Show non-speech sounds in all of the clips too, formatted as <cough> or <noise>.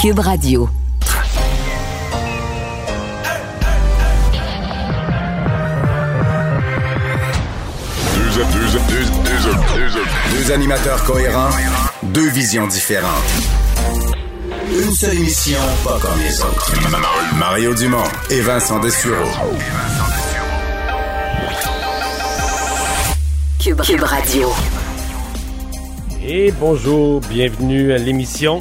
Cube Radio. Deux, animateurs cohérents, deux visions différentes. Une seule émission, pas comme les autres. Mario Dumont et Vincent Dessureau. Cube, Cube Radio. Et bonjour, bienvenue à l'émission.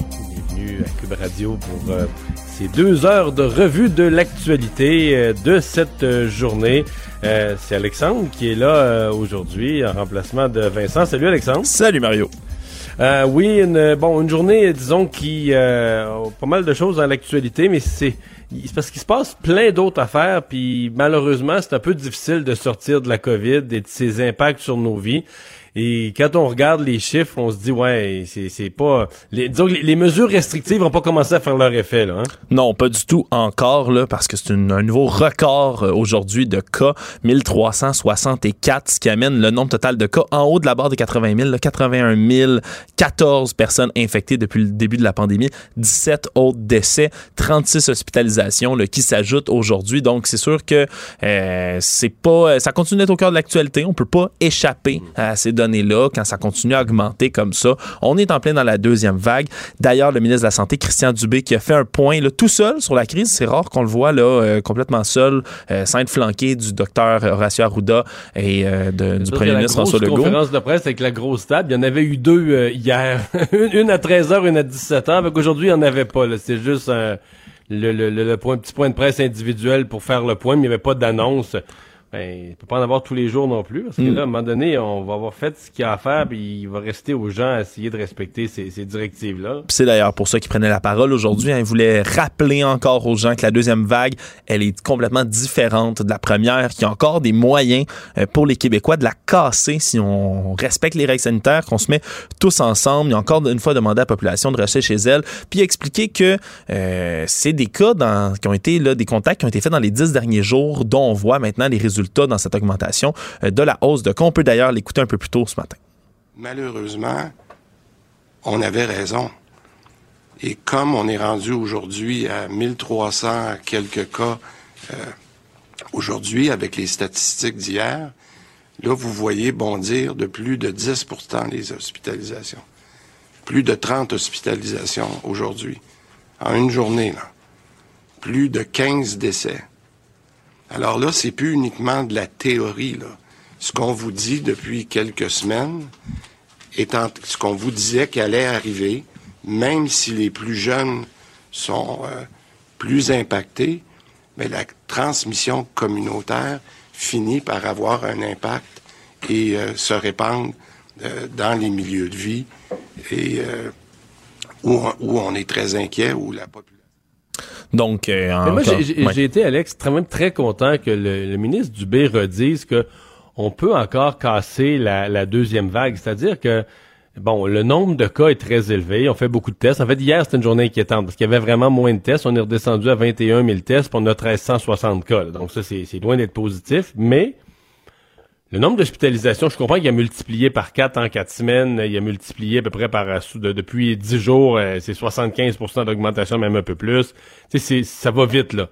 Bienvenue à Cube Radio pour euh, ces deux heures de revue de l'actualité euh, de cette euh, journée. Euh, c'est Alexandre qui est là aujourd'hui en remplacement de Vincent. Salut Alexandre. Salut Mario. Euh, oui, une, bon, une journée, disons, qui a pas mal de choses dans l'actualité, mais c'est c'est parce qu'il se passe plein d'autres affaires, puis malheureusement, c'est un peu difficile de sortir de la COVID et de ses impacts sur nos vies. Et quand on regarde les chiffres, on se dit ouais, c'est pas les, disons les, mesures restrictives n'ont pas commencé à faire leur effet là. Hein? Non, pas du tout encore là, parce que c'est un nouveau record euh, aujourd'hui de cas, 1364, ce qui amène le nombre total de cas en haut de la barre des 80 000, là, 81 014 personnes infectées depuis le début de la pandémie, 17 autres décès, 36 hospitalisations là, qui s'ajoutent aujourd'hui. Donc c'est sûr que euh, c'est pas, ça continue d'être au cœur de l'actualité. On peut pas échapper à ces données-là, quand ça continue à augmenter comme ça. On est en plein dans la deuxième vague. D'ailleurs, le ministre de la Santé, Christian Dubé, qui a fait un point là, tout seul sur la crise. C'est rare qu'on le voit là, euh, complètement seul, euh, sans être flanqué du docteur Horacio Arruda et euh, de, du premier ministre François Legault. conférence de presse avec la grosse table. Il y en avait eu deux hier. <laughs> une à 13h, une à 17h. Aujourd'hui, il n'y en avait pas. C'est juste le, le, le, le point, petit point de presse individuel pour faire le point, mais il n'y avait pas d'annonce ben, il peut pas en avoir tous les jours non plus, parce que mm. là, à un moment donné, on va avoir fait ce qu'il y a à faire, puis il va rester aux gens à essayer de respecter ces, ces directives-là. C'est d'ailleurs pour ça qu'il prenait la parole aujourd'hui. Hein. Il voulait rappeler encore aux gens que la deuxième vague, elle est complètement différente de la première, qu'il y a encore des moyens euh, pour les Québécois de la casser si on respecte les règles sanitaires, qu'on se met tous ensemble. Il y a encore une fois demandé à la population de rester chez elle, puis expliquer que euh, c'est des cas dans, qui ont été là, des contacts qui ont été faits dans les dix derniers jours, dont on voit maintenant les résultats dans cette augmentation euh, de la hausse de cas. On peut d'ailleurs l'écouter un peu plus tôt ce matin. Malheureusement, on avait raison. Et comme on est rendu aujourd'hui à 1300 quelques cas euh, aujourd'hui avec les statistiques d'hier, là, vous voyez bondir de plus de 10% les hospitalisations. Plus de 30 hospitalisations aujourd'hui. En une journée, là. Plus de 15 décès. Alors là, c'est plus uniquement de la théorie. Là. Ce qu'on vous dit depuis quelques semaines, étant ce qu'on vous disait qu'allait arriver, même si les plus jeunes sont euh, plus impactés, mais la transmission communautaire finit par avoir un impact et euh, se répandre euh, dans les milieux de vie où on est très inquiet, où la population donc, euh, Mais moi, j'ai ouais. été, Alex, très, même très content que le, le ministre Dubé redise que on peut encore casser la, la deuxième vague. C'est-à-dire que, bon, le nombre de cas est très élevé. On fait beaucoup de tests. En fait, hier, c'était une journée inquiétante parce qu'il y avait vraiment moins de tests. On est redescendu à 21 000 tests pour notre 1360 cas. Là. Donc ça, c'est loin d'être positif. Mais le nombre d'hospitalisations, je comprends qu'il a multiplié par 4 en 4 semaines. Il a multiplié à peu près par de, depuis 10 jours, euh, c'est 75% d'augmentation, même un peu plus. Tu sais, ça va vite, là.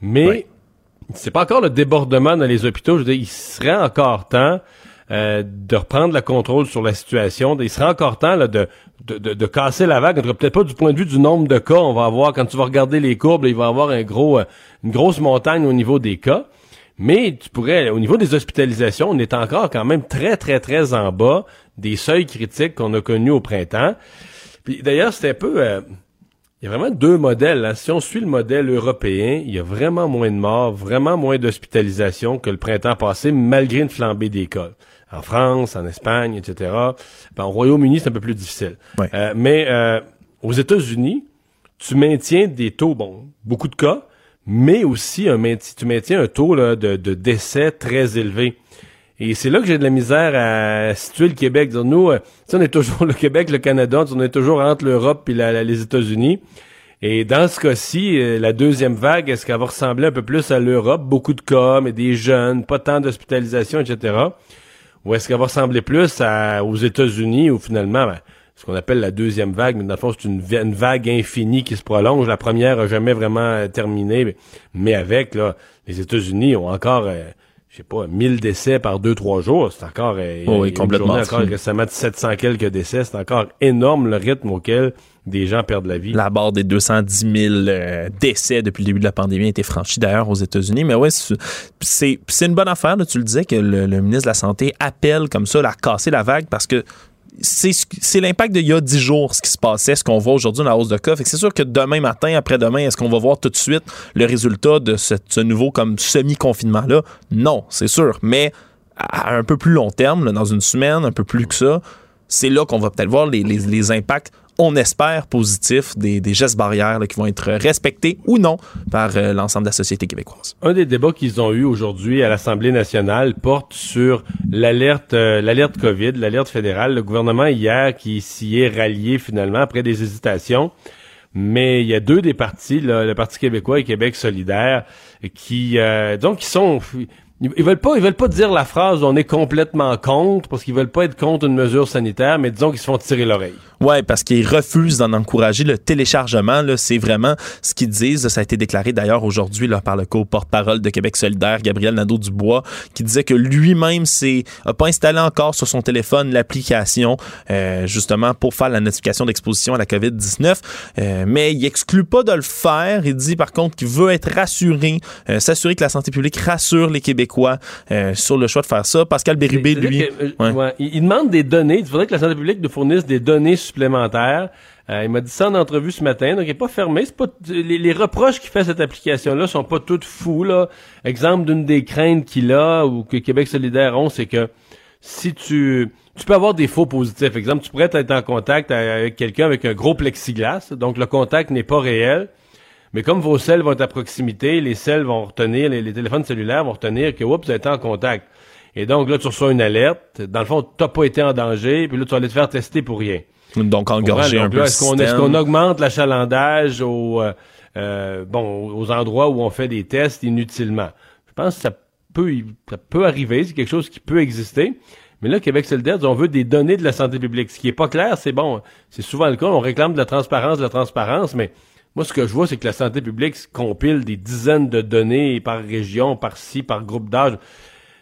Mais oui. c'est pas encore le débordement dans les hôpitaux. Je veux dire, il serait encore temps euh, de reprendre le contrôle sur la situation. Il serait encore temps là, de, de, de, de casser la vague. Peut-être pas du point de vue du nombre de cas. On va avoir, quand tu vas regarder les courbes, là, il va y avoir un gros, une grosse montagne au niveau des cas. Mais tu pourrais, au niveau des hospitalisations, on est encore quand même très, très, très en bas des seuils critiques qu'on a connus au printemps. Puis d'ailleurs, c'est un peu... Euh, il y a vraiment deux modèles. Hein. Si on suit le modèle européen, il y a vraiment moins de morts, vraiment moins d'hospitalisations que le printemps passé, malgré une flambée des cas. En France, en Espagne, etc. Ben, au Royaume-Uni, c'est un peu plus difficile. Ouais. Euh, mais euh, aux États-Unis, tu maintiens des taux, bon, beaucoup de cas, mais aussi un tu maintiens un taux là, de, de, décès très élevé. Et c'est là que j'ai de la misère à situer le Québec. Nous, on est toujours <laughs> le Québec, le Canada, on est toujours entre l'Europe et les États-Unis. Et dans ce cas-ci, la deuxième vague, est-ce qu'elle va ressembler un peu plus à l'Europe? Beaucoup de cas, mais des jeunes, pas tant d'hospitalisation, etc. Ou est-ce qu'elle va ressembler plus à, aux États-Unis où finalement, ben, ce qu'on appelle la deuxième vague, mais dans le fond, c'est une, vague infinie qui se prolonge. La première a jamais vraiment euh, terminé, mais, avec, là, les États-Unis ont encore, euh, je sais pas, 1000 décès par deux, trois jours. C'est encore, euh, oui, complètement. encore récemment de 700 quelques décès. C'est encore énorme le rythme auquel des gens perdent la vie. La barre des 210 000 euh, décès depuis le début de la pandémie a été franchie d'ailleurs aux États-Unis. Mais ouais, c'est une bonne affaire. tu le disais que le, ministre de la Santé appelle comme ça à casser la vague parce que c'est l'impact d'il y a 10 jours, ce qui se passait, ce qu'on voit aujourd'hui dans la hausse de cas. C'est sûr que demain matin, après-demain, est-ce qu'on va voir tout de suite le résultat de ce, nouveau comme semi-confinement-là? Non, c'est sûr. Mais à un peu plus long terme, dans une semaine, un peu plus que ça, c'est là qu'on va peut-être voir les, les, impacts on espère, positifs, des, gestes barrières qui vont être respectés ou non par euh, l'ensemble de la société québécoise. Un des débats qu'ils ont eu aujourd'hui à l'Assemblée nationale porte sur l'alerte euh, l'alerte COVID, l'alerte fédérale. Le gouvernement hier qui s'y est rallié finalement après des hésitations. Mais il y a deux des partis, le Parti québécois et Québec solidaire, qui euh, donc qui sont ils veulent pas, ils veulent pas dire la phrase on est complètement contre parce qu'ils veulent pas être contre une mesure sanitaire, mais disons qu'ils se font tirer l'oreille. Ouais, parce qu'ils refusent d'en encourager le téléchargement. Là, c'est vraiment ce qu'ils disent. Ça a été déclaré d'ailleurs aujourd'hui là, par le co-porte-parole de Québec solidaire, Gabriel Nadeau-Dubois, qui disait que lui-même c'est a pas installé encore sur son téléphone l'application euh, justement pour faire la notification d'exposition à la COVID-19. Euh, mais il exclut pas de le faire. Il dit par contre qu'il veut être rassuré, euh, s'assurer que la santé publique rassure les Québécois sur le choix de faire ça. Pascal Bérubé, lui, il, demande des données. Il faudrait que la santé publique nous fournisse des données supplémentaires. Euh, il m'a dit ça en entrevue ce matin, donc il n'est pas fermé. C'est pas les, reproches qu'il fait à cette application-là sont pas toutes fous. Là. Exemple d'une des craintes qu'il a ou que Québec solidaire ont, c'est que si tu tu peux avoir des faux positifs. Exemple, tu pourrais être en contact avec quelqu'un avec un gros plexiglas, donc le contact n'est pas réel. Mais comme vos selles vont être à proximité, les selles vont retenir, les, téléphones cellulaires vont retenir que oups, vous êtes en contact. Et donc là, tu reçois une alerte. Dans le fond, tu n'as pas été en danger, puis là, tu vas aller te faire tester pour rien. Donc engorger un peu Est-ce qu'on est augmente l'achalandage aux, euh, euh, bon, aux endroits où on fait des tests inutilement? Je pense que ça peut, ça peut arriver, c'est quelque chose qui peut exister. Mais là, Québec solidaire, on veut des données de la santé publique. Ce qui est pas clair, c'est bon, c'est souvent le cas, on réclame de la transparence, de la transparence, mais moi, ce que je vois, c'est que la santé publique compile des dizaines de données par région, par ci, par groupe d'âge.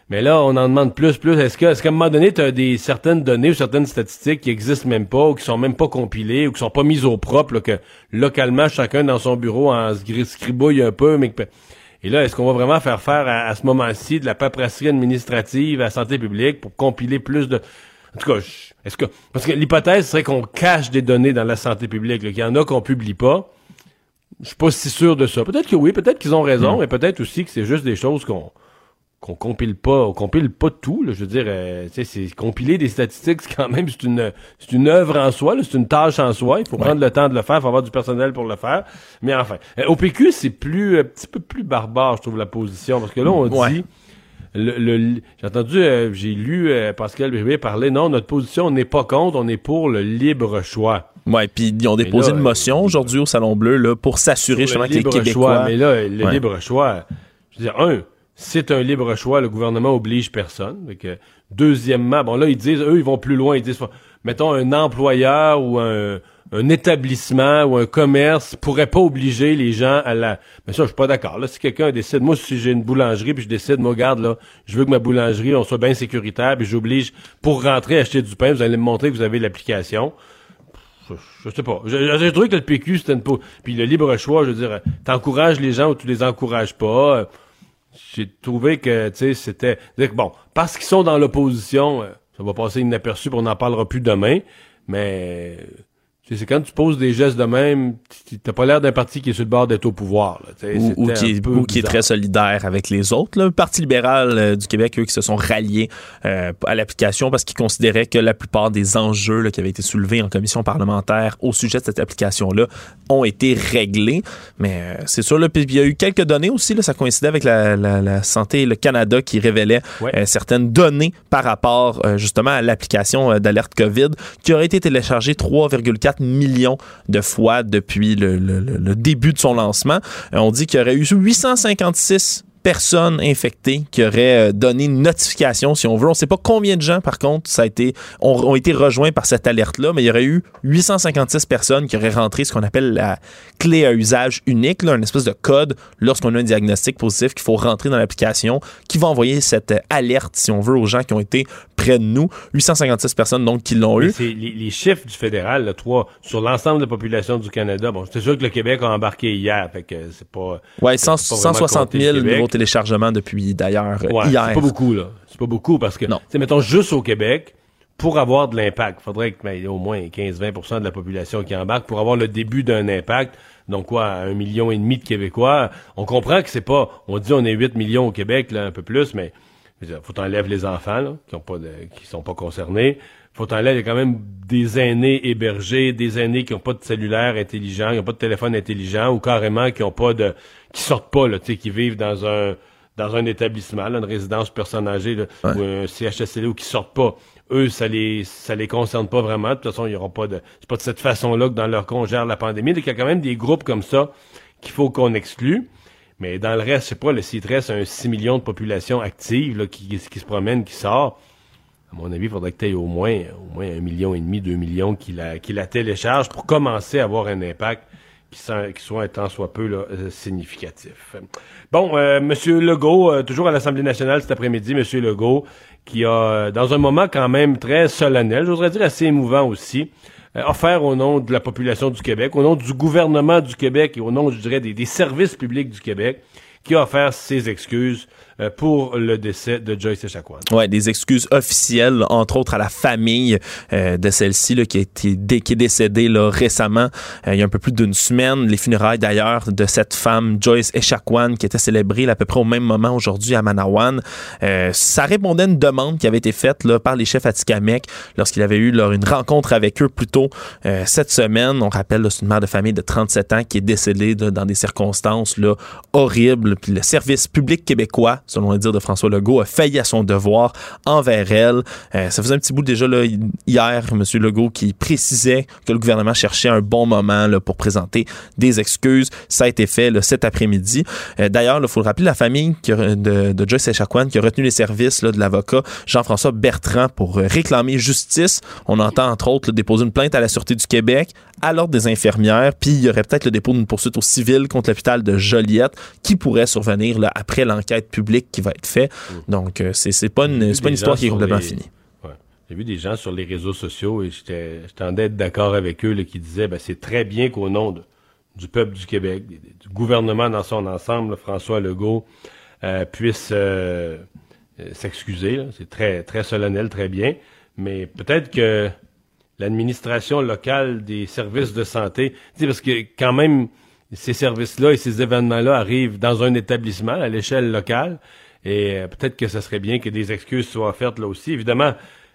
Mais là, on en demande plus, plus. Est-ce que, est-ce qu'à un moment donné, tu as des certaines données ou certaines statistiques qui existent même pas, ou qui sont même pas compilées, ou qui sont pas mises au propre, que localement, chacun dans son bureau en scribouille un peu, mais et là, est-ce qu'on va vraiment faire faire à, ce moment-ci de la paperasserie administrative à la santé publique pour compiler plus de... En tout cas, est-ce que... Parce que l'hypothèse serait qu'on cache des données dans la santé publique, qu'il y en a qu'on publie pas. Je suis pas si sûr de ça. Peut-être que oui, peut-être qu'ils ont raison, hmm. mais peut-être aussi que c'est juste des choses qu'on qu'on compile pas, on compile pas tout. Là, je veux dire, euh, c'est compiler des statistiques, c'est quand même c'est une c'est une œuvre en soi, c'est une tâche en soi. Il faut prendre le temps de le faire, il faut avoir du personnel pour le faire. Mais enfin, euh, au PQ, c'est plus un petit peu plus barbare, je trouve la position, parce que là on dit. Le, j'ai entendu, euh, j'ai lu Pascal Bébé parler, non, notre position, on n'est pas contre, on est pour le libre choix. Ouais, puis ils ont déposé une motion aujourd'hui au Salon Bleu là, pour s'assurer justement que les Québécois... mais là, le libre choix, je veux dire, un, c'est un libre choix, le gouvernement oblige personne. deuxièmement, bon là, ils disent, eux, ils vont plus loin, ils disent, mettons, un employeur ou un, établissement ou un commerce pourrait pas obliger les gens à la... Mais ça, je suis pas d'accord. Là, si quelqu'un décide, moi, si j'ai une boulangerie, puis je décide, moi, regarde, là, je veux que ma boulangerie, on soit bien sécuritaire, puis j'oblige, pour rentrer, acheter du pain, vous allez me montrer vous avez l'application. Je, sais pas. J'ai trouvé que le PQ, c'était une... Puis le libre choix, je veux dire, t'encourages les gens ou tu les encourages pas j'ai trouvé que, tu sais, c'était... Bon, parce qu'ils sont dans l'opposition, euh, ça va passer inaperçu, pour on n'en parlera plus demain, mais c'est quand tu poses des gestes de même, t'as pas l'air d'un parti qui est sur le bord d'être au pouvoir. ou, qui, est, qui, est, très solidaire avec les autres. Le Parti libéral euh, du Québec, eux, qui se sont ralliés euh, à l'application parce qu'ils considéraient que la plupart des enjeux qui avaient été soulevés en commission parlementaire au sujet de cette application-là ont été réglés. Mais euh, c'est sûr, là, il y a eu quelques données aussi, là, ça coïncidait avec la, la, santé le Canada qui révélait certaines données par rapport justement à l'application d'alerte COVID qui aurait été téléchargée 3,4 millions de fois depuis le, début de son lancement. Euh, on dit qu'il y aurait eu 856 personnes infectées qui auraient euh, donné une notification, si on veut. On ne sait pas combien de gens, par contre, ça a été, ont, été rejoints par cette alerte-là, mais il y aurait eu 856 personnes qui auraient rentré ce qu'on appelle la clé à usage unique, là, une espèce de code lorsqu'on a un diagnostic positif qu'il faut rentrer dans l'application, qui va envoyer cette alerte, si on veut, aux gens qui ont été près de nous. 856 personnes, donc, qui l'ont eu. Les, les, chiffres du fédéral, trois, sur l'ensemble de la population du Canada, bon, c'est sûr que le Québec a embarqué hier, fait que c'est pas... Ouais, 160 000 nouveaux téléchargements depuis, d'ailleurs, hier. c'est pas beaucoup, là. C'est pas beaucoup, parce que, tu mettons, juste au Québec, pour avoir de l'impact, il faudrait qu'il y ait au moins 15-20% de la population qui embarque pour avoir le début d'un impact. Donc quoi, un million et demi de Québécois. On comprend que c'est pas, on dit on est 8 millions au Québec, là, un peu plus, mais faut enlèver les enfants là, qui ont pas de, qui sont pas concernés. Faut enlèver il y a quand même des aînés hébergés, des aînés qui ont pas de cellulaire intelligent, qui ont pas de téléphone intelligent ou carrément qui ont pas de qui sortent pas là, tu sais qui vivent dans un dans un établissement, là, une résidence personne âgée ou un CHSLD ou qui sortent pas. Eux, ça les ça les concerne pas vraiment. De toute façon, ils auront pas de c'est pas de cette façon-là que dans leur con gère la pandémie. Donc il y a quand même des groupes comme ça qu'il faut qu'on exclue. Mais dans le reste, je sais pas, le site reste un 6 millions de population active là, qui, qui se promène, qui sort. À mon avis, il faudrait que tu aies au moins, au moins un million et demi, deux millions qui la, qui la téléchargent pour commencer à avoir un impact qui, soit soit peu euh, significatif. Bon, euh, Monsieur Legault, euh, toujours à l'Assemblée nationale cet après-midi, Monsieur Legault, qui a, dans un moment quand même très solennel, j'oserais dire assez émouvant aussi, euh, offert au nom de la population du Québec, au nom du gouvernement du Québec et au nom, je dirais, des, services publics du Québec, qui a offert ses excuses euh, pour le décès de Joyce Echaquan. Ouais, des excuses officielles, entre autres à la famille euh, de celle-ci là, qui, a été, qui est décédée là, récemment, euh, il y a un peu plus d'une semaine. Les funérailles d'ailleurs de cette femme, Joyce Echaquan, qui était célébrée à peu près au même moment aujourd'hui à Manawan. ça répondait à une demande qui avait été faite là, par les chefs Atikamek lorsqu'il avait eu leur une rencontre avec eux plus tôt cette semaine. On rappelle, c'est une mère de famille de 37 ans qui est décédée dans des circonstances là, horribles. Puis le service public québécois selon le dire de François Legault, a failli à son devoir envers elle. Euh, ça faisait un petit bout déjà là, hier, M. Legault, qui précisait que le gouvernement cherchait un bon moment là, pour présenter des excuses. Ça a été fait cet après-midi. Euh, d'ailleurs, il faut le rappeler, la famille de, de Joyce Echaquan qui a retenu les services de l'avocat Jean-François Bertrand pour euh, réclamer justice. On entend entre autres déposer une plainte à la Sûreté du Québec, à l'ordre des infirmières, puis il y aurait peut-être le dépôt d'une poursuite au civil contre l'hôpital de Joliette qui pourrait survenir après l'enquête publique qui va être faite. Mm. Donc, euh, c'est pas une, pas une histoire qui est complètement finie. J'ai vu des gens sur les réseaux sociaux et j'étais d'être d'accord avec eux là, qui disaient ben, c'est très bien qu'au nom du peuple du Québec, du gouvernement dans son ensemble, François Legault euh, puisse euh, s'excuser. C'est très, très solennel, très bien. Mais peut-être que l'administration locale des services de santé. Parce que quand même, ces services-là et ces événements-là arrivent dans un établissement à l'échelle locale. Et euh, peut-être que ce serait bien que des excuses soient faites là aussi. Évidemment,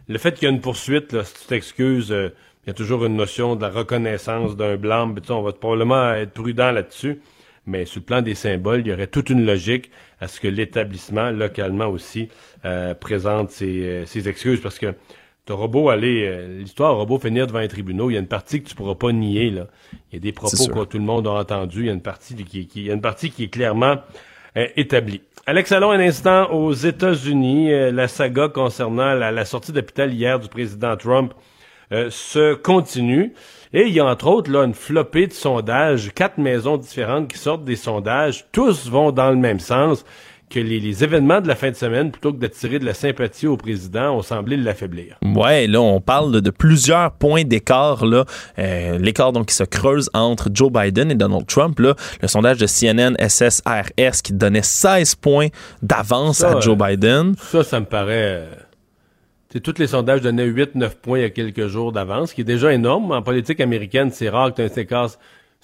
le fait qu'il y a une poursuite, là, si euh, il y a toujours une notion de la reconnaissance d'un blâme. On va probablement être prudent là-dessus. Mais sur le plan des symboles, il y aurait toute une logique à ce que l'établissement, localement aussi, euh, présente ses, ses excuses. Parce que T'as robot aller, euh, l'histoire robot finir devant un tribunal, il y a une partie que tu pourras pas nier, là. Il y a des propos que tout le monde a entendu, il y a une partie qui, qui il y a une partie qui est clairement euh, établie. Alex, allons un instant aux États-Unis. Euh, la saga concernant la, sortie d'hôpital hier du président Trump se continue. Et il y a entre autres là une flopée de sondages, quatre maisons différentes qui sortent des sondages, tous vont dans le même sens que les, événements de la fin de semaine, plutôt que d'attirer de la sympathie au président, ont semblé l'affaiblir. Ouais, là, on parle de plusieurs points d'écart, là. Euh, l'écart, donc, qui se creuse entre Joe Biden et Donald Trump, là. Le sondage de CNN SSRS qui donnait 16 points d'avance à Joe Biden. Ça, ça me paraît... C'est euh, tous les sondages donnaient 8-9 points il y a quelques jours d'avance, ce qui est déjà énorme. En politique américaine, c'est rare que tu aies un écart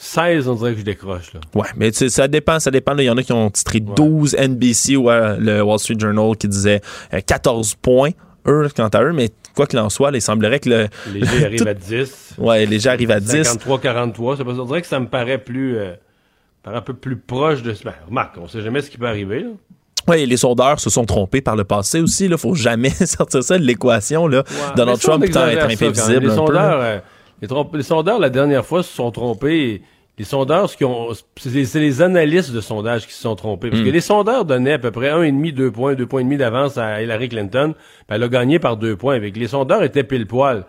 16, on dirait que je décroche. Là. Ouais, mais ça dépend. Ça dépend. Il y en a qui ont titré 12 NBC ou euh, le Wall Street Journal qui disait 14 euh, points. Eux, quant à eux, mais quoi qu'il en soit, il semblerait que le. Léger arrive <laughs> à 10. Ouais, léger arrive à 10. 53-43. On dirait que ça me paraît plus. Euh, un peu plus proche de. Ben, remarque, on sait jamais ce qui peut arriver. Là. Oui, les sondeurs se sont trompés par le passé aussi. Il faut jamais <laughs> sortir ça de l'équation. Là. Donald Trump peut être imprévisible. Les sondeurs, les, sondeurs, la dernière fois, se sont trompés. les sondeurs, ce qui ont, c'est les analystes de sondage qui se sont trompés. Parce que hmm. les sondeurs donnaient à peu près un et demi, deux points, deux points et demi d'avance à Hillary Clinton. elle a gagné par deux points. Avec les sondeurs étaient pile poil.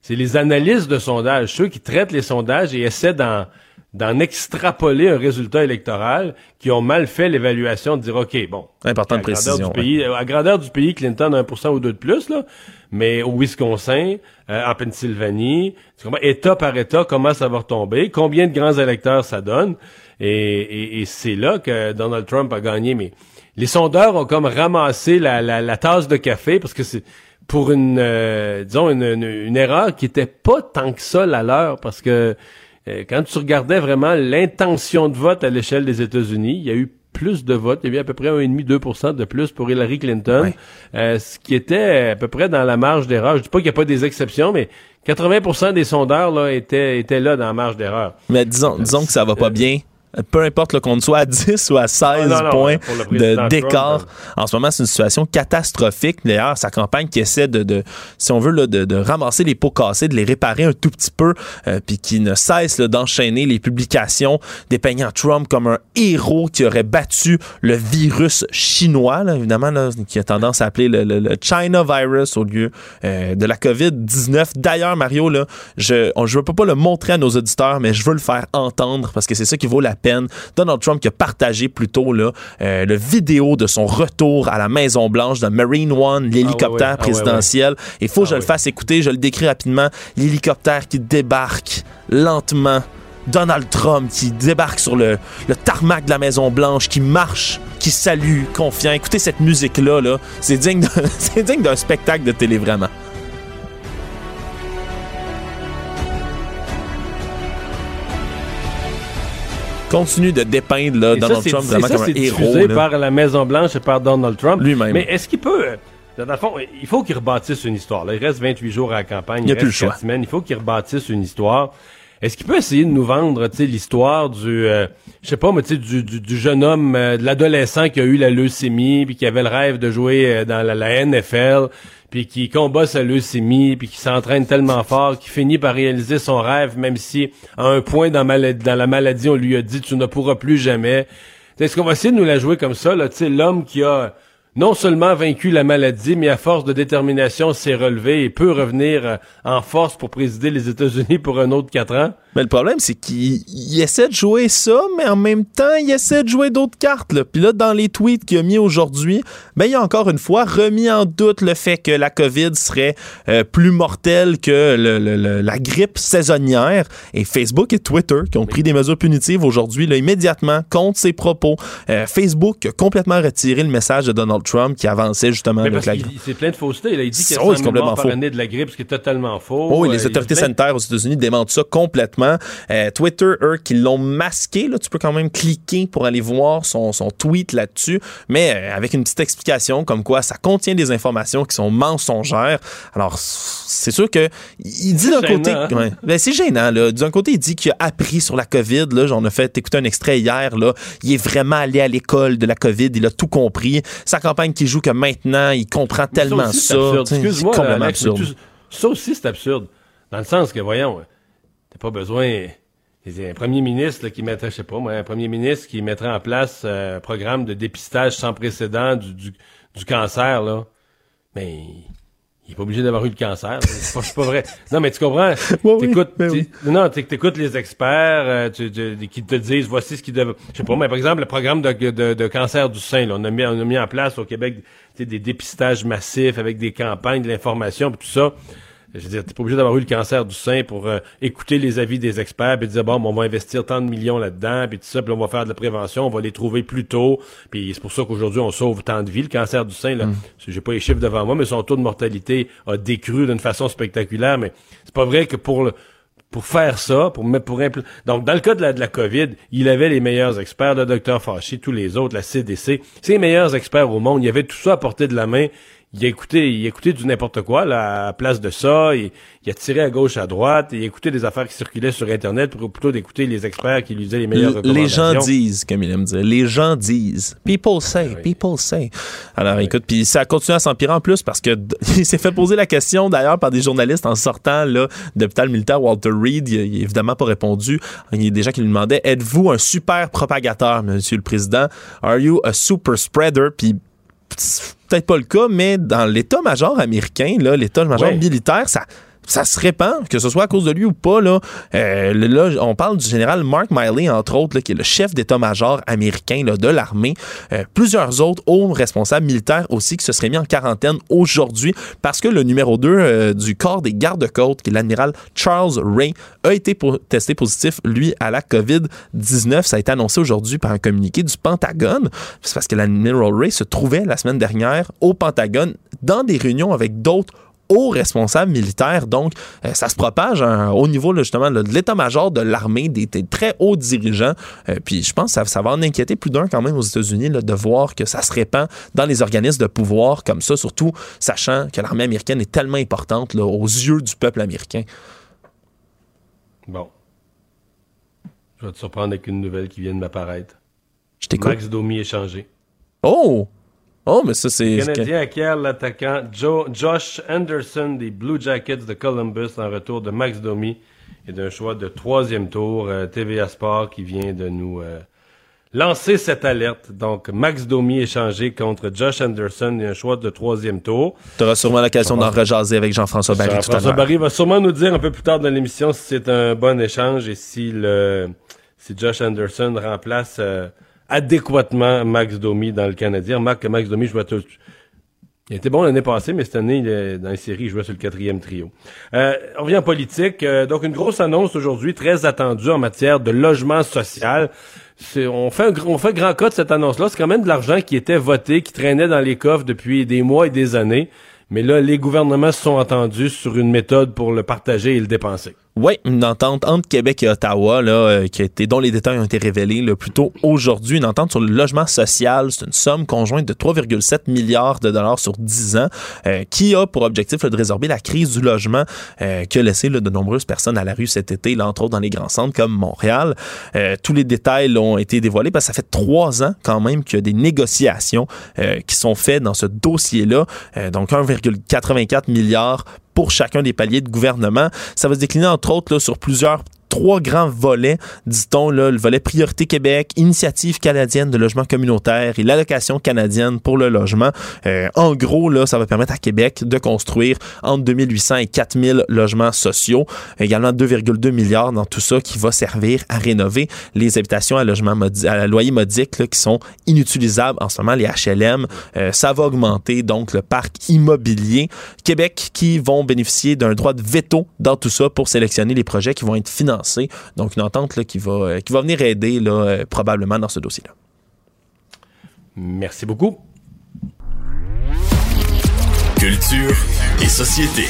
C'est les analystes de sondage, ceux qui traitent les sondages et essaient d'en, d'en extrapoler un résultat électoral qui ont mal fait l'évaluation de dire OK, bon, importante précision. Du pays, À grandeur du pays, Clinton a 1% ou deux de plus là, mais au Wisconsin, euh, en Pennsylvanie, État par État, comment ça va retomber, combien de grands électeurs ça donne, et, c'est là que Donald Trump a gagné. Mais les sondeurs ont comme ramassé la, la, tasse de café parce que c'est pour une, euh, disons, une, une, erreur qui était pas tant que ça la leur, parce que euh, quand tu regardais vraiment l'intention de vote à l'échelle des États-Unis, il y a eu plus de votes. Il y a eu à peu près 1,5-2% de plus pour Hillary Clinton, euh, ce qui était à peu près dans la marge d'erreur. Je dis pas qu'il n'y a pas des exceptions, mais 80% des sondeurs là, étaient, étaient là dans la marge d'erreur. Mais disons, disons que ça va pas bien peu importe qu'on soit à <laughs> 10 ou à 16 points de d'écart. En ce moment, c'est une situation catastrophique. D'ailleurs, sa campagne qui essaie de, de si on veut, là, de, de, ramasser les pots cassés, de les réparer un tout petit peu, euh, puis qui ne cesse d'enchaîner les publications dépeignant Trump comme un héros qui aurait battu le virus chinois, là, évidemment, là, qui a tendance à appeler le, le, China virus au lieu euh, de la COVID-19. D'ailleurs, Mario, là, je ne veux pas, pas le montrer à nos auditeurs, mais je veux le faire entendre parce que c'est ça qui vaut la peine. Donald Trump qui a partagé plutôt là, euh, le vidéo de son retour à la Maison Blanche de Marine One, l'hélicoptère ah ah présidentiel. Il faut que je ah le fasse écouter, je le décris rapidement. L'hélicoptère qui débarque lentement. Donald Trump qui débarque sur le, le tarmac de la Maison Blanche, qui marche, qui salue, confiant. Écoutez cette musique-là, -là, c'est digne <laughs> d'un spectacle de télé vraiment. Continue de dépeindre là, Donald Trump vraiment comme un héros. par la Maison Blanche et par Donald Trump. Lui-même. Mais est-ce qu'il peut euh, dans le fond, il faut qu'il rebâtisse une histoire. il reste 28 jours à la campagne. Il n'y a plus le choix. Semaines. Il faut qu'il rebâtisse une histoire. Est-ce qu'il peut essayer de nous vendre l'histoire du, euh, je sais pas, mais du, du, du jeune homme, euh, de l'adolescent qui a eu la leucémie, puis qui avait le rêve de jouer dans la, la NFL, puis qui combat sa leucémie, puis qui s'entraîne tellement fort, qu'il finit par réaliser son rêve, même si à un point dans, la maladie, on lui a dit tu ne pourras plus jamais. Est-ce qu'on va essayer de nous la jouer comme ça, là, l'homme qui a non seulement vaincu la maladie, mais à force de détermination s'est relevé et peut revenir euh, en force pour présider les États-Unis pour un autre quatre ans? Mais le problème, c'est qu'il essaie de jouer ça, mais en même temps, il essaie de jouer d'autres cartes. Là. Puis là, dans les tweets qu'il a mis aujourd'hui, ben, il a encore une fois remis en doute le fait que la COVID serait euh, plus mortelle que la grippe saisonnière. Et Facebook et Twitter, qui ont pris des mesures punitives aujourd'hui, là, immédiatement, contre ses propos. Euh, Facebook a complètement retiré le message de Donald Trump qui avançait justement avec la grippe. C'est plein de fausseté. Il, dit qu'il y a oh, complètement faux. de la grippe, ce qui est totalement faux. Oh, les euh, autorités sanitaires aux États-Unis démentent ça complètement euh, Twitter, eux, qui l'ont masqué, là, tu peux quand même cliquer pour aller voir son, son tweet là-dessus, mais euh, avec une petite explication comme quoi ça contient des informations qui sont mensongères. Alors, c'est sûr que il dit d'un côté, hein? ben, c'est gênant. Là. D'un côté, il dit qu'il a appris sur la COVID. Là, j'en ai fait écouter un extrait hier. Là, il est vraiment allé à l'école de la COVID. Il a tout compris. Sa campagne qui joue que maintenant, il comprend tellement ça. C'est complètement absurde. ça aussi, c'est absurde. Dans le sens que, voyons, pas besoin. Un premier ministre qui mettrait, je sais pas moi, un premier ministre qui mettrait en place euh, un programme de dépistage sans précédent du, du, cancer, là. Mais il est pas obligé d'avoir eu le cancer. C'est pas, vrai. Non, mais tu comprends? <laughs> t'écoutes, ben non, t'écoutes les experts euh, tu, qui te disent voici ce qui devrait. Je sais pas, mais par exemple, le programme de, de, de cancer du sein, là, on a mis, on a mis en place au Québec des dépistages massifs avec des campagnes, de l'information, tout ça. Je veux dire, t'es pas obligé d'avoir eu le cancer du sein pour euh, écouter les avis des experts puis dire bon, on va investir tant de millions là-dedans puis tout ça, puis on va faire de la prévention, on va les trouver plus tôt. Puis c'est pour ça qu'aujourd'hui on sauve tant de vies. Le cancer du sein, là, mm. j'ai pas les chiffres devant moi, mais son taux de mortalité a décru d'une façon spectaculaire. Mais c'est pas vrai que pour le, pour faire ça, pour pour donc dans le cas de la, de la COVID, il avait les meilleurs experts, le docteur Fauci, tous les autres, la CDC, c'est les meilleurs experts au monde. Il y avait tout ça à portée de la main il a écouté, il a écouté du n'importe quoi là, à place de ça. Il, il, a tiré à gauche, à droite. Il a écouté des affaires qui circulaient sur Internet plutôt d'écouter les experts qui lui disaient les meilleures recommandations. Les gens disent, comme il aime dire. Les gens disent. People say, people say. Alors écoute, puis ça a continué à s'empirer en plus parce que <laughs> il s'est fait poser la question d'ailleurs par des journalistes en sortant là d'hôpital militaire Walter Reed. Il, il a évidemment pas répondu. Il y a des gens qui lui demandaient êtes-vous un super propagateur, Monsieur le Président? Are you a super spreader? Puis peut-être pas le cas, mais dans l'état-major américain, l'état-major militaire, ça ça se répand, que ce soit à cause de lui ou pas. Là, euh, là on parle du général Mark Miley, entre autres, qui est le chef d'état-major américain de l'armée. Euh, plusieurs autres hauts responsables militaires aussi qui se seraient mis en quarantaine aujourd'hui parce que le numéro 2 euh, du corps des gardes-côtes, qui est l'admiral Charles Ray, a été testé positif, lui, à la COVID-19. Ça a été annoncé aujourd'hui par un communiqué du Pentagone. C'est parce que l'admiral Ray se trouvait la semaine dernière au Pentagone dans des réunions avec d'autres hauts responsables militaires. Donc, euh, ça se propage au niveau justement de l'état-major de l'armée, des, très hauts dirigeants. Euh, puis je pense que ça, va en inquiéter plus d'un quand même aux États-Unis de voir que ça se répand dans les organismes de pouvoir comme ça, surtout sachant que l'armée américaine est tellement importante aux yeux du peuple américain. Bon. Je vais te surprendre avec une nouvelle qui vient de m'apparaître. Je t'écoute. Max Domi est changé. Oh! Oh, mais ça, c'est. Le Canadien acquiert l'attaquant Josh Anderson des Blue Jackets de Columbus en retour de Max Domi et d'un choix de troisième tour. Euh, TVA Sport qui vient de nous euh, lancer cette alerte. Donc, Max Domi échangé contre Josh Anderson et un choix de troisième tour. Tu auras sûrement l'occasion d'en rejaser avec Jean-François Barry Jean françois Barry va sûrement nous dire un peu plus tard dans l'émission si c'est un bon échange et si, le, si Josh Anderson remplace. Euh, adéquatement Max Domi dans le Canadien. Marc Max Domi jouait tout. Il était bon l'année passée, mais cette année, dans les séries, il jouait sur le quatrième trio. Euh, on revient en politique. Euh, donc, une grosse annonce aujourd'hui, très attendue en matière de logement social. On fait, un, on fait grand cas de cette annonce-là. C'est quand même de l'argent qui était voté, qui traînait dans les coffres depuis des mois et des années. Mais là, les gouvernements se sont entendus sur une méthode pour le partager et le dépenser. Oui, une entente entre Québec et Ottawa, là, euh, qui a été, dont les détails ont été révélés là, plus tôt aujourd'hui. Une entente sur le logement social. C'est une somme conjointe de 3,7 milliards de dollars sur 10 ans euh, qui a pour objectif de résorber la crise du logement euh, qui de nombreuses personnes à la rue cet été, là, entre autres dans les grands centres comme Montréal. tous les détails ont été dévoilés parce que ça fait trois ans quand même qu'il y a des négociations qui sont faites dans ce dossier-là. donc 1,84 milliards pour chacun des paliers de gouvernement. Ça va se décliner entre autres sur plusieurs trois grands volets, dit-on, le volet priorité Québec, initiative canadienne de logement communautaire et l'allocation canadienne pour le logement. Euh, en gros, là, ça va permettre à Québec de construire entre 2800 et 4000 logements sociaux. Également 2,2 milliards dans tout ça qui va servir à rénover les habitations à logement à loyer modique là, qui sont inutilisables en ce moment, les HLM. Euh, ça va augmenter donc le parc immobilier. Québec qui vont bénéficier d'un droit de veto dans tout ça pour sélectionner les projets qui vont être financés donc, une entente là, qui, va, euh, qui va venir aider là, euh, probablement dans ce dossier-là. Merci beaucoup. Culture et société.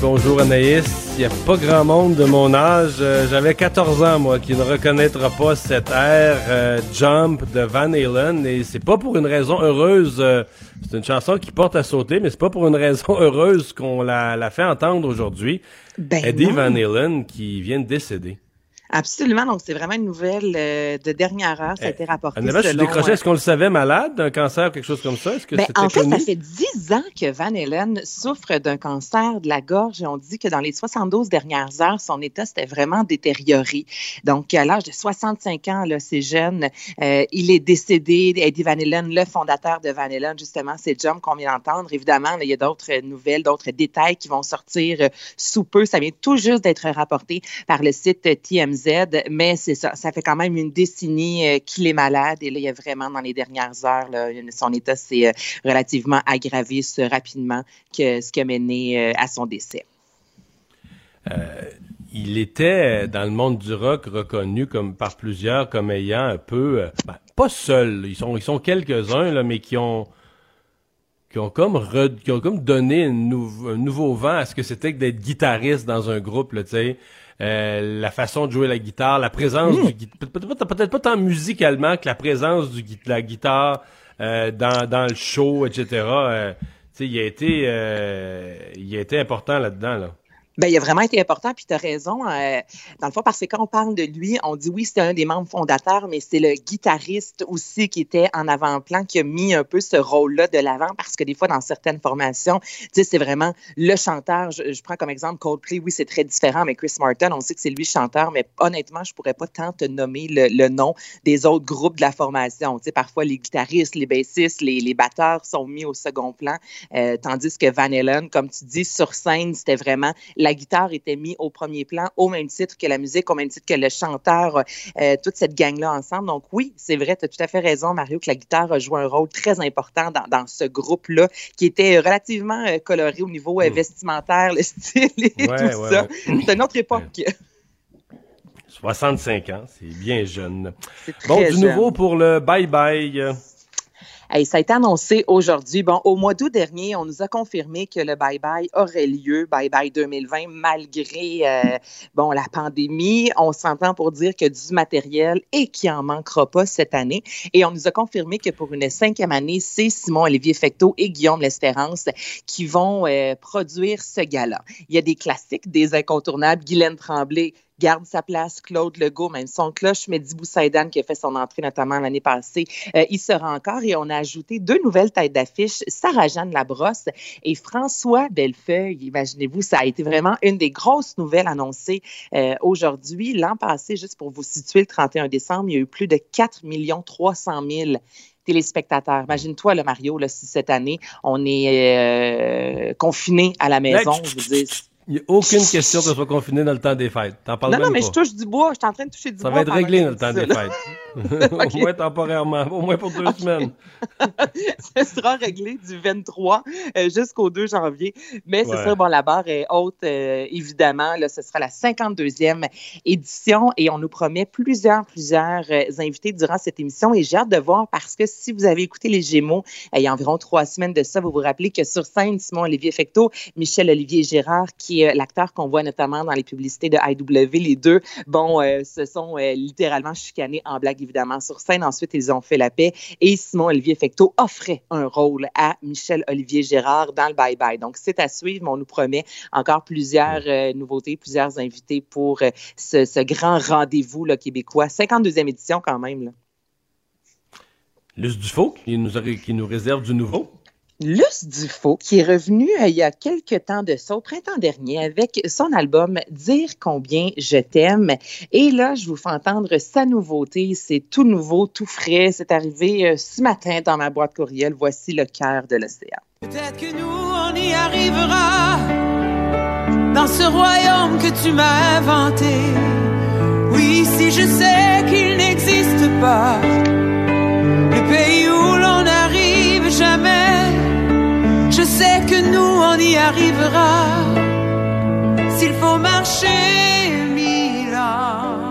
Bonjour Anaïs. Il n'y a pas grand monde de mon âge. Euh, j'avais 14 ans, moi, qui ne reconnaîtra pas cette air euh, Jump de Van Halen. Et c'est pas pour une raison heureuse. Euh, c'est une chanson qui porte à sauter, mais c'est pas pour une raison <laughs> heureuse qu'on la, la fait entendre aujourd'hui. Ben Eddie Van Halen qui vient de décéder. Absolument. Donc, c'est vraiment une nouvelle euh, de dernière heure. Ça a eh, été rapporté. Est-ce qu'on le savait malade d'un cancer, quelque chose comme ça? Est-ce que ben, en fait, ça fait dix ans que Van Halen souffre d'un cancer de la gorge et on dit que dans les 72 dernières heures, son état s'était vraiment détérioré. Donc, à l'âge de 65 ans, là, c'est jeune. Euh, il est décédé. Eddie Van Halen, le fondateur de Van Halen, justement, c'est John qu'on vient d'entendre. Évidemment, il y a d'autres nouvelles, d'autres détails qui vont sortir euh, sous peu. Ça vient tout juste d'être rapporté par le site TMZ mais ça, fait quand même une décennie euh, qu'il est malade et là, il y a vraiment dans les dernières heures, son état s'est euh, relativement aggravé rapidement que ce qui a mené euh, à son décès. il était dans le monde du rock reconnu comme par plusieurs comme ayant un peu, ben, pas seul, ils sont ils sont quelques uns là, mais qui ont qui ont comme qui ont comme donné un, nouveau vent à ce que c'était que d'être guitariste dans un groupe. Euh, la façon de jouer la guitare, la présence hmm. du peut-être pas tant musicalement que la présence du, de la guitare euh, dans, dans le show, etc. Euh, il a été il a été important là-dedans là. Ben, il a vraiment été important, puis tu as raison. Euh, dans le fond, parce que quand on parle de lui, on dit oui, c'est un des membres fondateurs, mais c'est le guitariste aussi qui était en avant-plan, qui a mis un peu ce rôle-là de l'avant, parce que des fois, dans certaines formations, tu sais, c'est vraiment le chanteur. Je, prends comme exemple Coldplay, oui, c'est très différent, mais Chris Martin, on sait que c'est lui chanteur, mais honnêtement, je pourrais pas tant te nommer le, nom des autres groupes de la formation. Tu sais, parfois, les guitaristes, les bassistes, les, les batteurs sont mis au second plan, euh, tandis que Van Halen, comme tu dis, sur scène, c'était vraiment la guitare était mise au premier plan, au même titre que la musique, au même titre que le chanteur, euh, toute cette gang-là ensemble. Donc oui, c'est vrai, tu as tout à fait raison, Mario, que la guitare a joué un rôle très important dans, ce groupe-là, qui était relativement euh, coloré au niveau euh, hmm. vestimentaire, <laughs> le style et tout ça. C'est une autre époque. 65 ans, c'est bien jeune. Bon, du nouveau pour le bye-bye ça a été annoncé aujourd'hui. Bon, au mois d'août dernier, on nous a confirmé que le bye-bye aurait lieu, bye-bye 2020, malgré euh, bon la pandémie. On s'entend pour dire que du matériel et qu'il en manquera pas cette année. Et on nous a confirmé que pour une cinquième année, c'est Simon-Olivier Fecteau et Guillaume L'Espérance qui vont euh, produire ce gala. Il y a des classiques, des incontournables. Guylaine Tremblay garde sa place. Claude Legault, même son cloche, Mehdi Boussaïdan, qui a fait son entrée notamment l'année passée, euh, il sera encore. Et on a ajouté deux nouvelles têtes d'affiche, Sarah-Jeanne Labrosse et François Bellefeuille. Imaginez-vous, ça a été vraiment une des grosses nouvelles annoncées euh, aujourd'hui. L'an passé, juste pour vous situer, le 31 décembre, il y a eu plus de 4 300 000 téléspectateurs. Imagine-toi, le Mario, là, si cette année, on est euh, confiné à la maison. je vous dis, il n'y a aucune question que ce soit confiné dans le temps des fêtes. T'en parles non, non, mais je touche du bois. Je suis en train de toucher du bois. Ça va être réglé dans le temps des fêtes. <laughs> <laughs> Au moins temporairement. Au moins pour deux semaines. <laughs> ça sera réglé du 23 euh, jusqu'au 2 janvier. Mais c'est ça, bon, la barre est haute, euh, évidemment. Là, ce sera la 52e édition et on nous promet plusieurs, plusieurs euh, invités durant cette émission. Et j'ai hâte de voir parce que si vous avez écouté Les Gémeaux, il y a environ trois semaines de ça, vous vous rappelez que sur scène, Simon-Olivier Fecteau, Michel-Olivier Gérard, qui euh, l'acteur qu'on voit notamment dans les publicités de IW. Les deux, bon, euh, se sont euh, littéralement chicanés en blague, évidemment, sur scène. Ensuite, ils ont fait la paix et Simon-Olivier Fecteau offrait un rôle à Michel-Olivier Gérard dans le Bye Bye. Donc, c'est à suivre, mais on nous promet encore plusieurs nouveautés, plusieurs invités pour ce, grand rendez-vous québécois. 52e édition quand même. Là. Luce Dufaux, qui nous, qui nous réserve du nouveau. Luce Dufaux, qui est revenu euh, il y a quelques temps de ça, printemps dernier, avec son album Dire combien je t'aime. Et là, je vous fais entendre sa nouveauté. C'est tout nouveau, tout frais. C'est arrivé euh, ce matin dans ma boîte courriel. Voici le cœur de l'océan. Peut-être que nous, on y arrivera dans ce royaume que tu m'as inventé. Oui, si je sais qu'il n'existe pas, le pays où l'on n'arrive jamais on y arrivera. S'il faut marcher mille ans.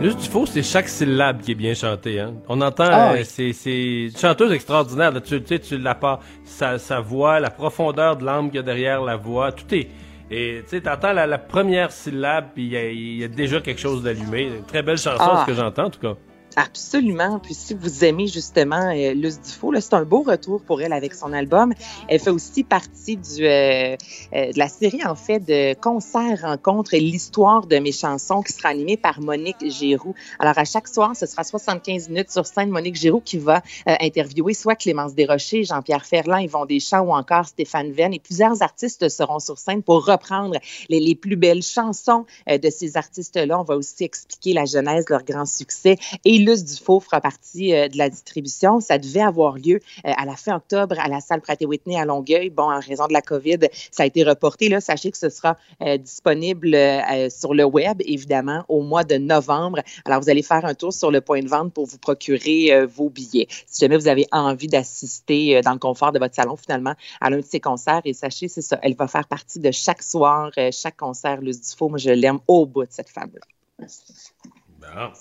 Juste du faux, c'est chaque syllabe qui est bien chantée. Hein? On entend, ah euh, c'est une chanteuse extraordinaire. Tu sais, tu la pas, sa, sa voix, la profondeur de l'âme qu'il y a derrière la voix, tout est. Et tu sais, t'entends la, la première syllabe, puis il y, a déjà quelque chose d'allumé. Très belle chanson, ah. ce que j'entends en tout cas. Absolument. Puis si vous aimez justement euh, Luce Dufault, c'est un beau retour pour elle avec son album. Elle fait aussi partie du, euh, euh, de la série en fait de concerts rencontres et l'histoire de mes chansons qui sera animée par Monique Giroux. Alors à chaque soir, ce sera 75 minutes sur scène. Monique Giroux qui va interviewer soit Clémence Desrochers, Jean-Pierre Ferland, Yvon Deschamps ou encore Stéphane Venn. Et plusieurs artistes seront sur scène pour reprendre les, les plus belles chansons de ces artistes-là. On va aussi expliquer la genèse, leur grand succès Luce Dufault fera partie de la distribution. Ça devait avoir lieu à la fin octobre à la salle Pratt Whitney à Longueuil. Bon, en raison de la COVID, ça a été reporté. Là, sachez que ce sera disponible sur le web, évidemment, au mois de novembre. Alors, vous allez faire un tour sur le point de vente pour vous procurer vos billets. Si jamais vous avez envie d'assister dans le confort de votre salon, finalement, à l'un de ces concerts, et sachez, c'est ça, elle va faire partie de chaque soir, chaque concert, Luce Dufault. Moi, je l'aime au bout de cette femme-là. Bon.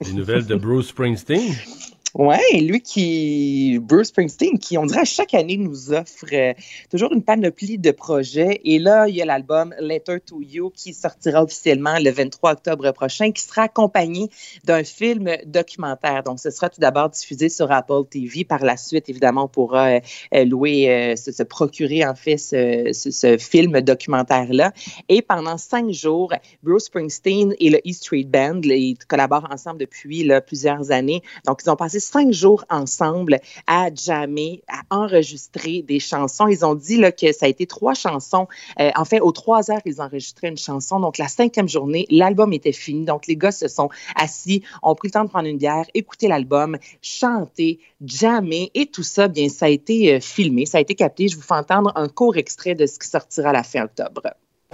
Les nouvelles de Bruce Springsteen? <laughs> Oui, lui qui, Bruce Springsteen, qui, on dirait, chaque année nous offre euh, toujours une panoplie de projets. Et là, il y a l'album Letter to You qui sortira officiellement le 23 octobre prochain, qui sera accompagné d'un film documentaire. Donc, ce sera tout d'abord diffusé sur Apple TV. Par la suite, évidemment, on pourra euh, louer, euh, se, procurer, en fait, ce, film documentaire-là. Et pendant cinq jours, Bruce Springsteen et le E Street Band, ils collaborent ensemble depuis plusieurs années. Donc, ils ont passé cinq jours ensemble à jammer, à enregistrer des chansons. Ils ont dit là, que ça a été trois chansons. Euh, en fait, aux trois heures, ils enregistraient une chanson. Donc, la cinquième journée, l'album était fini. Donc, les gars se sont assis, ont pris le temps de prendre une bière, écouter l'album, chanter, jammer. Et tout ça, bien, ça a été euh, filmé, ça a été capté. Je vous fais entendre un court extrait de ce qui sortira à la fin octobre.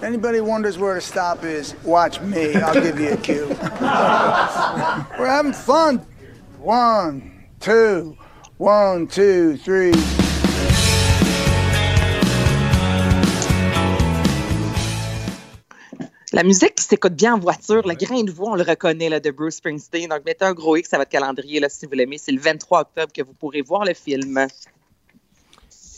Anybody wonders where to stop is, watch me. I'll give you a cue. <laughs> We're having fun. One, two, one, two, three. La musique qui s'écoute bien en voiture, le grain de voix, on le reconnaît là, de Bruce Springsteen. Donc, mettez un gros X à votre calendrier là, si vous l'aimez. C'est le 23 octobre que vous pourrez voir le film.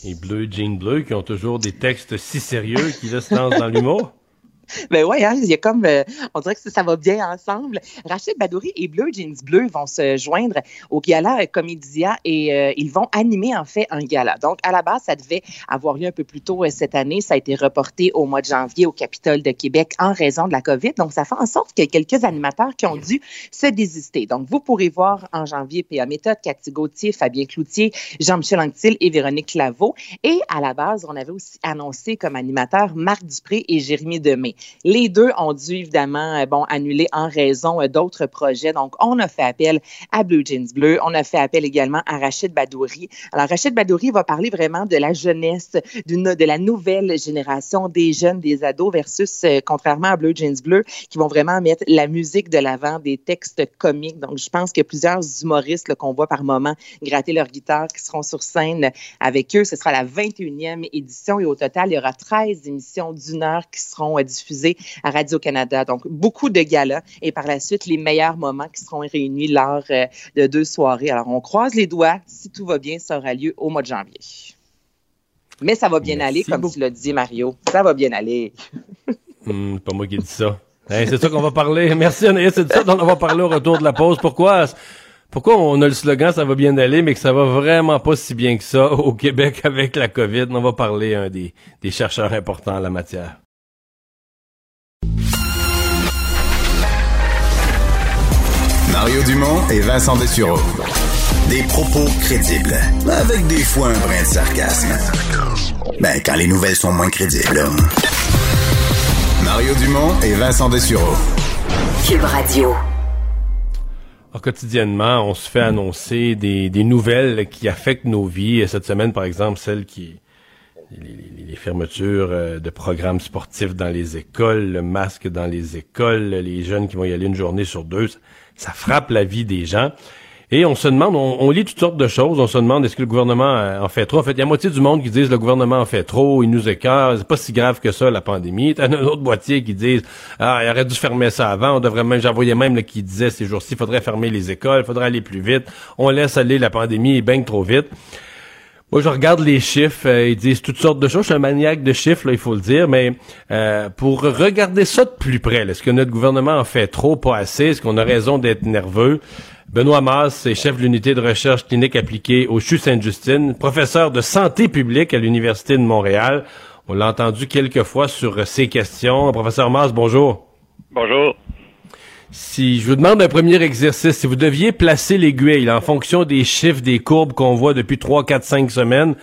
Et Bleu, Jean Bleu, qui ont toujours des textes si sérieux qui laissent dans l'humour. <laughs> <laughs> Ben oui, hein, il y a comme, euh, on dirait que ça, va bien ensemble. Rachid Badouri et Bleu Jeans Bleu vont se joindre au gala Comédia et euh, ils vont animer en fait un gala. Donc, à la base, ça devait avoir lieu un peu plus tôt euh, cette année. Ça a été reporté au mois de janvier au Capitole de Québec en raison de la COVID. Donc, ça fait en sorte qu'il y a quelques animateurs qui ont dû se désister. Donc, vous pourrez voir en janvier P.A. Méthode, Cathy Gauthier, Fabien Cloutier, Jean-Michel Anctil et Véronique Laveau. Et à la base, on avait aussi annoncé comme animateurs Marc Dupré et Jérémy Demé. Les deux ont dû évidemment euh, bon, annuler en raison euh, d'autres projets. Donc, on a fait appel à Blue Jeans Bleu. On a fait appel également à Rachid Badouri. Alors, Rachid Badouri va parler vraiment de la jeunesse, de la nouvelle génération des jeunes, des ados versus, euh, contrairement à Blue Jeans Bleu, qui vont vraiment mettre la musique de l'avant, des textes comiques. Donc, je pense a plusieurs humoristes qu'on voit par moment gratter leur guitare qui seront sur scène avec eux. Ce sera la 21e édition et au total, il y aura 13 émissions d'une heure qui seront diffusées à Radio-Canada. Donc, beaucoup de galas et par la suite, les meilleurs moments qui seront réunis lors euh, de deux soirées. Alors, on croise les doigts. Si tout va bien, ça aura lieu au mois de janvier. Mais ça va bien aller, comme tu l'as dit, Mario. Ça va bien aller. <laughs> Hmm, pas moi qui dis ça. c'est ça qu'on va parler. Merci, Anaïs. C'est ça dont on va parler au retour de la pause. Pourquoi? Pourquoi on a le slogan ça va bien aller, mais que ça va vraiment pas si bien que ça au Québec avec la COVID? On va parler un des, des chercheurs importants en la matière. Mario Dumont et Vincent Dessureau. Des propos crédibles, avec des fois un brin de sarcasme. Ben, quand les nouvelles sont moins crédibles. Mario Dumont et Vincent Dessureau. Cube Radio. quotidiennement, on se fait annoncer des, des, nouvelles qui affectent nos vies. Cette semaine, par exemple, celle qui les, fermetures euh, de programmes sportifs dans les écoles, le masque dans les écoles, les jeunes qui vont y aller une journée sur deux ça frappe la vie des gens. Et on se demande, on, lit toutes sortes de choses. On se demande est-ce que le gouvernement euh, en fait trop? En fait, il y a moitié du monde qui disent le gouvernement en fait trop, il nous écœure, c'est pas si grave que ça la pandémie. T'as un autre moitié qui disent ah il aurait dû fermer ça avant. On devrait même, j'en voyais même là, qui disait ces jours-ci, faudrait fermer les écoles, il faudrait aller plus vite. On laisse aller la pandémie, il trop vite. Moi, je regarde les chiffres, euh, ils disent toutes sortes de choses. Je suis un maniaque de chiffres, il faut le dire, mais euh, pour regarder ça de plus près, est-ce que notre gouvernement en fait trop, pas assez? Est-ce qu'on a raison d'être nerveux? Benoît Maas est chef de l'unité de recherche clinique appliquée au CHU Sainte-Justine, professeur de santé publique à l'Université de Montréal. On l'a entendu quelques fois sur ces questions. Professeur Maas, bonjour. Bonjour. Si je vous demande un premier exercice, si vous deviez placer l'aiguille en fonction des chiffres, des courbes qu'on voit depuis 3, 4, 5 semaines,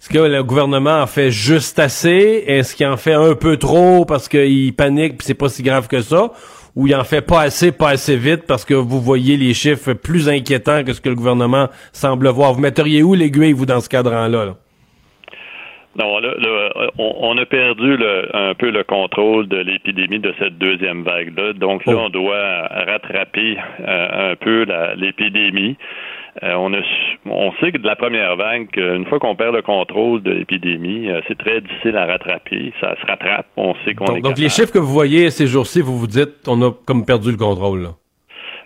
est-ce que le gouvernement en fait juste assez? Est-ce qu'il en fait un peu trop parce qu'il panique et c'est pas si grave que ça? ou il en fait pas assez, pas assez vite parce que vous voyez les chiffres plus inquiétants que ce que le gouvernement semble voir? Vous metteriez où l'aiguille, vous, dans ce cadran-là? Là? Non, là, on, a perdu un peu le contrôle de l'épidémie de cette deuxième vague-là. Donc là, oh. on doit rattraper euh, un peu l'épidémie. Euh, on, a, on sait que de la première vague, une fois qu'on perd le contrôle de l'épidémie, euh, c'est très difficile à rattraper. Ça se rattrape. On sait qu'on donc, est Donc les chiffres que vous voyez ces jours-ci, vous vous dites, on a comme perdu le contrôle. Là.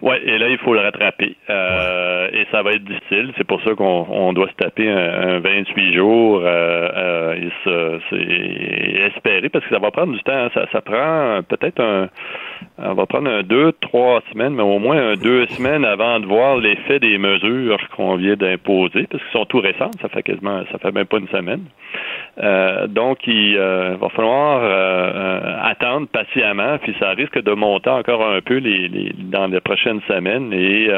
Oui, et là, il faut le rattraper. Euh, Et ça va être difficile. C'est pour ça qu'on on doit se taper un, 28 jours euh, euh, et, se, espérer, parce que ça va prendre du temps. Ça, ça prend peut-être un... On va prendre un deux, trois semaines, mais au moins un deux semaines avant de voir l'effet des mesures qu'on vient d'imposer, parce qu'elles sont tout récentes. Ça fait quasiment, ça fait même pas une semaine. Euh, donc, il euh, va falloir euh, attendre patiemment, puis ça risque de monter encore un peu les, dans les prochaines semaines et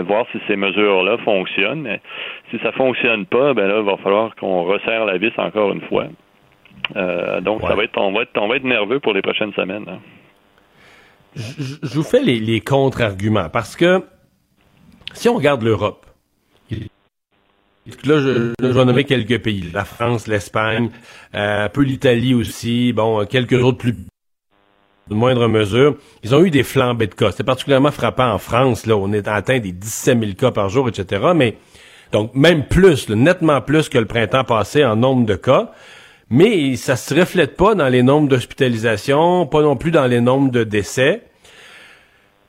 voir si ces mesures-là fonctionnent. Si ça fonctionne pas, ben là, il va falloir qu'on resserre la vis encore une fois. donc, ça va être, on va être, on va être nerveux pour les prochaines semaines. Hein. Je, vous fais les, les contre-arguments parce que si on regarde l'Europe, Là, je, je, vais nommer quelques pays. La France, l'Espagne, euh, un peu l'Italie aussi, bon, quelques autres plus de moindre mesure. Ils ont eu des flambées de cas. C'est particulièrement frappant en France. Là, on est atteint des 17 000 cas par jour, etc. Mais donc même plus, nettement plus que le printemps passé en nombre de cas. Mais ça se reflète pas dans les nombres d'hospitalisations, pas non plus dans les nombres de décès.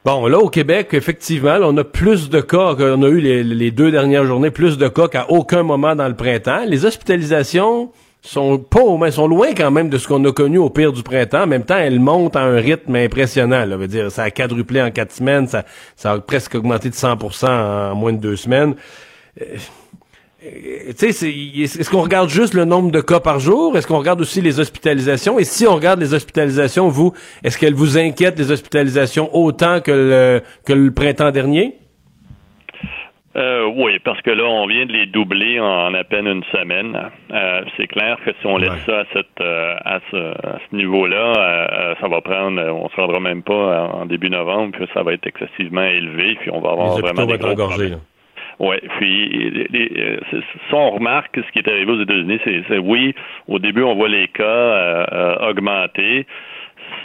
Bon, là, au Québec, effectivement, on a plus de cas qu'on a eu les, deux dernières journées, plus de cas qu'à aucun moment dans le printemps. Les hospitalisations sont pas mais sont loin quand même de ce qu'on a connu au pire du printemps. En même temps, elles montent à un rythme impressionnant. Là. Veut dire, ça a quadruplé en quatre semaines, ça, ça a presque augmenté de 100% en moins de deux semaines. Euh, euh, est-ce qu'on regarde juste le nombre de cas par jour? Est-ce qu'on regarde aussi les hospitalisations? Et si on regarde les hospitalisations, vous, est-ce qu'elles vous inquiètent, les hospitalisations, autant que le, que le printemps dernier? Euh, oui, parce que là, on vient de les doubler en à peine une semaine. Euh, c'est clair que si on laisse ça à, cette, à ce, niveau-là, ça va prendre, on se rendra même pas en début novembre, puis ça va être excessivement élevé, puis on va avoir vraiment des gros oui, puis les, si on remarque ce qui est arrivé aux États-Unis, c'est oui, au début on voit les cas euh, euh, augmenter.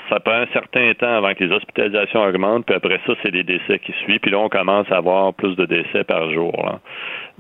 Ça prend un certain temps avant que les hospitalisations augmentent, puis après ça, c'est les décès qui suivent, puis là, on commence à avoir plus de décès par jour. Là.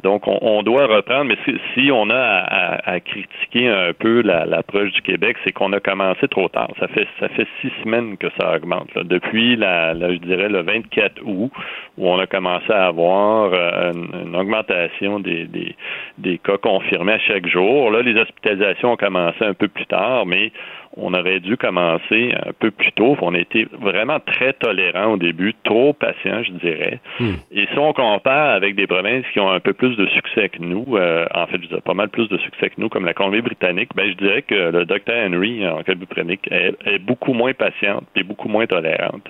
Donc, on, doit reprendre, mais si, on a à, critiquer un peu l'approche du Québec, c'est qu'on a commencé trop tard. Ça fait ça fait six semaines que ça augmente. Depuis, la, je dirais, le 24 août, où on a commencé à avoir euh, une, augmentation des, des, des cas confirmés à chaque jour. Là, les hospitalisations ont commencé un peu plus tard, mais on aurait dû commencer un peu plus tôt. On a été vraiment très tolérant au début, trop patient, je dirais. Hmm. Et si on compare avec des provinces qui ont un peu plus de succès que nous, euh, en fait, je dirais pas mal plus de succès que nous, comme la Colombie-Britannique, ben, je dirais que le docteur Henry en Colombie-Britannique est, beaucoup moins patiente et beaucoup moins tolérante.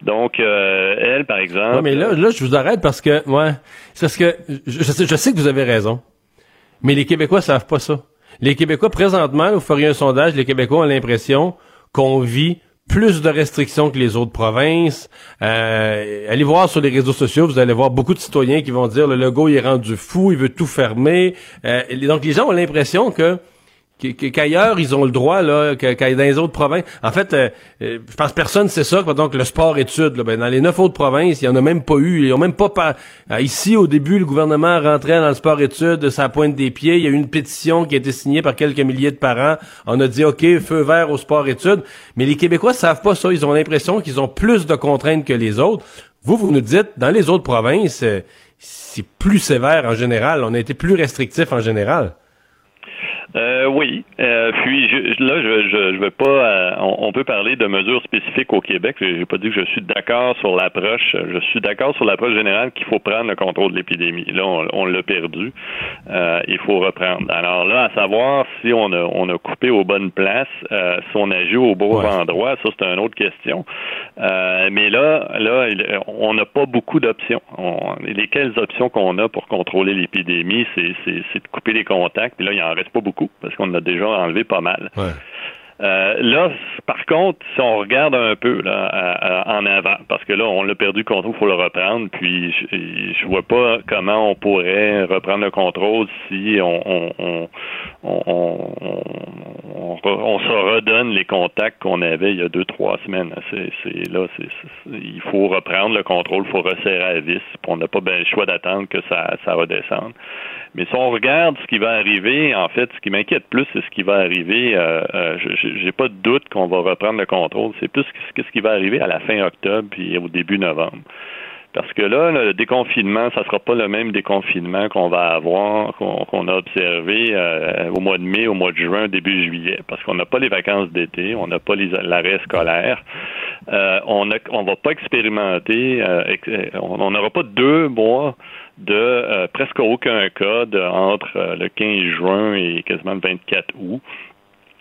Donc, euh, elle, par exemple. Non, mais là, là, je vous arrête parce que, ouais, c'est parce que je, sais, je sais que vous avez raison, mais les Québécois savent pas ça. Les Québécois, présentement, vous feriez un sondage, les Québécois ont l'impression qu'on vit plus de restrictions que les autres provinces. Euh, allez voir sur les réseaux sociaux, vous allez voir beaucoup de citoyens qui vont dire le logo il est rendu fou, il veut tout fermer. Euh, donc les gens ont l'impression que qu'ailleurs ils ont le droit là dans les autres provinces. En fait euh, euh, je pense personne c'est ça donc le sport études là, ben, dans les neuf autres provinces il y en a même pas eu. Ils ont même pas euh, ici au début le gouvernement rentrait dans le sport études ça pointe des pieds. Il y a eu une pétition qui a été signée par quelques milliers de parents. On a dit ok feu vert au sport études mais les Québécois savent pas ça. Ils ont l'impression qu'ils ont plus de contraintes que les autres. Vous vous nous dites dans les autres provinces c'est plus sévère en général. On a été plus restrictif en général euh, oui. Euh, puis je, là, je, je, je veux pas. Euh, on, peut parler de mesures spécifiques au Québec. J'ai pas dit que je suis d'accord sur l'approche. Je suis d'accord sur l'approche générale qu'il faut prendre le contrôle de l'épidémie. Là, on, l'a perdu. Euh, il faut reprendre. Alors là, à savoir si on a, on a coupé aux bonnes places, si on agit au bon endroit, ça c'est une autre question. mais là, là, on n'a pas beaucoup d'options. Lesquelles options qu'on a pour contrôler l'épidémie, c'est de couper les contacts. Puis là, il en reste pas beaucoup parce qu'on a déjà enlevé pas mal. Euh, là, par contre, si on regarde un peu là, en avant, parce que là, on l'a perdu le contrôle, il faut le reprendre, puis je, je vois pas comment on pourrait reprendre le contrôle si on, on, on, on, on se redonne les contacts qu'on avait il y a deux, trois semaines. C'est là, c'est il faut reprendre le contrôle, il faut resserrer la vis, puis on n'a pas bien le choix d'attendre que ça, ça redescende. Mais si on regarde ce qui va arriver, en fait, ce qui m'inquiète plus, c'est ce qui va arriver. Euh, euh, J'ai pas de doute qu'on va reprendre le contrôle. C'est plus ce qui va arriver à la fin octobre puis au début novembre. Parce que là, le déconfinement, ça sera pas le même déconfinement qu'on va avoir, qu'on a observé euh, au mois de mai, au mois de juin, début juillet. Parce qu'on n'a pas les vacances d'été, on n'a pas l'arrêt scolaire. Euh, on ne va pas expérimenter, euh, on n'aura pas deux mois de presque aucun cas de, entre le 15 juin et quasiment le 24 août.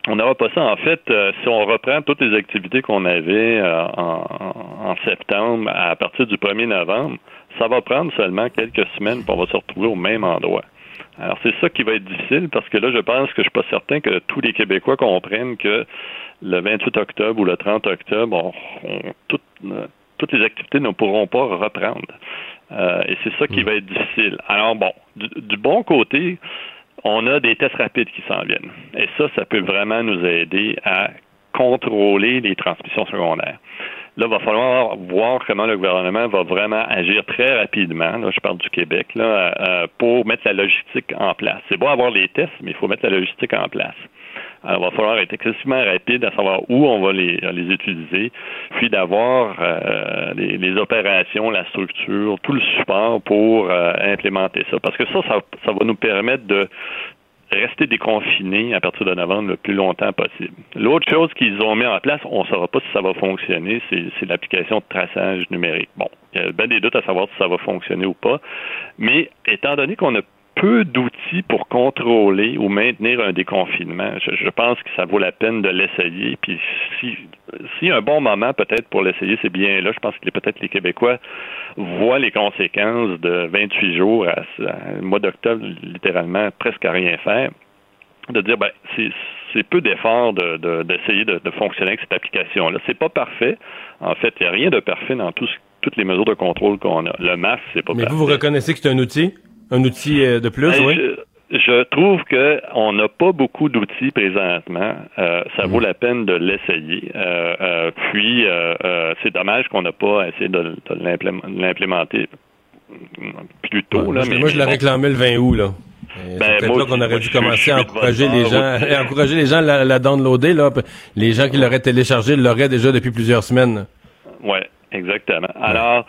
On n'aura pas ça. En fait, si on reprend toutes les activités qu'on avait en, en, septembre à partir du 1er novembre, ça va prendre seulement quelques semaines pour on va se retrouver au même endroit. Alors c'est ça qui va être difficile parce que là, je pense que je suis pas certain que tous les Québécois comprennent que le 28 octobre ou le 30 octobre, toutes, euh, toutes les activités ne pourront pas reprendre. Euh, et c'est ça qui mm. va être difficile. Alors bon, du, bon côté, on a des tests rapides qui s'en viennent. Et ça, ça peut vraiment nous aider à contrôler les transmissions secondaires. Là, il va falloir voir comment le gouvernement va vraiment agir très rapidement, là, je parle du Québec, là, euh, pour mettre la logistique en place. C'est bon avoir les tests, mais il faut mettre la logistique en place. Il va falloir être excessivement rapide à savoir où on va les, les utiliser, puis d'avoir euh, les, opérations, la structure, tout le support pour euh, implémenter ça. Parce que ça, ça, ça va nous permettre de rester déconfinés à partir de novembre le plus longtemps possible. L'autre chose qu'ils ont mis en place, on ne saura pas si ça va fonctionner, c'est l'application de traçage numérique. Bon, il y a bien des doutes à savoir si ça va fonctionner ou pas, mais étant donné qu'on a peu d'outils pour contrôler ou maintenir un déconfinement. Je, pense que ça vaut la peine de l'essayer. Puis si, si un bon moment peut-être pour l'essayer, c'est bien là. Je pense que peut-être les Québécois voient les conséquences de 28 jours à, un mois d'octobre, littéralement presque à rien faire. De dire ben c'est peu d'efforts d'essayer de, de, fonctionner avec cette application-là. C'est pas parfait. En fait, il n'y a rien de parfait dans toutes les mesures de contrôle qu'on a. Le masque, c'est pas Mais parfait. vous, vous reconnaissez que c'est un outil? Un outil euh, de plus, ben, oui? Je, trouve qu'on n'a pas beaucoup d'outils présentement. Euh, ça vaut mhm. la peine de l'essayer. Euh, puis, c'est dommage qu'on n'a pas essayé de, l'implémenter plus tôt. là, moi, je l'ai réclamé le 20 août. Là. Ben, peut-être là qu'on aurait dû commencer à encourager les gens, encourager les gens à la, la downloader. Là. Les gens qui l'auraient téléchargé l'auraient déjà depuis plusieurs semaines. Oui, exactement. Alors,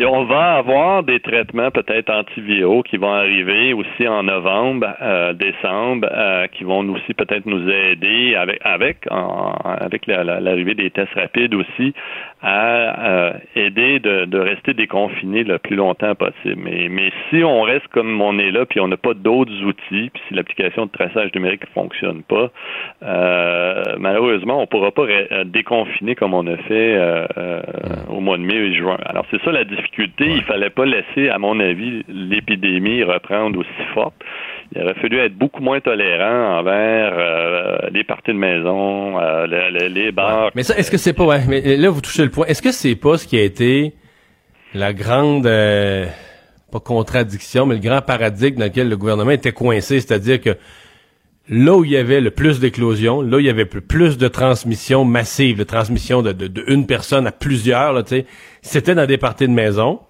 on va avoir des traitements peut-être antiviraux qui vont arriver aussi en novembre, euh, décembre, euh, qui vont aussi peut-être nous aider avec avec avec l'arrivée des tests rapides aussi à euh, aider de, de, rester déconfiné le plus longtemps possible. Mais, mais si on reste comme on est là, puis on n'a pas d'autres outils, puis si l'application de traçage numérique ne fonctionne pas, malheureusement, on ne pourra pas déconfiner comme on a fait au mois de mai et juin. Alors c'est ça la difficulté. Il fallait pas laisser, à mon avis, l'épidémie reprendre aussi forte. Il aurait fallu être beaucoup moins tolérant envers euh, les parties de maison, euh, les, bars. Mais ça, est-ce que c'est pas, ouais, mais là, vous touchez le point. Est-ce que c'est pas ce qui a été la grande, euh, pas contradiction, mais le grand paradigme dans lequel le gouvernement était coincé, c'est-à-dire que là où il y avait le plus d'éclosions, là où il y avait plus de transmission massive, de transmission de, de, une personne à plusieurs, là, c'était dans des parties de maison.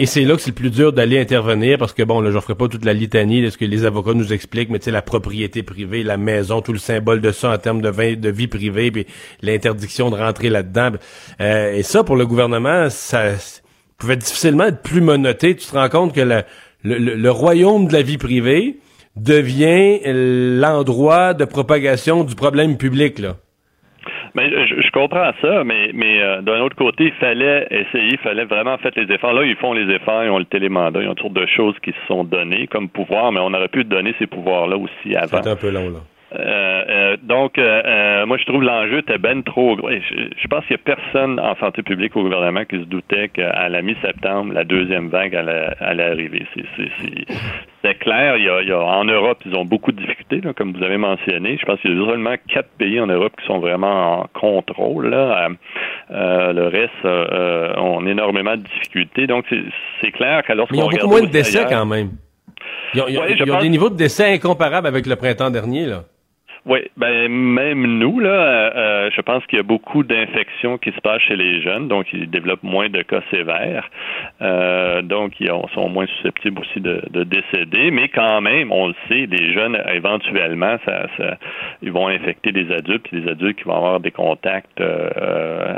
Et c'est là que c'est le plus dur d'aller intervenir parce que bon, là, j'offre pas toute la litanie de ce que les avocats nous expliquent, mais tu sais, la propriété privée, la maison, tout le symbole de ça en termes de, vie, de vie privée, puis l'interdiction de rentrer là-dedans. Euh, et ça, pour le gouvernement, ça pouvait difficilement être plus monoté. Tu te rends compte que le, le royaume de la vie privée devient l'endroit de propagation du problème public, là. Mais je, comprends ça, mais, mais euh, d'un autre côté, il fallait essayer, il fallait vraiment faire les efforts. Là, ils font les efforts, ils ont le télémandat, ils ont toutes sortes de choses qui se sont données comme pouvoir, mais on aurait pu donner ces pouvoirs-là aussi avant. C'est un peu long, là. Euh, donc, moi, je trouve l'enjeu était ben trop gros. Je, pense qu'il n'y a personne en santé publique au gouvernement qui se doutait qu'à la mi-septembre, la deuxième vague allait, allait arriver. C'est clair. Il y, a, en Europe, ils ont beaucoup de difficultés, comme vous avez mentionné. Je pense qu'il y a seulement quatre pays en Europe qui sont vraiment en contrôle. Là. le reste ont énormément de difficultés. Donc, c'est clair que lorsqu'on regarde... Il y a beaucoup moins de décès quand même. Ils ont, des niveaux de décès incomparables avec le printemps dernier, là. Oui, ben même nous là, euh, euh, je pense qu'il y a beaucoup d'infections qui se passent chez les jeunes, donc ils développent moins de cas sévères, euh, donc ils sont moins susceptibles aussi de, décéder. Mais quand même, on le sait, les jeunes éventuellement, ça, ils vont infecter des adultes, puis des adultes qui vont avoir des contacts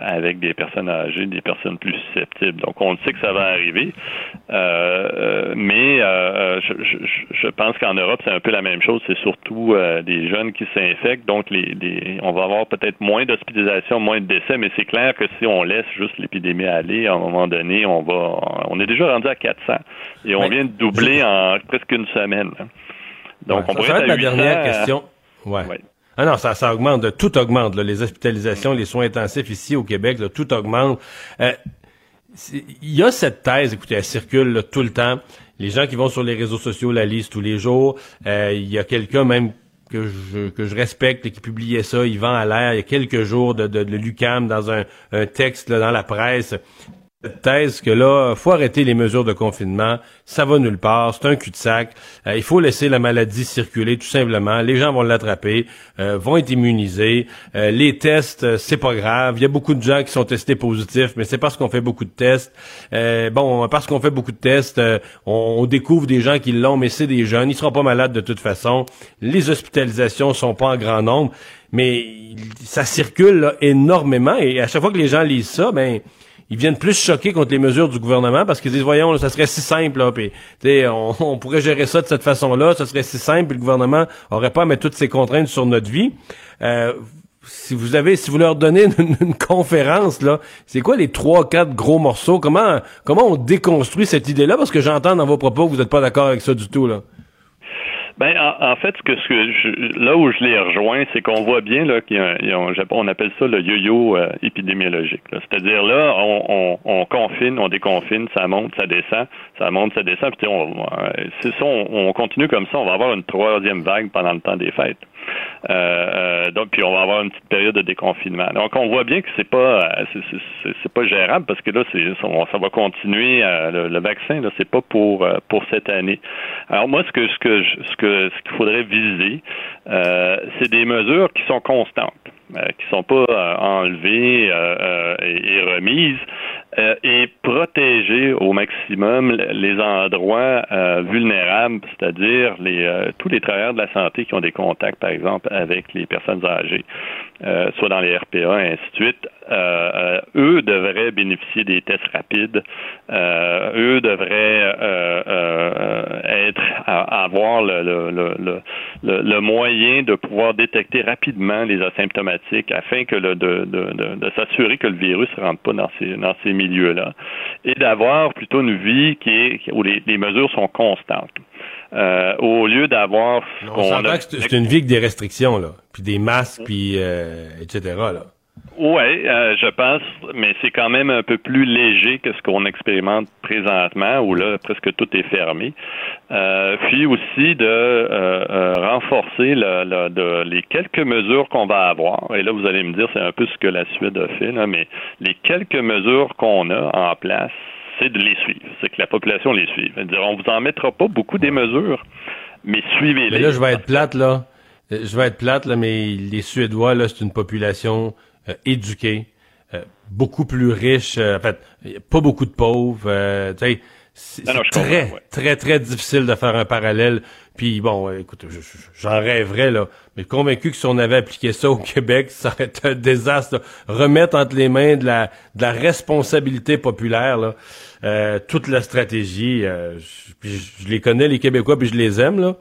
avec des personnes âgées, des personnes plus susceptibles. Donc on le sait que ça va arriver, mais je, je, je, pense qu'en Europe c'est un peu la même chose. C'est surtout des jeunes qui s'infectent, donc les, on va avoir peut-être moins d'hospitalisation, moins de décès, mais c'est clair que si on laisse juste l'épidémie aller, à un moment donné, on va, on est déjà rendu à 400 et on vient de doubler en presque une semaine. Donc, on pourrait ça être la dernière question. Ouais. Ah non, ça, ça augmente, tout augmente, les hospitalisations, les soins intensifs ici au Québec, tout augmente. Euh, il y a cette thèse, écoutez, elle circule tout le temps. Les gens qui vont sur les réseaux sociaux la lisent tous les jours. Euh, il y a quelqu'un même que je, que je respecte qui publiait ça, Yvan l'air il y a quelques jours de, de, de Lucam dans un, un texte dans la presse thèse que là, faut arrêter les mesures de confinement, ça va nulle part, c'est un cul-de-sac. Euh, il faut laisser la maladie circuler tout simplement. Les gens vont l'attraper, euh, vont être immunisés. Euh, les tests, c'est pas grave. Il y a beaucoup de gens qui sont testés positifs, mais c'est parce qu'on fait beaucoup de tests. bon, parce qu'on fait beaucoup de tests, on, découvre des gens qui l'ont, mais c'est des jeunes. Ils seront pas malades de toute façon. Les hospitalisations sont pas en grand nombre, mais ça circule énormément. Et à chaque fois que les gens lisent ça, ben ils viennent plus choquer contre les mesures du gouvernement parce qu'ils disent voyons ça serait si simple là <laughs> on, pourrait gérer ça de cette façon-là ça serait si simple puis le gouvernement aurait pas à mettre toutes ces contraintes sur notre vie. Euh, si vous avez si vous leur donnez une, <laughs> conférence là c'est quoi les trois quatre gros morceaux? Comment comment on déconstruit cette idée là parce que j'entends dans vos propos que vous n'êtes pas d'accord avec ça du tout là ben, en, fait, ce que, ce que je, là où je les rejoins, c'est qu'on voit bien là qu'il y a, on appelle ça le yo-yo euh, épidémiologique. C'est-à-dire là, on, on, on, confine, on déconfine, ça monte, ça descend, ça monte, ça descend. Puis on, c'est ça, on, continue comme ça, on va avoir une troisième vague pendant le temps des fêtes. Euh, euh, donc, puis on va avoir une petite période de déconfinement. Donc, on voit bien que c'est pas c'est pas gérable parce que là, c'est ça va continuer. le, le, vaccin, là, c'est pas pour pour cette année. Alors moi, ce que ce que ce que ce qu'il faudrait viser, c'est des mesures qui sont constantes. Euh, qui sont pas euh, enlevées euh, et, remises, et protéger au maximum les endroits vulnérables, c'est-à-dire les, tous les travailleurs de la santé qui ont des contacts, par exemple, avec les personnes âgées, soit dans les RPA, et ainsi de suite. eux devraient bénéficier des tests rapides. eux devraient être avoir le, moyen de pouvoir détecter rapidement les asymptomatiques afin que le, de, de, s'assurer que le virus ne rentre pas dans ces, dans milieux-là et d'avoir plutôt une vie qui est où les, les mesures sont constantes. Euh, au lieu d'avoir a... C'est une vie avec des restrictions, là, puis des masques, puis euh, etc. Là. Oui, euh, je pense, mais c'est quand même un peu plus léger que ce qu'on expérimente présentement, où là, presque tout est fermé. Euh, puis aussi de euh, renforcer le, les quelques mesures qu'on va avoir. Et là, vous allez me dire, c'est un peu ce que la Suède a fait, là, mais les quelques mesures qu'on a en place, c'est de les suivre. C'est que la population les suive. Dire, on vous en mettra pas beaucoup des mesures, mais suivez-les. Mais là, je vais être plate, là. Je vais être plate, là, mais les Suédois, là, c'est une population euh, éduqués, euh, beaucoup plus riches, euh, en fait, pas beaucoup de pauvres. c'est très, très, très difficile de faire un parallèle. Puis bon, écoute, j'en rêverais là, mais convaincu que si on avait appliqué ça au Québec, ça aurait été un désastre. Remettre entre les mains de la, de la responsabilité populaire là, toute la stratégie. je, je, les connais les Québécois, puis je les aime là,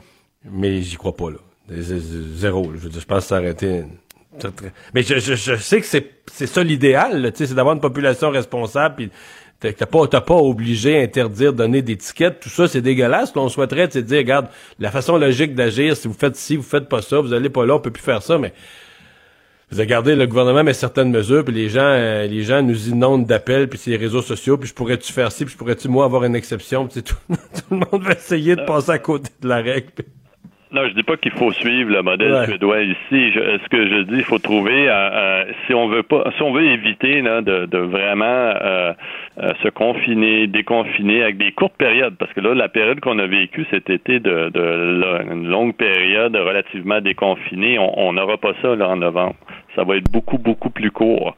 mais j'y crois pas là. Zéro. Je veux dire, je pense que ça aurait été mais je, je, sais que c'est ça l'idéal, c'est d'avoir une population responsable puis T'as pas, t'as pas obligé, interdire, donner des tickets. Tout ça, c'est dégueulasse. Ce qu'on souhaiterait, c'est dire, regarde, la façon logique d'agir, si vous faites ci, vous faites pas ça, vous allez pas là, on peut plus faire ça, mais vous regardez, le gouvernement met certaines mesures, puis les gens, euh, les gens nous inondent d'appels, puis c'est les réseaux sociaux, puis je pourrais-tu faire ci, puis je pourrais-tu moi avoir une exception, puis <laughs> tout, tout le monde va essayer de passer à côté de la règle. Non, je dis pas qu'il faut suivre le modèle suédois ici. ce que je dis, il faut trouver, euh, euh, si on veut pas, si on veut éviter là, de, de vraiment euh, se confiner, déconfiner avec des courtes périodes, parce que là, la période qu'on a vécue cet été de, de une longue période relativement déconfinée, on n'aura pas ça là en novembre. Ça va être beaucoup beaucoup plus court.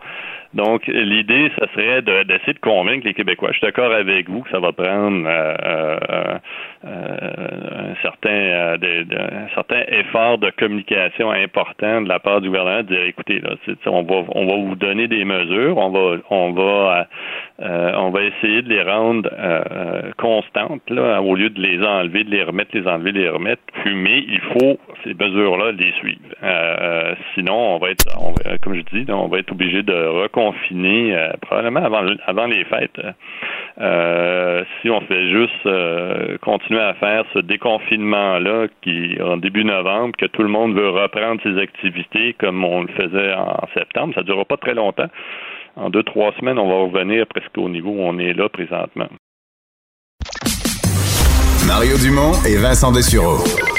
Donc, l'idée, ça serait d'essayer de, convaincre les Québécois. Je suis d'accord avec vous que ça va prendre euh, euh, euh, un, certain, un certain effort de communication important de la part du gouvernement de dire, écoutez, là, on va, on va vous donner des mesures, on va, on va, on va essayer de les rendre constantes, là, au lieu de les enlever, de les remettre, les enlever, les remettre. Puis, mais il faut ces mesures-là les suivre. sinon, on va être, comme je dis, on va être obligé de recommencer euh, probablement avant, avant les fêtes. Euh, si on fait juste euh, continuer à faire ce déconfinement-là qui en début novembre, que tout le monde veut reprendre ses activités comme on le faisait en septembre, ça ne durera pas très longtemps. En deux, trois semaines, on va revenir presque au niveau où on est là présentement. Mario Dumont et Vincent Dessureau.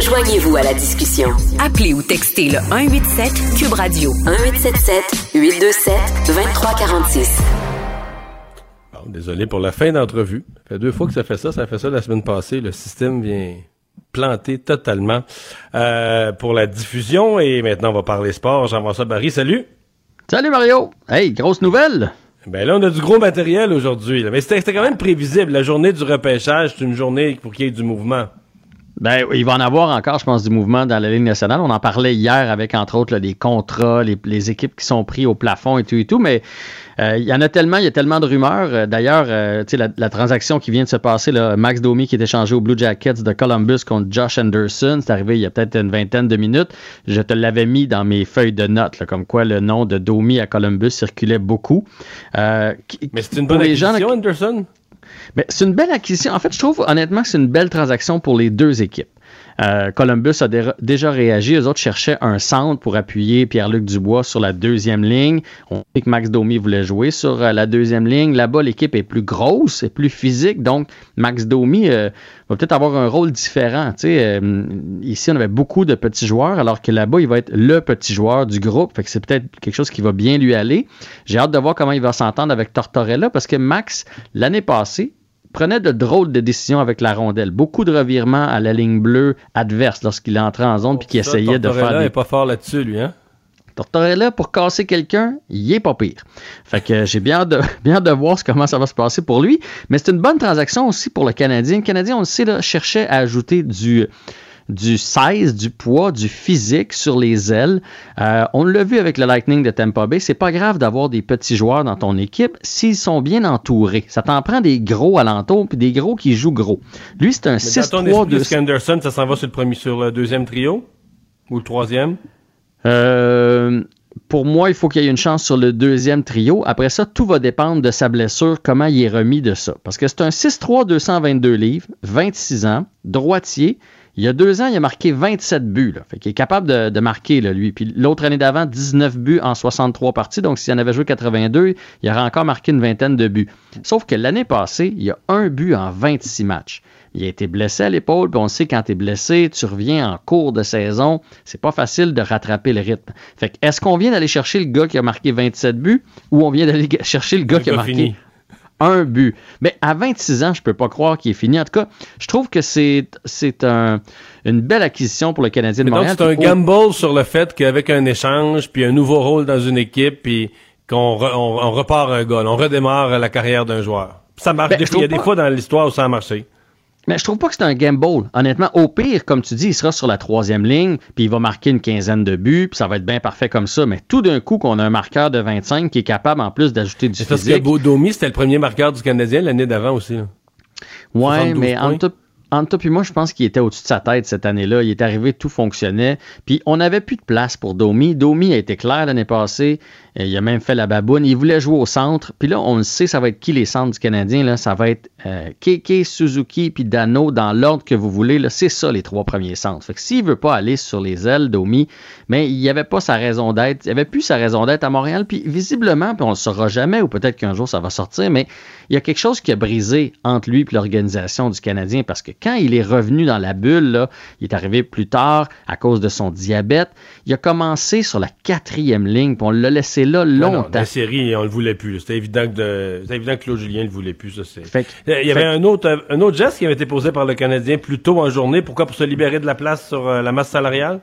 Joignez-vous à la discussion. Appelez ou textez le 187 Cube Radio 1877 827 2346. désolé pour la fin d'entrevue. Ça fait deux fois que ça fait ça. Ça fait ça la semaine passée. Le système vient planter totalement euh, pour la diffusion. Et maintenant, on va parler sport. Jean-François Barry, salut. Salut Mario. Hey, grosse nouvelle. Ben là, on a du gros matériel aujourd'hui. Mais c'était quand même prévisible. La journée du repêchage, c'est une journée pour qu'il y ait du mouvement. Ben, il va en avoir encore, je pense, du mouvement dans la Ligue nationale. On en parlait hier avec, entre autres, les contrats, les, équipes qui sont prises au plafond et tout et tout, mais euh, il y en a tellement, il y a tellement de rumeurs. Euh, d'ailleurs, euh, tu sais, la, transaction qui vient de se passer, là, Max Domi qui est échangé aux Blue Jackets de Columbus contre Josh Anderson, c'est arrivé il y a peut-être une vingtaine de minutes. Je te l'avais mis dans mes feuilles de notes, comme quoi le nom de Domi à Columbus circulait beaucoup. mais c'est une bonne acquisition, Anderson? Mais c'est une belle acquisition. En fait, je trouve honnêtement que c'est une belle transaction pour les deux équipes. Euh, Columbus a déjà réagi. Eux autres cherchaient un centre pour appuyer Pierre-Luc Dubois sur la deuxième ligne. On sait que Max Domi voulait jouer sur euh, la deuxième ligne. Là-bas, l'équipe est plus grosse, et plus physique. Donc, Max Domi euh, va peut-être avoir un rôle différent. ici, on avait beaucoup de petits joueurs, alors que là-bas, il va être le petit joueur du groupe. Fait c'est peut-être quelque chose qui va bien lui aller. J'ai hâte de voir comment il va s'entendre avec Tortorella parce que Max, l'année passée, prenait de drôles de décisions avec la rondelle. Beaucoup de revirements à la ligne bleue adverse lorsqu'il est entré en zone puis qu'il essayait de faire. Des... est pas fort là-dessus, lui, hein? Tortorella, pour casser quelqu'un, il est pas pire. Fait que j'ai bien de, <laughs> bien de voir comment ça va se passer pour lui. Mais c'est une bonne transaction aussi pour le Canadien. Le Canadien, on le sait, là, cherchait à ajouter du, du size, du poids, du physique sur les ailes. Euh, on l'a vu avec le Lightning de Tampa Bay. C'est pas grave d'avoir des petits joueurs dans ton équipe s'ils sont bien entourés. Ça t'en prend des gros alentours puis des gros qui jouent gros. Lui, c'est un 6-3 de Skanderson, ça s'en va sur le premier, sur le deuxième trio? Ou le troisième? Euh, pour moi, il faut qu'il y ait une chance sur le deuxième trio. Après ça, tout va dépendre de sa blessure, comment il est remis de ça. Parce que c'est un 6-3, 222 livres, 26 ans, droitier. Il y a deux ans, il a marqué 27 buts. Là. Fait qu'il est capable de, marquer, là, lui. Puis l'autre année d'avant, 19 buts en 63 parties. Donc, s'il en avait joué 82, il aurait encore marqué une vingtaine de buts. Sauf que l'année passée, il y a un but en 26 matchs. Il a été blessé à l'épaule, puis on sait quand tu es blessé, tu reviens en cours de saison, c'est pas facile de rattraper le rythme. Fait que est-ce qu'on vient d'aller chercher le gars qui a marqué 27 buts ou on vient d'aller chercher le gars qui a marqué un but. Mais à 26 ans, je peux pas croire qu'il est fini. En tout cas, je trouve que c'est c'est un, une belle acquisition pour le Canadien de Montréal. C'est un gamble sur le fait qu'avec un échange, puis un nouveau rôle dans une équipe, puis qu'on on, repart un goal, on redémarre la carrière d'un joueur. Ça marche. Ben, il y a des fois dans l'histoire où ça a marché. Mais je trouve pas que c'est un gamble. Honnêtement, au pire, comme tu dis, il sera sur la troisième ligne, puis il va marquer une quinzaine de buts, puis ça va être bien parfait comme ça. Mais tout d'un coup, qu'on a un marqueur de 25 qui est capable en plus d'ajouter du physique. Parce que c'était le premier marqueur du Canadien l'année d'avant aussi. Oui, mais en tout en toi puis moi, je pense qu'il était au-dessus de sa tête cette année-là. Il est arrivé, tout fonctionnait. Puis on n'avait plus de place pour Domi. Domi a été clair l'année passée. Euh, il a même fait la baboune. Il voulait jouer au centre. Puis là, on le sait, ça va être qui les centres du Canadien. Là? Ça va être euh, Suzuki puis Dano dans l'ordre que vous voulez. C'est ça, les trois premiers centres. Fait que s'il veut pas aller sur les ailes, Domi, mais il n'y avait pas sa raison d'être. Il n'y avait plus sa raison d'être à Montréal. Puis visiblement, on le saura jamais, ou peut-être qu'un jour ça va sortir, mais il y a quelque chose qui a brisé entre lui et l'organisation du Canadien parce que quand il est revenu dans la bulle, là, il est arrivé plus tard à cause de son diabète. Il a commencé sur la quatrième ligne, puis on l'a laissé là longtemps. la série, on le voulait plus. C'était évident que évident que Claude Julien le voulait plus. Ça, il y avait un autre un autre geste qui avait été posé par le Canadien plus tôt en journée. Pourquoi? Pour se libérer de la place sur euh, la masse salariale?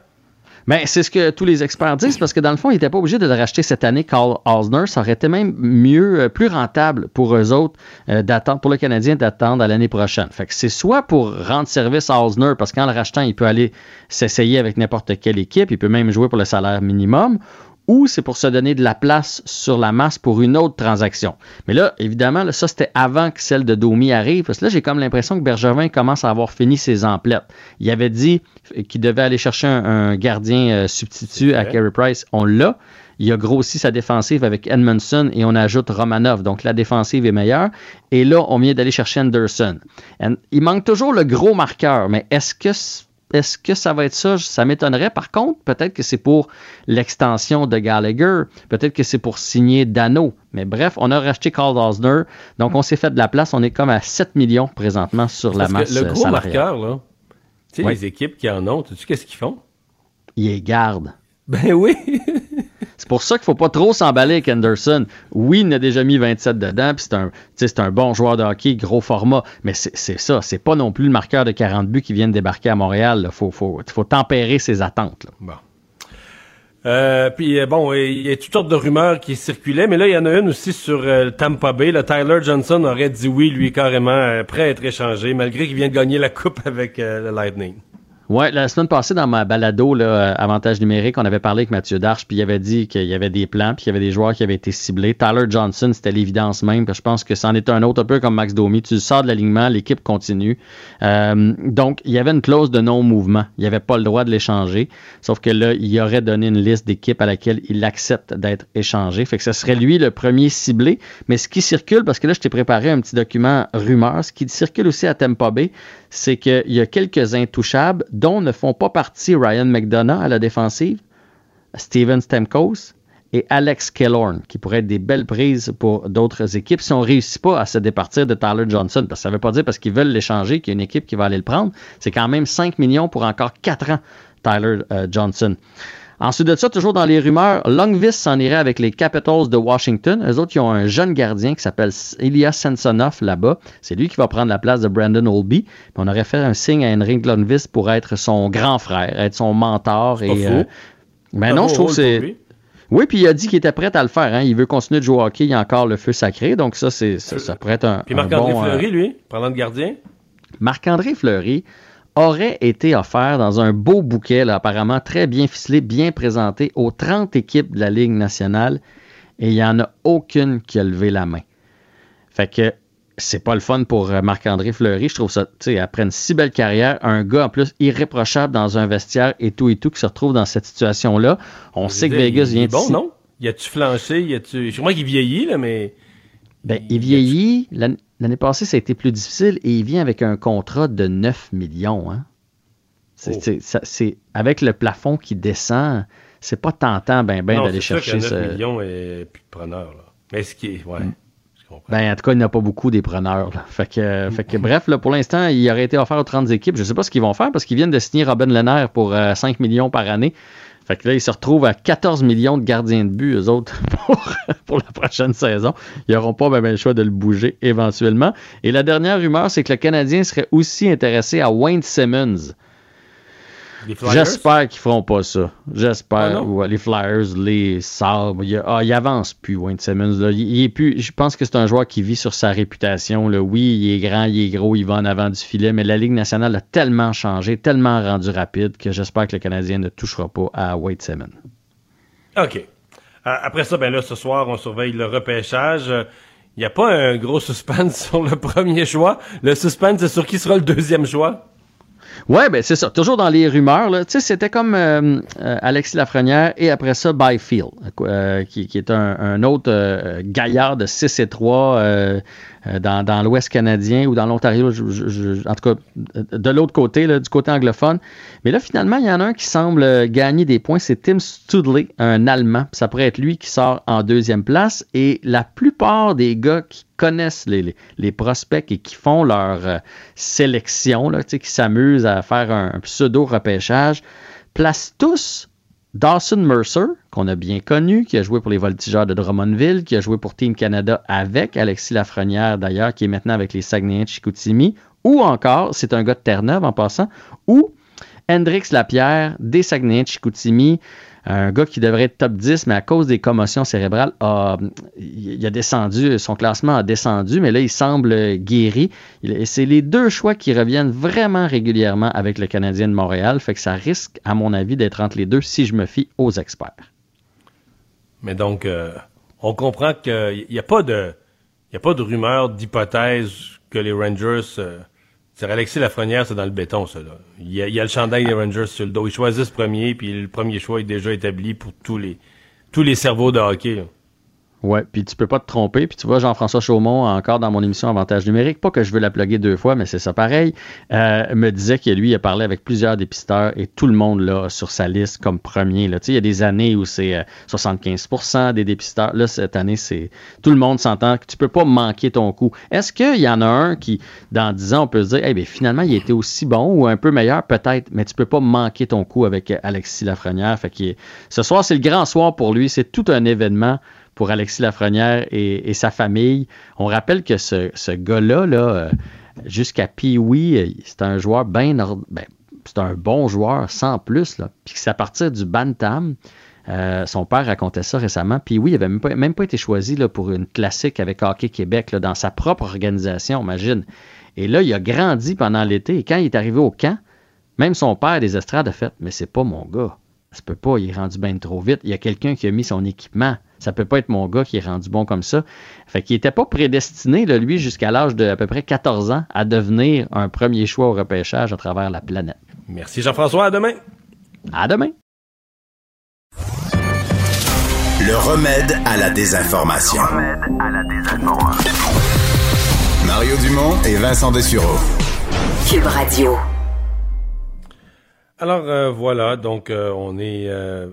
Mais c'est ce que tous les experts disent parce que dans le fond, ils n'étaient pas obligés de le racheter cette année. Carl Osner, ça aurait été même mieux, euh, plus rentable pour eux autres euh, d'attendre, pour le Canadien d'attendre à l'année prochaine. Fait que c'est soit pour rendre service à Osner parce qu'en le rachetant, il peut aller s'essayer avec n'importe quelle équipe, il peut même jouer pour le salaire minimum, ou c'est pour se donner de la place sur la masse pour une autre transaction. Mais là, évidemment, ça, c'était avant que celle de Domi arrive, parce que là, j'ai comme l'impression que Bergevin commence à avoir fini ses emplettes. Il avait dit qu'il devait aller chercher un, gardien euh, substitut à Carey Price. On l'a. Il a grossi sa défensive avec Edmondson et on ajoute Romanov. Donc la défensive est meilleure. Et là, on vient d'aller chercher Anderson. il manque toujours le gros marqueur, mais est-ce que est-ce que ça va être ça? Ça m'étonnerait. Par contre, peut-être que c'est pour l'extension de Gallagher. Peut-être que c'est pour signer Dano. Mais bref, on a racheté Carl Osner. Donc, on s'est fait de la place. On est comme à 7 millions présentement sur la masse Le gros marqueur, là, tu sais, les équipes qui en ont, tu sais qu'est-ce qu'ils font? Ils les gardent. Ben oui! <laughs> C'est pour ça qu'il ne faut pas trop s'emballer avec Anderson. Oui, il a déjà mis 27 dedans, puis c'est un, un bon joueur de hockey, gros format, mais c'est ça. C'est pas non plus le marqueur de 40 buts qui vient de débarquer à Montréal. Il faut, tempérer ses attentes. Bon. Euh, puis euh, bon, il y a toutes sortes de rumeurs qui circulaient, mais là, il y en a une aussi sur euh, Tampa Bay. Le Tyler Johnson aurait dit oui, lui, carrément, prêt à être échangé, malgré qu'il vient de gagner la coupe avec le Lightning. Oui, la semaine passée, dans ma balado, là, euh, Avantage numérique, on avait parlé avec Mathieu Darche, puis il avait dit qu'il y avait des plans, puis il y avait des joueurs qui avaient été ciblés. Tyler Johnson, c'était l'évidence même, puis je pense que c'en est un autre, un peu comme Max Domi. Tu sors de l'alignement, l'équipe continue. Euh, donc, il y avait une clause de non-mouvement. Il n'y avait pas le droit de l'échanger, sauf que là, il aurait donné une liste d'équipes à laquelle il accepte d'être échangé. Fait que ce serait lui le premier ciblé. Mais ce qui circule, parce que là, je t'ai préparé un petit document rumeur, ce qui circule aussi à Tampa Bay, c'est qu'il y a quelques intouchables dont ne font pas partie Ryan McDonough à la défensive, Steven Stamkos et Alex Killorn, qui pourraient être des belles prises pour d'autres équipes si on ne réussit pas à se départir de Tyler Johnson. Parce que ça ne veut pas dire parce qu'ils veulent l'échanger qu'il y a une équipe qui va aller le prendre. C'est quand même 5 millions pour encore 4 ans, Tyler euh, Johnson. Ensuite de ça, toujours dans les rumeurs, Longvis s'en irait avec les Capitals de Washington. Eux autres, ils ont un jeune gardien qui s'appelle Ilya Sensonoff là-bas. C'est lui qui va prendre la place de Brandon Olby. on aurait fait un signe à Henrik Longvis pour être son grand frère, être son mentor. Et, euh, ben non, je trouve que c'est. Oui, puis il a dit qu'il était prêt à le faire. Hein. Il veut continuer de jouer au hockey. Il y a encore le feu sacré. Donc ça, c'est ça, pourrait être un. Puis Marc-André Fleury, euh, lui, parlant de gardien? Marc-André Fleury, aurait été offert dans un beau bouquet, apparemment très bien ficelé, bien présenté aux 30 équipes de la Ligue nationale et il n'y en a aucune qui a levé la main. Fait que c'est pas le fun pour euh, Marc-André Fleury. Je trouve ça, tu sais, après une si belle carrière, un gars en plus irréprochable dans un vestiaire et tout et tout qui se retrouve dans cette situation-là. On sait que Vegas vient de. bon, non? Y a-tu flanché? Y a-tu. Je crois qu'il vieillit, là, mais. Ben, il vieillit. L'année passée, ça a été plus difficile et il vient avec un contrat de 9 millions. Hein? C'est, oh. avec le plafond qui descend, c'est pas tentant ben ben d'aller chercher ça. 9 millions et plus de preneurs. Là. Mais ce qui est, ouais. Mm. Ben, en tout cas, il n'y a pas beaucoup des preneurs. Fait que, fait que, bref, là, pour l'instant, il aurait été offert aux 30 équipes. Je ne sais pas ce qu'ils vont faire parce qu'ils viennent de signer Robin Lenner pour 5 euh, millions par année. Fait que là, ils se retrouvent à 14 millions de gardiens de but, eux autres, <laughs> pour, la prochaine saison. Ils n'auront pas même le choix de le bouger éventuellement. Et la dernière rumeur, c'est que le Canadien serait aussi intéressé à Wayne Simmons. J'espère qu'ils feront pas ça. J'espère. Ah les Flyers, les Sabres. Il, ah, il avance plus, Wayne Simmons. Il, est plus, je pense que c'est un joueur qui vit sur sa réputation. Là. Oui, il est grand, il est gros, il va en avant du filet, mais la Ligue nationale a tellement changé, tellement rendu rapide que j'espère que le Canadien ne touchera pas à Wade Simmons. OK. Après ça, ben là, ce soir, on surveille le repêchage. Il n'y a pas un gros suspense <laughs> sur le premier choix. Le suspense, c'est sur qui sera le deuxième choix? Ouais, ben c'est ça. Toujours dans les rumeurs. Tu sais, c'était comme euh, euh, Alexis Lafrenière et après ça, Byfield, euh, qui, qui, est un, un autre gaillard de 6 et 3 euh, dans, l'Ouest canadien ou dans l'Ontario, en tout cas de l'autre côté, du côté anglophone. Mais là, finalement, il y en a un qui semble gagner des points, c'est Tim Studley, un Allemand. Ça pourrait être lui qui sort en deuxième place. Et la plupart des gars qui connaissent les, prospects et qui font leur euh, sélection, qui s'amusent à faire un pseudo-repêchage, placent tous Dawson Mercer, qu'on a bien connu, qui a joué pour les Voltigeurs de Drummondville, qui a joué pour Team Canada avec Alexis Lafrenière d'ailleurs, qui est maintenant avec les Saguenayens de Chicoutimi, ou encore, c'est un gars de Terre-Neuve en passant, ou Hendrix Lapierre des Saguenayens de Chicoutimi, un gars qui devrait être top 10, mais à cause des commotions cérébrales, il a descendu, son classement a descendu, mais là, il semble guéri. C'est les deux choix qui reviennent vraiment régulièrement avec le Canadien de Montréal, fait que ça risque, à mon avis, d'être entre les deux si je me fie aux experts. Mais donc, euh, on comprend qu'il n'y a pas de, il y a pas de rumeur, d'hypothèse que les Rangers euh, c'est Alexis Lafrenière, c'est dans le béton, ça. Là. Il, y a, y a le chandail des Rangers sur le dos. Ils choisissent premier, puis le premier choix est déjà établi pour tous les tous les cerveaux de hockey. Ouais, puis tu peux pas te tromper. Puis tu vois, Jean-François Chaumont, encore dans mon émission Avantage numérique, pas que je veux la plugger deux fois, mais c'est ça pareil, euh, me disait que lui, il a parlé avec plusieurs dépisteurs et tout le monde là sur sa liste comme premier. Là. Tu il y a des années où c'est 75% euh, des dépisteurs. Là, cette année, c'est tout le monde s'entend que tu peux pas manquer ton coup. Est-ce qu'il y en a un qui, dans 10 ans, on peut se dire, eh bien, finalement, il était aussi bon ou un peu meilleur, peut-être, mais tu peux pas manquer ton coup avec Alexis Lafrenière. Fait que ce soir, c'est le grand soir pour lui. C'est tout un événement pour Alexis Lafrenière et, sa famille. On rappelle que ce, gars-là, là, euh, jusqu'à Pee-Wee, c'est un joueur bien... Ben, c'est un bon joueur, sans plus. Puis c'est à partir du Bantam. Euh, son père racontait ça récemment. Puis oui, il n'avait même pas, été choisi pour une classique avec Hockey Québec dans sa propre organisation, imagine. Et là, il a grandi pendant l'été. Et quand il est arrivé au camp, même son père des estrades a fait Mais c'est pas mon gars. Ça peut pas, il est rendu bien trop vite. Il y a quelqu'un qui a mis son équipement. Ça peut pas être mon gars qui est rendu bon comme ça. Fait qu'il était pas prédestiné, lui, jusqu'à l'âge de à peu près 14 ans, à devenir un premier choix au repêchage à travers la planète. Merci Jean-François. À demain. À demain. Le remède à la désinformation. Le remède à la désinformation. Mario Dumont et Vincent Dessureau. Cube Radio. Alors euh, voilà, donc euh, on est euh,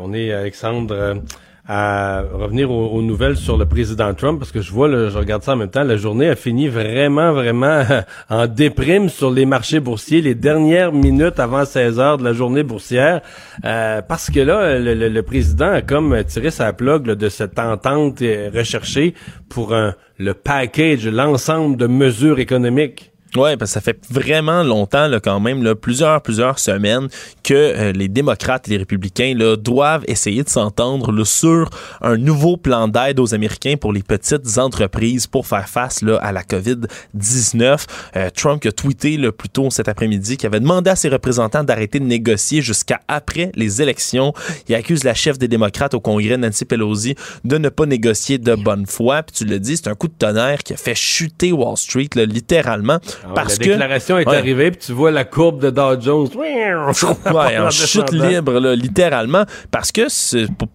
on est Alexandre à revenir aux, nouvelles sur le président Trump parce que je vois, je regarde ça en même temps, la journée a fini vraiment, vraiment <laughs> en déprime sur les marchés boursiers, les dernières minutes avant 16 heures de la journée boursière, parce que là, le, président a comme tiré sa plug de cette entente recherchée pour le package, l'ensemble de mesures économiques. Oui, parce que ça fait vraiment longtemps, là, quand même, là, plusieurs, plusieurs semaines, que euh, les démocrates et les républicains là, doivent essayer de s'entendre sur un nouveau plan d'aide aux Américains pour les petites entreprises pour faire face là, à la COVID-19. Euh, Trump a tweeté là, plus tôt cet après-midi qu'il avait demandé à ses représentants d'arrêter de négocier jusqu'à après les élections. Il accuse la chef des démocrates au Congrès, Nancy Pelosi, de ne pas négocier de bonne foi. Puis tu le dis, c'est un coup de tonnerre qui a fait chuter Wall Street, là, littéralement. Ah parce la déclaration est arrivée, puis tu vois la courbe de Dow Jones. ouais, en chute libre, là, littéralement. Parce que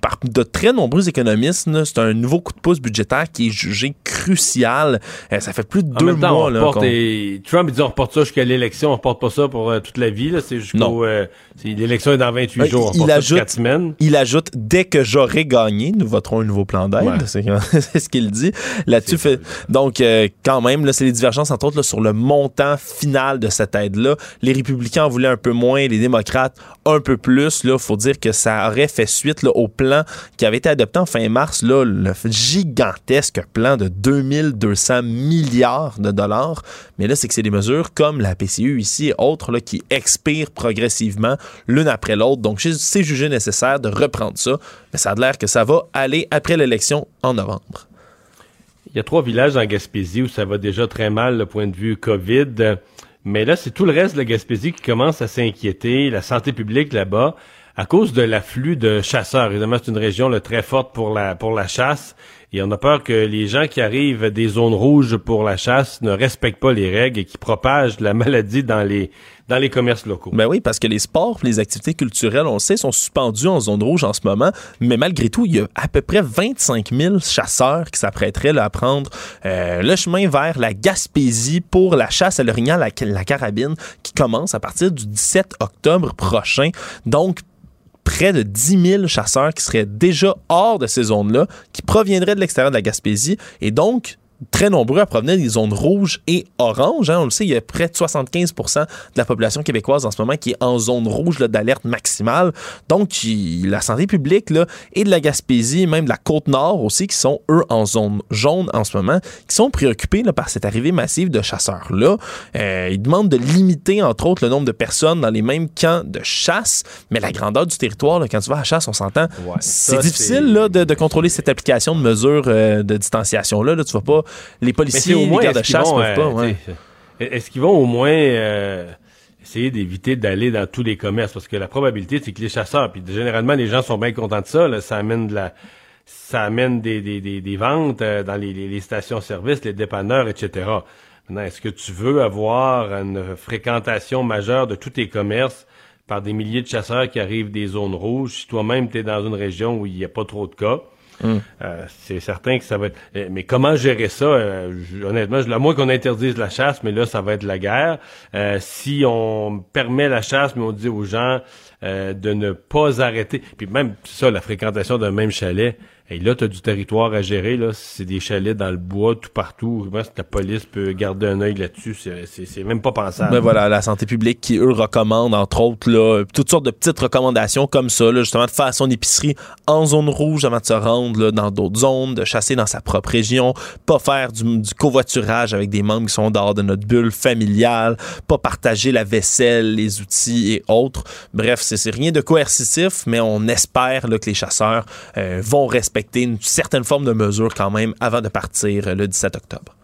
par de très nombreux économistes, c'est un nouveau coup de pouce budgétaire qui est jugé crucial. Euh, ça fait plus de deux mois. là, Trump, il dit on reporte ça jusqu'à l'élection, on reporte pas ça pour euh, toute la vie. C'est jusqu'au. Euh, l'élection est dans 28 jours. On il ajoute, ça semaines. Il ajoute dès que j'aurai gagné, nous voterons un nouveau plan d'aide. <laughs> C'est ce qu'il dit. Là-dessus, donc, quand même, là, c'est les divergences, entre autres, là, sur le montant final de cette aide-là. Les républicains en voulaient un peu moins, les démocrates un peu plus. Il faut dire que ça aurait fait suite là, au plan qui avait été adopté en fin mars, là, le gigantesque plan de 2200 milliards de dollars. Mais là, c'est que c'est des mesures comme la PCU ici et autres là, qui expirent progressivement l'une après l'autre. Donc, c'est jugé nécessaire de reprendre ça. Mais ça a l'air que ça va aller après l'élection en novembre. Il y a trois villages en Gaspésie où ça va déjà très mal le point de vue COVID. Mais là, c'est tout le reste de la Gaspésie qui commence à s'inquiéter. La santé publique là-bas à cause de l'afflux de chasseurs. Évidemment, c'est une région très forte pour la chasse. Et on a peur que les gens qui arrivent des zones rouges pour la chasse ne respectent pas les règles et qui propagent la maladie dans les dans les commerces locaux. Ben oui, parce que les sports, les activités culturelles, on le sait, sont suspendus en zone rouge en ce moment. Mais malgré tout, il y a à peu près 25 000 chasseurs qui s'apprêteraient à prendre euh, le chemin vers la Gaspésie pour la chasse à l'orignal, la, la carabine, qui commence à partir du 17 octobre prochain. Donc, près de 10 000 chasseurs qui seraient déjà hors de ces zones-là, qui proviendraient de l'extérieur de la Gaspésie. Et donc, très nombreux à provenir des zones rouges et oranges. Hein. On le sait, il y a près de 75% de la population québécoise en ce moment qui est en zone rouge d'alerte maximale. Donc, la santé publique là, et de la Gaspésie, même de la Côte-Nord aussi, qui sont, eux, en zone jaune en ce moment, qui sont préoccupés là, par cette arrivée massive de chasseurs-là. Euh, ils demandent de limiter, entre autres, le nombre de personnes dans les mêmes camps de chasse, mais la grandeur du territoire, là, quand tu vas à la chasse, on s'entend, c'est difficile là, de, de, contrôler cette application de mesures euh, de distanciation-là. Là, tu vas pas les policiers, les gardes de chasse peuvent pas. Euh, est-ce qu'ils vont au moins euh, essayer d'éviter d'aller dans tous les commerces? Parce que la probabilité, c'est que les chasseurs, puis généralement, les gens sont bien contents de ça, ça amène de la ça amène des, des, des, ventes euh, dans les, les stations-service, les dépanneurs, etc. Maintenant, est-ce que tu veux avoir une fréquentation majeure de tous tes commerces par des milliers de chasseurs qui arrivent des zones rouges? Si toi-même tu es dans une région où il n'y a pas trop de cas? Euh, c'est certain que ça va être. Euh, mais comment gérer ça euh, Honnêtement, à moins qu'on interdise la chasse, mais là, ça va être la guerre. si on permet la chasse, mais on dit aux gens de ne pas arrêter, puis même ça, la fréquentation d'un même chalet, et là, tu as du territoire à gérer. Là. C'est des chalets dans le bois, tout partout. La police peut garder un œil là-dessus, c'est même pas pensable. Ben voilà, la santé publique qui, eux, recommande, entre autres, là, toutes sortes de petites recommandations comme ça, là, justement, de faire son épicerie en zone rouge avant de se rendre là, dans d'autres zones, de chasser dans sa propre région, pas faire du, covoiturage avec des membres qui sont dehors de notre bulle familiale, pas partager la vaisselle, les outils et autres. Bref, c'est rien de coercitif, mais on espère là, que les chasseurs euh, vont respecter une certaine forme de mesure quand même avant de partir le 17 octobre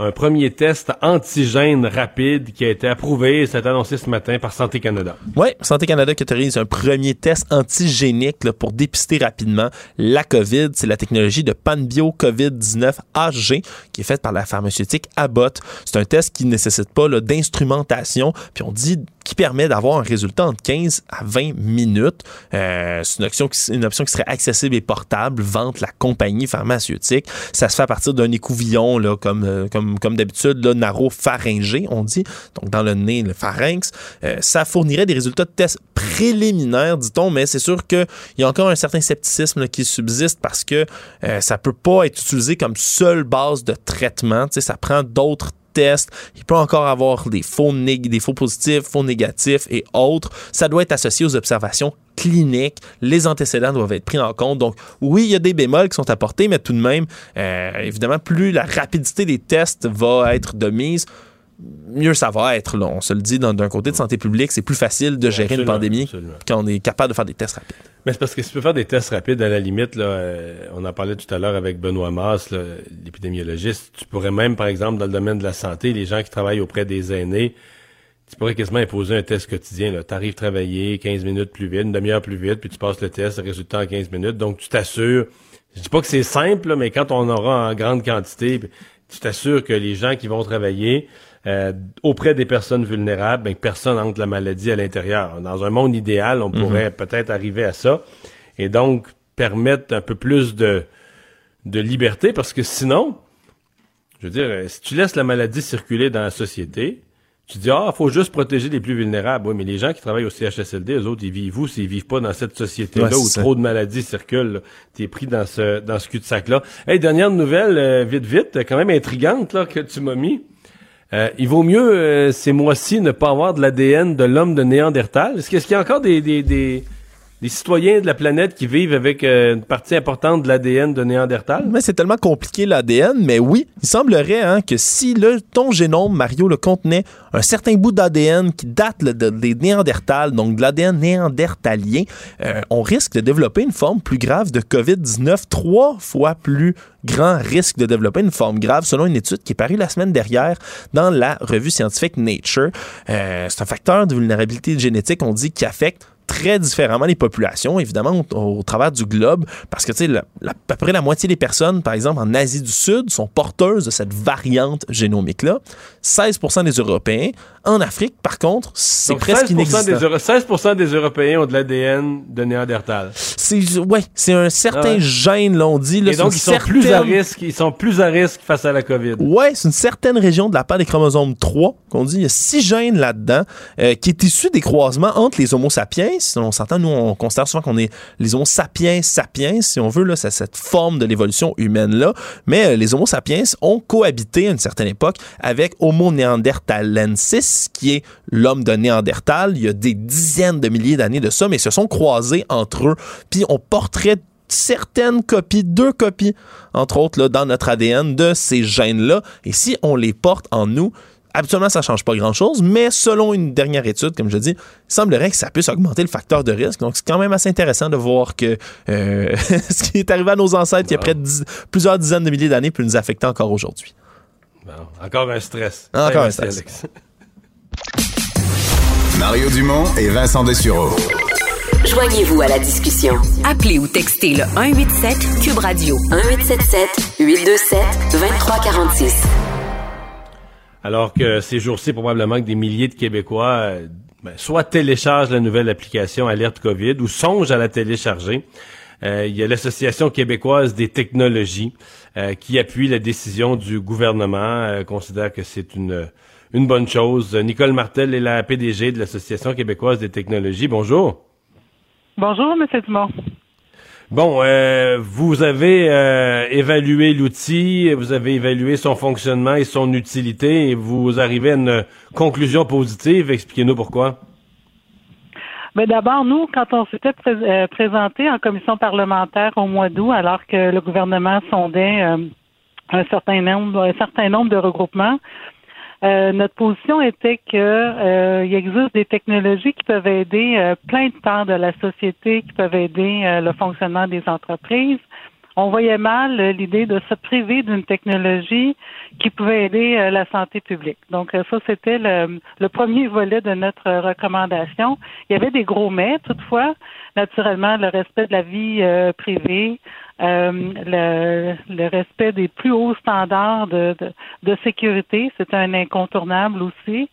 un premier test antigène rapide qui a été approuvé, c'est annoncé ce matin par Santé Canada. Oui, Santé Canada qui autorise un premier test antigénique pour dépister rapidement la COVID. C'est la technologie de Panbio COVID-19 AG qui est faite par la pharmaceutique Abbott. C'est un test qui ne nécessite pas d'instrumentation, puis on dit qui permet d'avoir un résultat entre 15 à 20 minutes. Euh, c'est une option, qui, une option qui serait accessible et portable, vente la compagnie pharmaceutique. Ça se fait à partir d'un écouvillon, là, comme, euh, comme, comme d'habitude, naro-pharyngé, on dit, donc dans le nez, le pharynx. Euh, ça fournirait des résultats de tests préliminaires, dit-on, mais c'est sûr qu'il y a encore un certain scepticisme qui subsiste parce que ça peut pas être utilisé comme seule base de traitement. ça prend d'autres il peut encore avoir des faux, des faux positifs, faux négatifs et autres. Ça doit être associé aux observations cliniques. Les antécédents doivent être pris en compte. Donc, oui, il y a des bémols qui sont apportés, mais tout de même, euh, évidemment, plus la rapidité des tests va être de mise, mieux ça va être. Là. On se le dit d'un côté de santé publique, c'est plus facile de gérer une pandémie quand on est capable de faire des tests rapides. Mais c'est parce que si tu peux faire des tests rapides, à la limite, là, euh, on en parlait tout à l'heure avec Benoît Masse, l'épidémiologiste, tu pourrais même, par exemple, dans le domaine de la santé, les gens qui travaillent auprès des aînés, tu pourrais quasiment imposer un test quotidien. Tu arrives travailler 15 minutes plus vite, une demi-heure plus vite, puis tu passes le test, le résultat en 15 minutes. Donc, tu t'assures. Je dis pas que c'est simple, mais quand on aura en grande quantité, tu t'assures que les gens qui vont travailler euh, auprès des personnes vulnérables, ben, personne entre la maladie à l'intérieur. Dans un monde idéal, on pourrait mhm. peut-être arriver à ça et donc permettre un peu plus de, de liberté parce que sinon, je veux dire, si tu laisses la maladie circuler dans la société, tu dis, ah, faut juste protéger les plus vulnérables. Oui, mais les gens qui travaillent au CHSLD, eux autres, ils vivent où s'ils vivent pas dans cette société-là où trop de maladies circulent? T'es pris dans ce, dans ce cul-de-sac-là. Hey, dernière nouvelle, euh, vite, vite, quand même intrigante, là, que tu m'as mis. Euh, il vaut mieux, euh, ces mois-ci, ne pas avoir de l'ADN de l'homme de Néandertal. Est-ce qu'il y a encore des, des, des, des citoyens de la planète qui vivent avec euh, une partie importante de l'ADN de Néandertal? Mais c'est tellement compliqué l'ADN, mais oui, il semblerait hein, que si le, ton génome, Mario, le contenait un certain bout d'ADN qui date des Néandertals, donc de l'ADN néandertalien, euh, on risque de développer une forme plus grave de COVID-19, trois fois plus grand risque de développer une forme grave, selon une étude qui est parue la semaine dernière dans la revue scientifique Nature. Euh, c'est un facteur de vulnérabilité génétique, on dit, qui affecte très différemment les populations, évidemment, au, travers du globe, parce que, tu sais, à peu près la moitié des personnes, par exemple, en Asie du Sud, sont porteuses de cette variante génomique-là. 16 des Européens. En Afrique, par contre, c'est presque inexistant. 16 des Européens ont de l'ADN de Néandertal. C'est, ouais, c'est un certain ah gène, là, on dit. Là, Et donc, ils sont plus à risque, ils sont plus à risque face à la COVID. Ouais, c'est une certaine région de la part des chromosomes 3, qu'on dit, il y a six gènes là-dedans, euh, qui est issu des croisements entre les Homo sapiens. On s'entend, nous, on considère souvent qu'on est les Homo sapiens sapiens, si on veut, là, cette forme de l'évolution humaine-là. Mais euh, les Homo sapiens ont cohabité à une certaine époque avec Homo neanderthalensis, qui est l'homme de Néandertal. Il y a des dizaines de milliers d'années de ça, mais ils se sont croisés entre eux. Puis on porterait certaines copies, deux copies, entre autres, dans notre ADN de ces gènes-là. Et si on les porte en nous, Habituellement, ça ne change pas grand-chose, mais selon une dernière étude, comme je dis, il semblerait que ça puisse augmenter le facteur de risque. Donc, c'est quand même assez intéressant de voir que euh, <laughs> ce qui est arrivé à nos ancêtres il y a près de plusieurs dizaines de milliers d'années peut nous affecter encore aujourd'hui. encore un stress. Encore un stress. <laughs> Mario Dumont et Vincent Dessureau. Joignez-vous à la discussion. Appelez ou textez le 187 Cube Radio 1877 827 2346. Alors que ces jours-ci, probablement que des milliers de Québécois euh, ben, soit téléchargent la nouvelle application Alerte COVID ou songent à la télécharger. Euh, il y a l'Association québécoise des technologies euh, qui appuie la décision du gouvernement, considère que c'est une, une bonne chose. Nicole Martel est la PDG de l'Association québécoise des technologies. Bonjour. Bonjour, M. Dumont. Bon, euh, vous avez euh, évalué l'outil, vous avez évalué son fonctionnement et son utilité et vous arrivez à une conclusion positive. Expliquez-nous pourquoi. Mais ben, d'abord, nous, quand on s'était euh, présenté en commission parlementaire au mois d'août, alors que le gouvernement sondait un certain nombre, un certain nombre de regroupements, euh, notre position était que euh, il existe des technologies qui peuvent aider euh, plein de pans de la société, qui peuvent aider le fonctionnement des entreprises. On voyait mal l'idée de se priver d'une technologie qui pouvait aider la santé publique. Donc ça, c'était le, le, premier volet de notre recommandation. Il y avait des gros mais, toutefois, naturellement, le respect de la vie privée, euh, le, le, respect des plus hauts standards de, de, sécurité, c'est un incontournable aussi.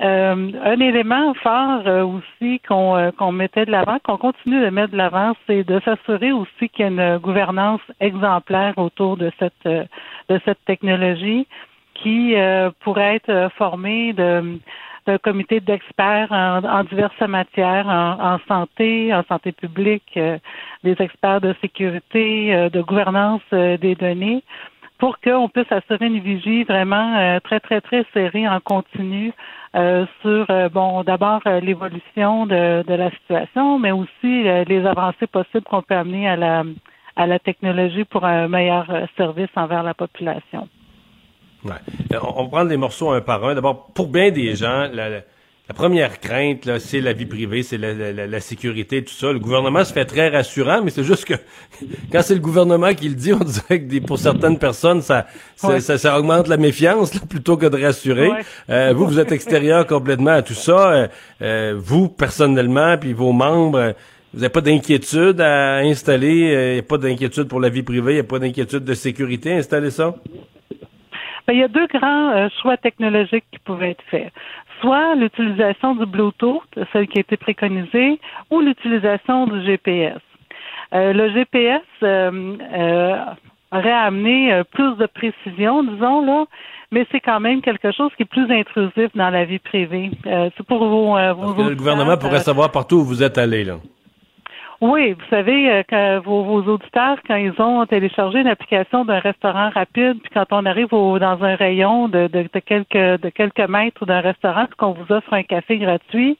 Euh, un élément fort euh, aussi qu'on qu'on mettait de l'avant, qu'on continue de mettre de l'avant, c'est de s'assurer aussi qu'il y a une gouvernance exemplaire autour de cette de cette technologie qui pourrait être formée de un comité d'experts en, diverses matières, en, santé, en santé publique, euh, des experts de sécurité, euh, de gouvernance euh, des données, pour qu'on puisse assurer une vigie vraiment très, très, très serrée en continu sur, bon, d'abord l'évolution de, de, la situation, mais aussi les avancées possibles qu'on peut amener à la, à la technologie pour un meilleur service envers la population. Ouais. Euh, on, va prendre les morceaux un par un. D'abord, pour bien des gens, la, première crainte, c'est la vie privée, c'est la, sécurité, tout ça. Le gouvernement se fait très rassurant, mais c'est juste que <laughs> quand c'est le gouvernement qui le dit, on dirait que pour certaines personnes, ça, ça, augmente la méfiance plutôt que de rassurer. Euh, vous, vous êtes extérieur complètement à tout ça. Euh, vous, personnellement, puis vos membres, vous n'avez pas d'inquiétude à installer, il n'y a pas d'inquiétude pour la vie privée, il n'y a pas d'inquiétude de sécurité? À installer ça? Ben, il y a deux grands euh, choix technologiques qui pouvaient être faits. Soit l'utilisation du Bluetooth, celle qui a été préconisée, ou l'utilisation du GPS. Euh, le GPS euh, aurait amené plus de précision, disons là, mais c'est quand même quelque chose qui est plus intrusif dans la vie privée. c'est pour vos, vos le gouvernement pourrait savoir partout où vous êtes allé là. Oui, vous savez, euh, que vos, auditeurs, quand ils ont téléchargé une application d'un restaurant rapide, puis quand on arrive au, dans un rayon de, de, quelques de quelques mètres d'un restaurant, puis qu'on vous offre un café gratuit,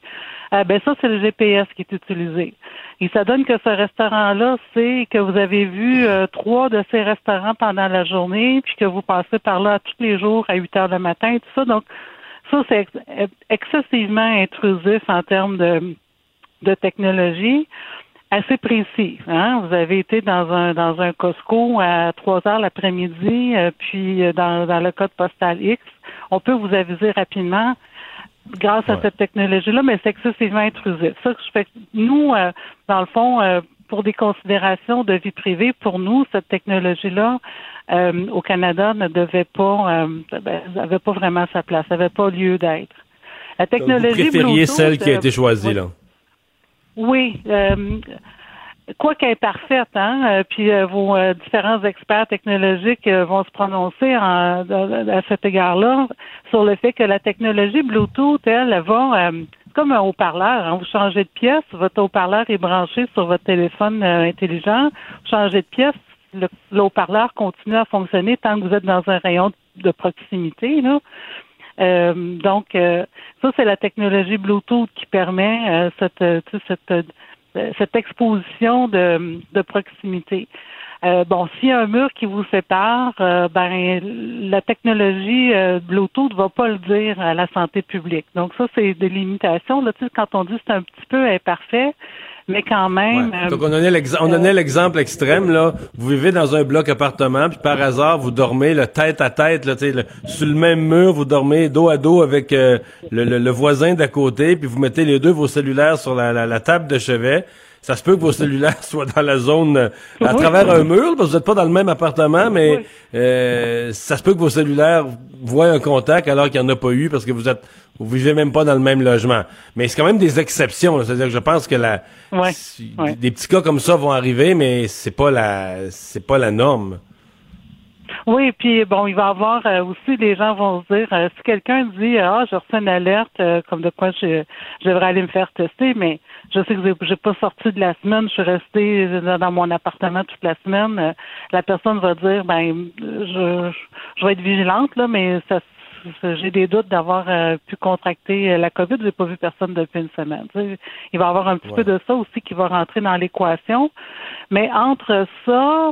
euh, ben ça, c'est le GPS qui est utilisé. Et ça donne que ce restaurant-là sait que vous avez vu euh, trois de ces restaurants pendant la journée, puis que vous passez par là tous les jours à 8 heures le matin, tout ça. Donc, ça, c'est excessivement intrusif en termes de, de technologie assez précis. Hein? Vous avez été dans un dans un Costco à 3 heures l'après-midi, euh, puis euh, dans, dans le code postal X, on peut vous aviser rapidement grâce à cette technologie-là, mais c'est excessivement intrusif. Ça, je fais, nous, euh, dans le fond, euh, pour des considérations de vie privée, pour nous, cette technologie-là euh, au Canada ne devait pas, ben, avait pas vraiment sa place, n'avait pas lieu d'être. La technologie vous préfériez celle qui a été choisie, là? Oui quoi qu'elle est parfaite, hein, euh, puis euh, vos euh, différents experts technologiques vont se prononcer à cet égard-là sur le fait que la technologie Bluetooth, elle, elle va comme un haut-parleur. Hein, vous changez de pièce, votre haut-parleur est branché sur votre téléphone intelligent. Vous changez de pièce, le, haut-parleur continue à fonctionner tant que vous êtes dans un rayon de proximité. Là. Donc, ça, c'est la technologie Bluetooth qui permet cette, cette euh, cette exposition de, de proximité. Euh, bon, s'il y a un mur qui vous sépare, euh, ben la technologie euh, Bluetooth va pas le dire à la santé publique. Donc ça, c'est des limitations. Là, tu sais, quand on dit c'est un petit peu imparfait, mais quand même. Euh, Donc on donnait l'exemple extrême là. Vous vivez dans un bloc appartement, puis par hasard vous dormez le tête à tête là, le, sur le même mur, vous dormez dos à dos avec le, le, voisin d'à côté, puis vous mettez les deux vos cellulaires sur la, la, la table de chevet ça se peut que vos cellulaires <laughs> soient dans la zone euh, à travers un mur, parce que vous n'êtes pas dans le même appartement, mais euh, ça se peut que vos cellulaires voient un contact alors qu'il n'y en a pas eu parce que vous êtes vous vivez même pas dans le même logement. Mais c'est quand même des exceptions. C'est-à-dire que je pense que la des petits cas comme ça vont arriver, mais c'est pas la c'est pas la norme. Oui, puis bon, il va y avoir euh, aussi des gens vont se dire si quelqu'un dit ah j'ai reçu une alerte comme de quoi je, je devrais aller me faire tester, mais je sais que j'ai pas sorti de la semaine, je suis restée dans mon appartement toute la semaine. Euh, la personne va dire, ben, je, je vais être vigilante là, mais ça, j'ai des doutes d'avoir euh, pu contracter euh, la COVID. J'ai pas vu personne depuis une semaine. il va y avoir un petit peu de ça aussi qui va rentrer dans l'équation. Mais entre ça,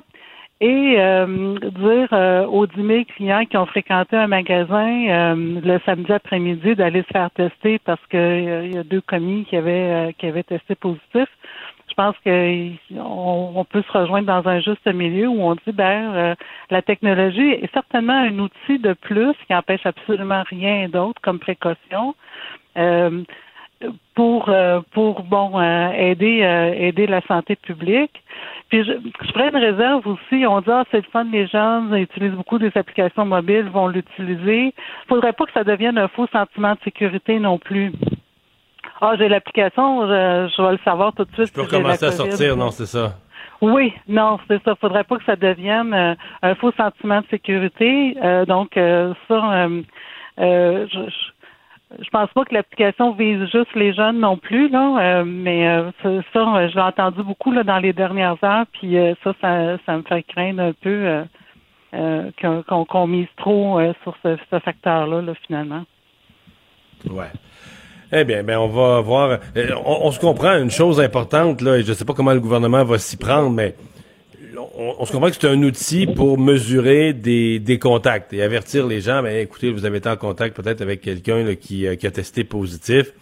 et euh, dire euh, aux 10 000 clients qui ont fréquenté un magasin euh, le samedi après-midi d'aller se faire tester parce que il y a deux commis qui avaient qui avaient testé positif. Je pense qu'on on peut se rejoindre dans un juste milieu où on dit ben la technologie est certainement un outil de plus qui empêche absolument rien d'autre comme précaution pour pour bon aider aider la santé publique. Puis je, je ferais une réserve aussi. On dit, ah, c'est le fun, les gens utilisent beaucoup des applications mobiles, vont l'utiliser. Il faudrait pas que ça devienne un faux sentiment de sécurité non plus. Ah, j'ai l'application, je, vais le savoir tout de suite. Je peux commencer à sortir, non, c'est ça? Oui, non, c'est ça. Faudrait pas que ça devienne euh, un faux sentiment de sécurité. Euh, donc, euh, ça, je, je pense pas que l'application vise juste les jeunes non plus, là, euh, mais euh, ça, je l'ai entendu beaucoup là, dans les dernières heures, puis euh, ça, ça, me fait craindre un peu qu'on mise trop sur ce, facteur-là, là, finalement. Ouais. Eh bien, ben on va voir. On, se comprend une chose importante là, et je sais pas comment le gouvernement va s'y prendre, mais on, se comprend que c'est un outil pour mesurer des, des, contacts et avertir les gens, ben, écoutez, vous avez été en contact peut-être avec quelqu'un qui, euh, qui, a testé positif.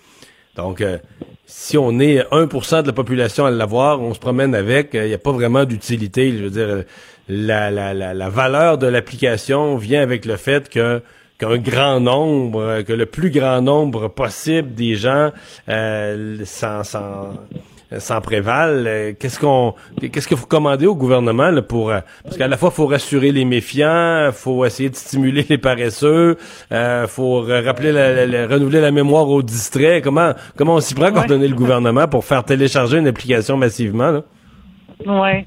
Donc, euh, si on est 1% de la population à l'avoir, on se promène avec, il n'y a pas vraiment d'utilité. Je veux dire, la, la, la, la valeur de l'application vient avec le fait que qu'un grand nombre, que le plus grand nombre possible des gens euh, s'en s'en prévalent. Euh, qu'est-ce qu'on, qu'est-ce que vous commandez au gouvernement là, pour euh, parce qu'à la fois faut rassurer les méfiants, faut essayer de stimuler les paresseux, euh, faut rappeler, la, renouveler la mémoire aux distraits. Comment comment on s'y prend quand on est le gouvernement pour faire télécharger une application massivement là? Ouais.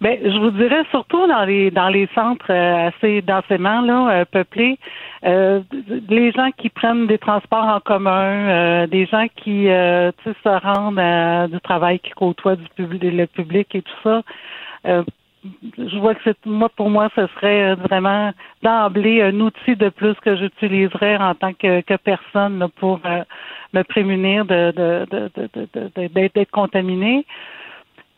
Ben, je vous dirais surtout dans les dans les centres euh, assez densément là euh, peuplés, euh, les gens qui prennent des transports en commun, des gens qui se rendent du travail, qui côtoient du public, le public et tout ça. je vois que c'est moi pour moi ce serait vraiment d'emblée un outil de plus que j'utiliserais en tant que, que personne pour me prémunir de, de, d'être contaminé.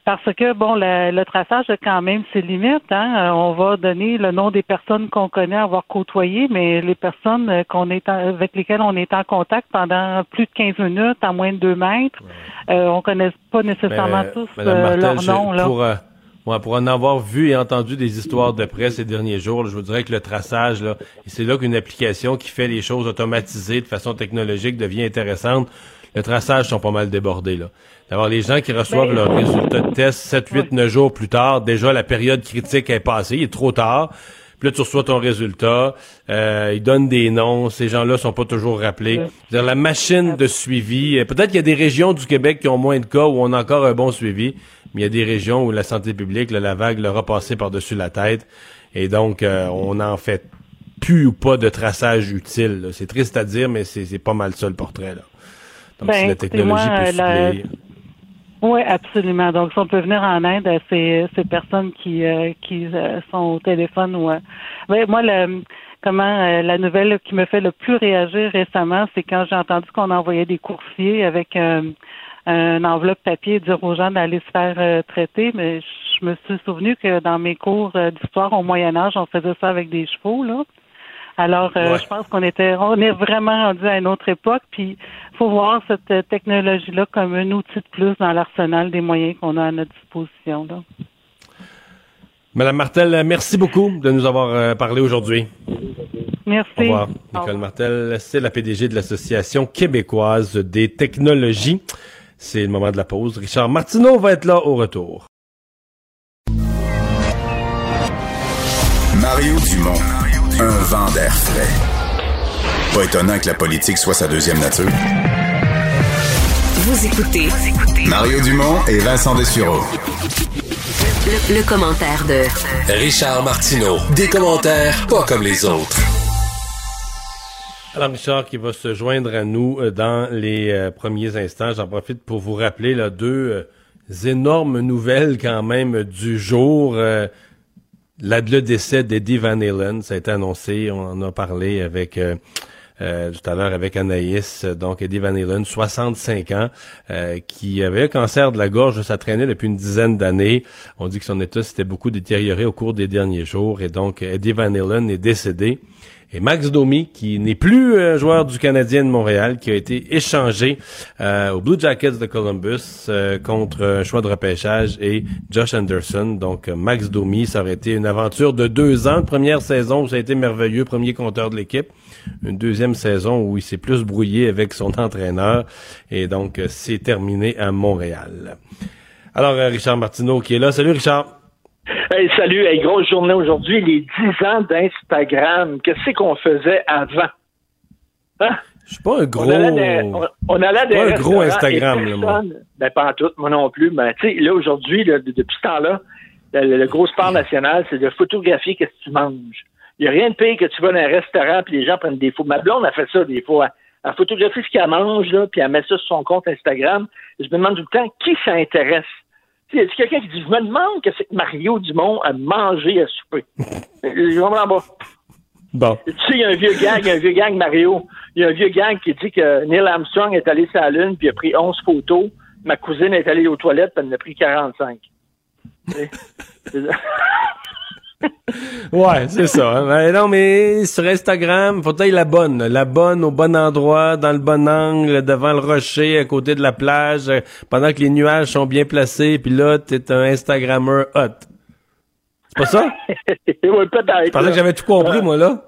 Parce que, bon, le, traçage a quand même ses limites. Hein. Euh, on va donner le nom des personnes qu'on connaît avoir côtoyé, mais les personnes euh, qu'on est avec lesquelles on est en contact pendant plus de 15 minutes, à moins de 2 mètres, euh, on ne connaît pas nécessairement tous leur nom. Là. moi, pour en avoir vu et entendu des histoires de presse ces derniers jours, je vous dirais que le traçage, là, c'est là qu'une application qui fait les choses automatisées de façon technologique devient intéressante. Le traçage sont pas mal débordés, là. D'avoir les gens qui reçoivent Ben, leurs résultats de test 7, 8, 9 jours plus tard, déjà la période critique est passée, il est trop tard. Puis là, tu reçois ton résultat, euh, ils donnent des noms, ces gens-là sont pas toujours rappelés. C'est-à-dire, la machine de suivi, euh, peut-être qu'il y a des régions du Québec qui ont moins de cas où on a encore un bon suivi, mais il y a des régions où la santé publique, là, la vague leur a passé par-dessus la tête, et donc euh, on en fait plus ou pas de traçage utile. là. C'est triste à dire, mais c'est c'est pas mal ça le portrait. Là. Ben, si la écoutez, technologie peut la-. Oui, absolument. Donc, si on peut venir en aide à ces, ces personnes qui, euh, qui euh, sont au téléphone ou... euh, ouais, moi, le, comment euh, la nouvelle qui me fait le plus réagir récemment, c'est quand j'ai entendu qu'on envoyait des coursiers avec euh, un enveloppe papier et dire aux gens d'aller se faire euh, traiter. Mais je me suis souvenu que dans mes cours euh, d'histoire au Moyen Âge, on faisait ça avec des chevaux, là. Alors, euh, Ouais. je pense qu'on était, on est vraiment rendu à une autre époque. Puis, faut voir cette euh, technologie-là comme un outil de plus dans l'arsenal des moyens qu'on a à notre disposition. Là. Madame Martel, merci beaucoup de nous avoir euh, parlé aujourd'hui. Merci. Au revoir. Au Nicole Martel, c'est la PDG de l'Association québécoise des technologies. C'est le moment de la pause. Richard Martineau va être là au retour. Mario Dumont, un vent d'air frais. Pas étonnant que la politique soit sa deuxième nature. Vous écoutez Mario Dumont et Vincent Dessureau. le, le commentaire de Richard Martineau. Des commentaires pas comme les autres. Alors, Richard qui va se joindre à nous euh, dans les euh, premiers instants. J'en profite pour vous rappeler là, deux euh, énormes nouvelles quand même du jour. Euh, la, le décès d'Eddie Van Halen, ça a été annoncé, on en a parlé avec euh, euh, tout à l'heure avec Anaïs. Donc, Eddie Van Halen, 65 ans, euh, qui avait un cancer de la gorge, ça traînait depuis une dizaine d'années. On dit que son état s'était beaucoup détérioré au cours des derniers jours. Et donc, Eddie Van Halen est décédé. Et Max Domi, qui n'est plus euh, joueur du Canadien de Montréal, qui a été échangé euh, aux Blue Jackets de Columbus euh, contre un choix de repêchage et Josh Anderson. Donc euh, Max Domi, ça aurait été une aventure de deux ans. Première saison où ça a été merveilleux, premier compteur de l'équipe. Une deuxième saison où il s'est plus brouillé avec son entraîneur. Et donc, c'est terminé à Montréal. Alors, Richard Martineau qui est là. Salut Richard. Hey, salut, hey, grosse journée aujourd'hui, les 10 ans d'Instagram. Qu'est-ce qu'on faisait avant? Hein? Je suis pas un gros... On allait on, on allait Pas un gros Instagram, là, moi. Ben, pas en tout, moi non plus. Ben, tu sais, là, aujourd'hui, depuis ce temps-là, le, le gros sport national, c'est de photographier qu'est-ce que tu manges. Il n'y a rien de pire que tu vas dans un restaurant puis les gens prennent des photos. Ma blonde a fait ça des fois. Elle photographie ce qu'elle mange, là, puis elle met ça sur son compte Instagram. Je me demande tout le temps qui ça a quelqu'un qui dit, je me demande que c'est que Mario Dumont a mangé à souper? <laughs> je comprends pas. Bon. Tu sais, il y a un vieux gang, un vieux gang Mario. Il y a un vieux gang qui dit que Neil Armstrong est allé sur la Lune puis a pris 11 photos. Ma cousine est allée aux toilettes puis elle en a pris 45. <laughs> <laughs> Ouais, c'est ça. hein. Ben non, mais sur Instagram, faut être la bonne. La bonne au bon endroit, dans le bon angle, devant le rocher, à côté de la plage, euh, pendant que les nuages sont bien placés, puis là, t'es un Instagrammeur hot. C'est pas ça? <laughs> oui, peut-être. Je pensais que j'avais tout compris, Ouais. moi, là.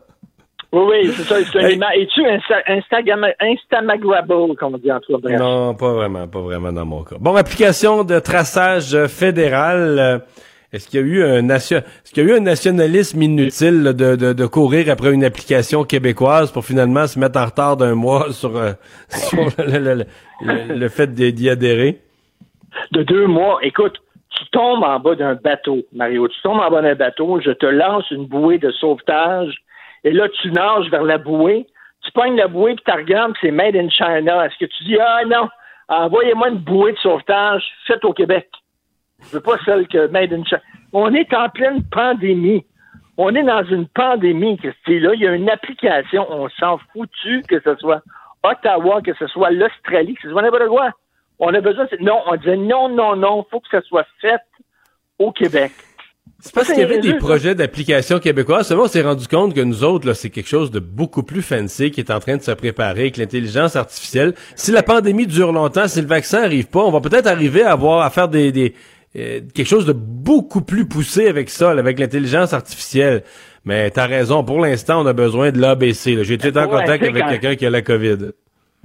Oui, oui, c'est ça. Hey. Es-tu Insta Instagram Instamagrable, comme on dit en tout cas? Non, pas vraiment, pas vraiment dans mon cas. Bon, application de traçage fédéral. Est-ce qu'il y a eu un nation, est-ce qu'il y a eu un nationalisme inutile de, courir après une application québécoise pour finalement se mettre en retard d'un mois <laughs> sur, euh, <laughs> sur le, fait d'y adhérer? de deux mois. Écoute, tu tombes en bas d'un bateau, Mario. Tu tombes en bas d'un bateau, je te lance une bouée de sauvetage, et là, tu nages vers la bouée. Tu pognes la bouée, puis tu regardes, c'est Made in China. Est-ce que tu dis, ah non, envoyez-moi une bouée de sauvetage faite au Québec? Je veux pas celle que Made in China. On est en pleine pandémie. On est dans une pandémie. Là, il y a une application, on s'en foutu que ce soit Ottawa, que ce soit l'Australie, que ce soit n'importe quoi. On a besoin, de- non, on disait non, non, non, faut que ça soit fait au Québec. C'est parce qu'il y avait des projets d'application québécoise. Seulement, on s'est rendu compte que nous autres, là, c'est quelque chose de beaucoup plus fancy qui est en train de se préparer avec l'intelligence artificielle. Si la pandémie dure longtemps, si le vaccin arrive pas, on va peut-être arriver à avoir à faire des, des, euh, quelque chose de beaucoup plus poussé avec ça, avec l'intelligence artificielle. Mais t'as raison, pour l'instant, on a besoin de l'ABC. J'ai été en Pour contact avec quand- quelqu'un qui a la COVID.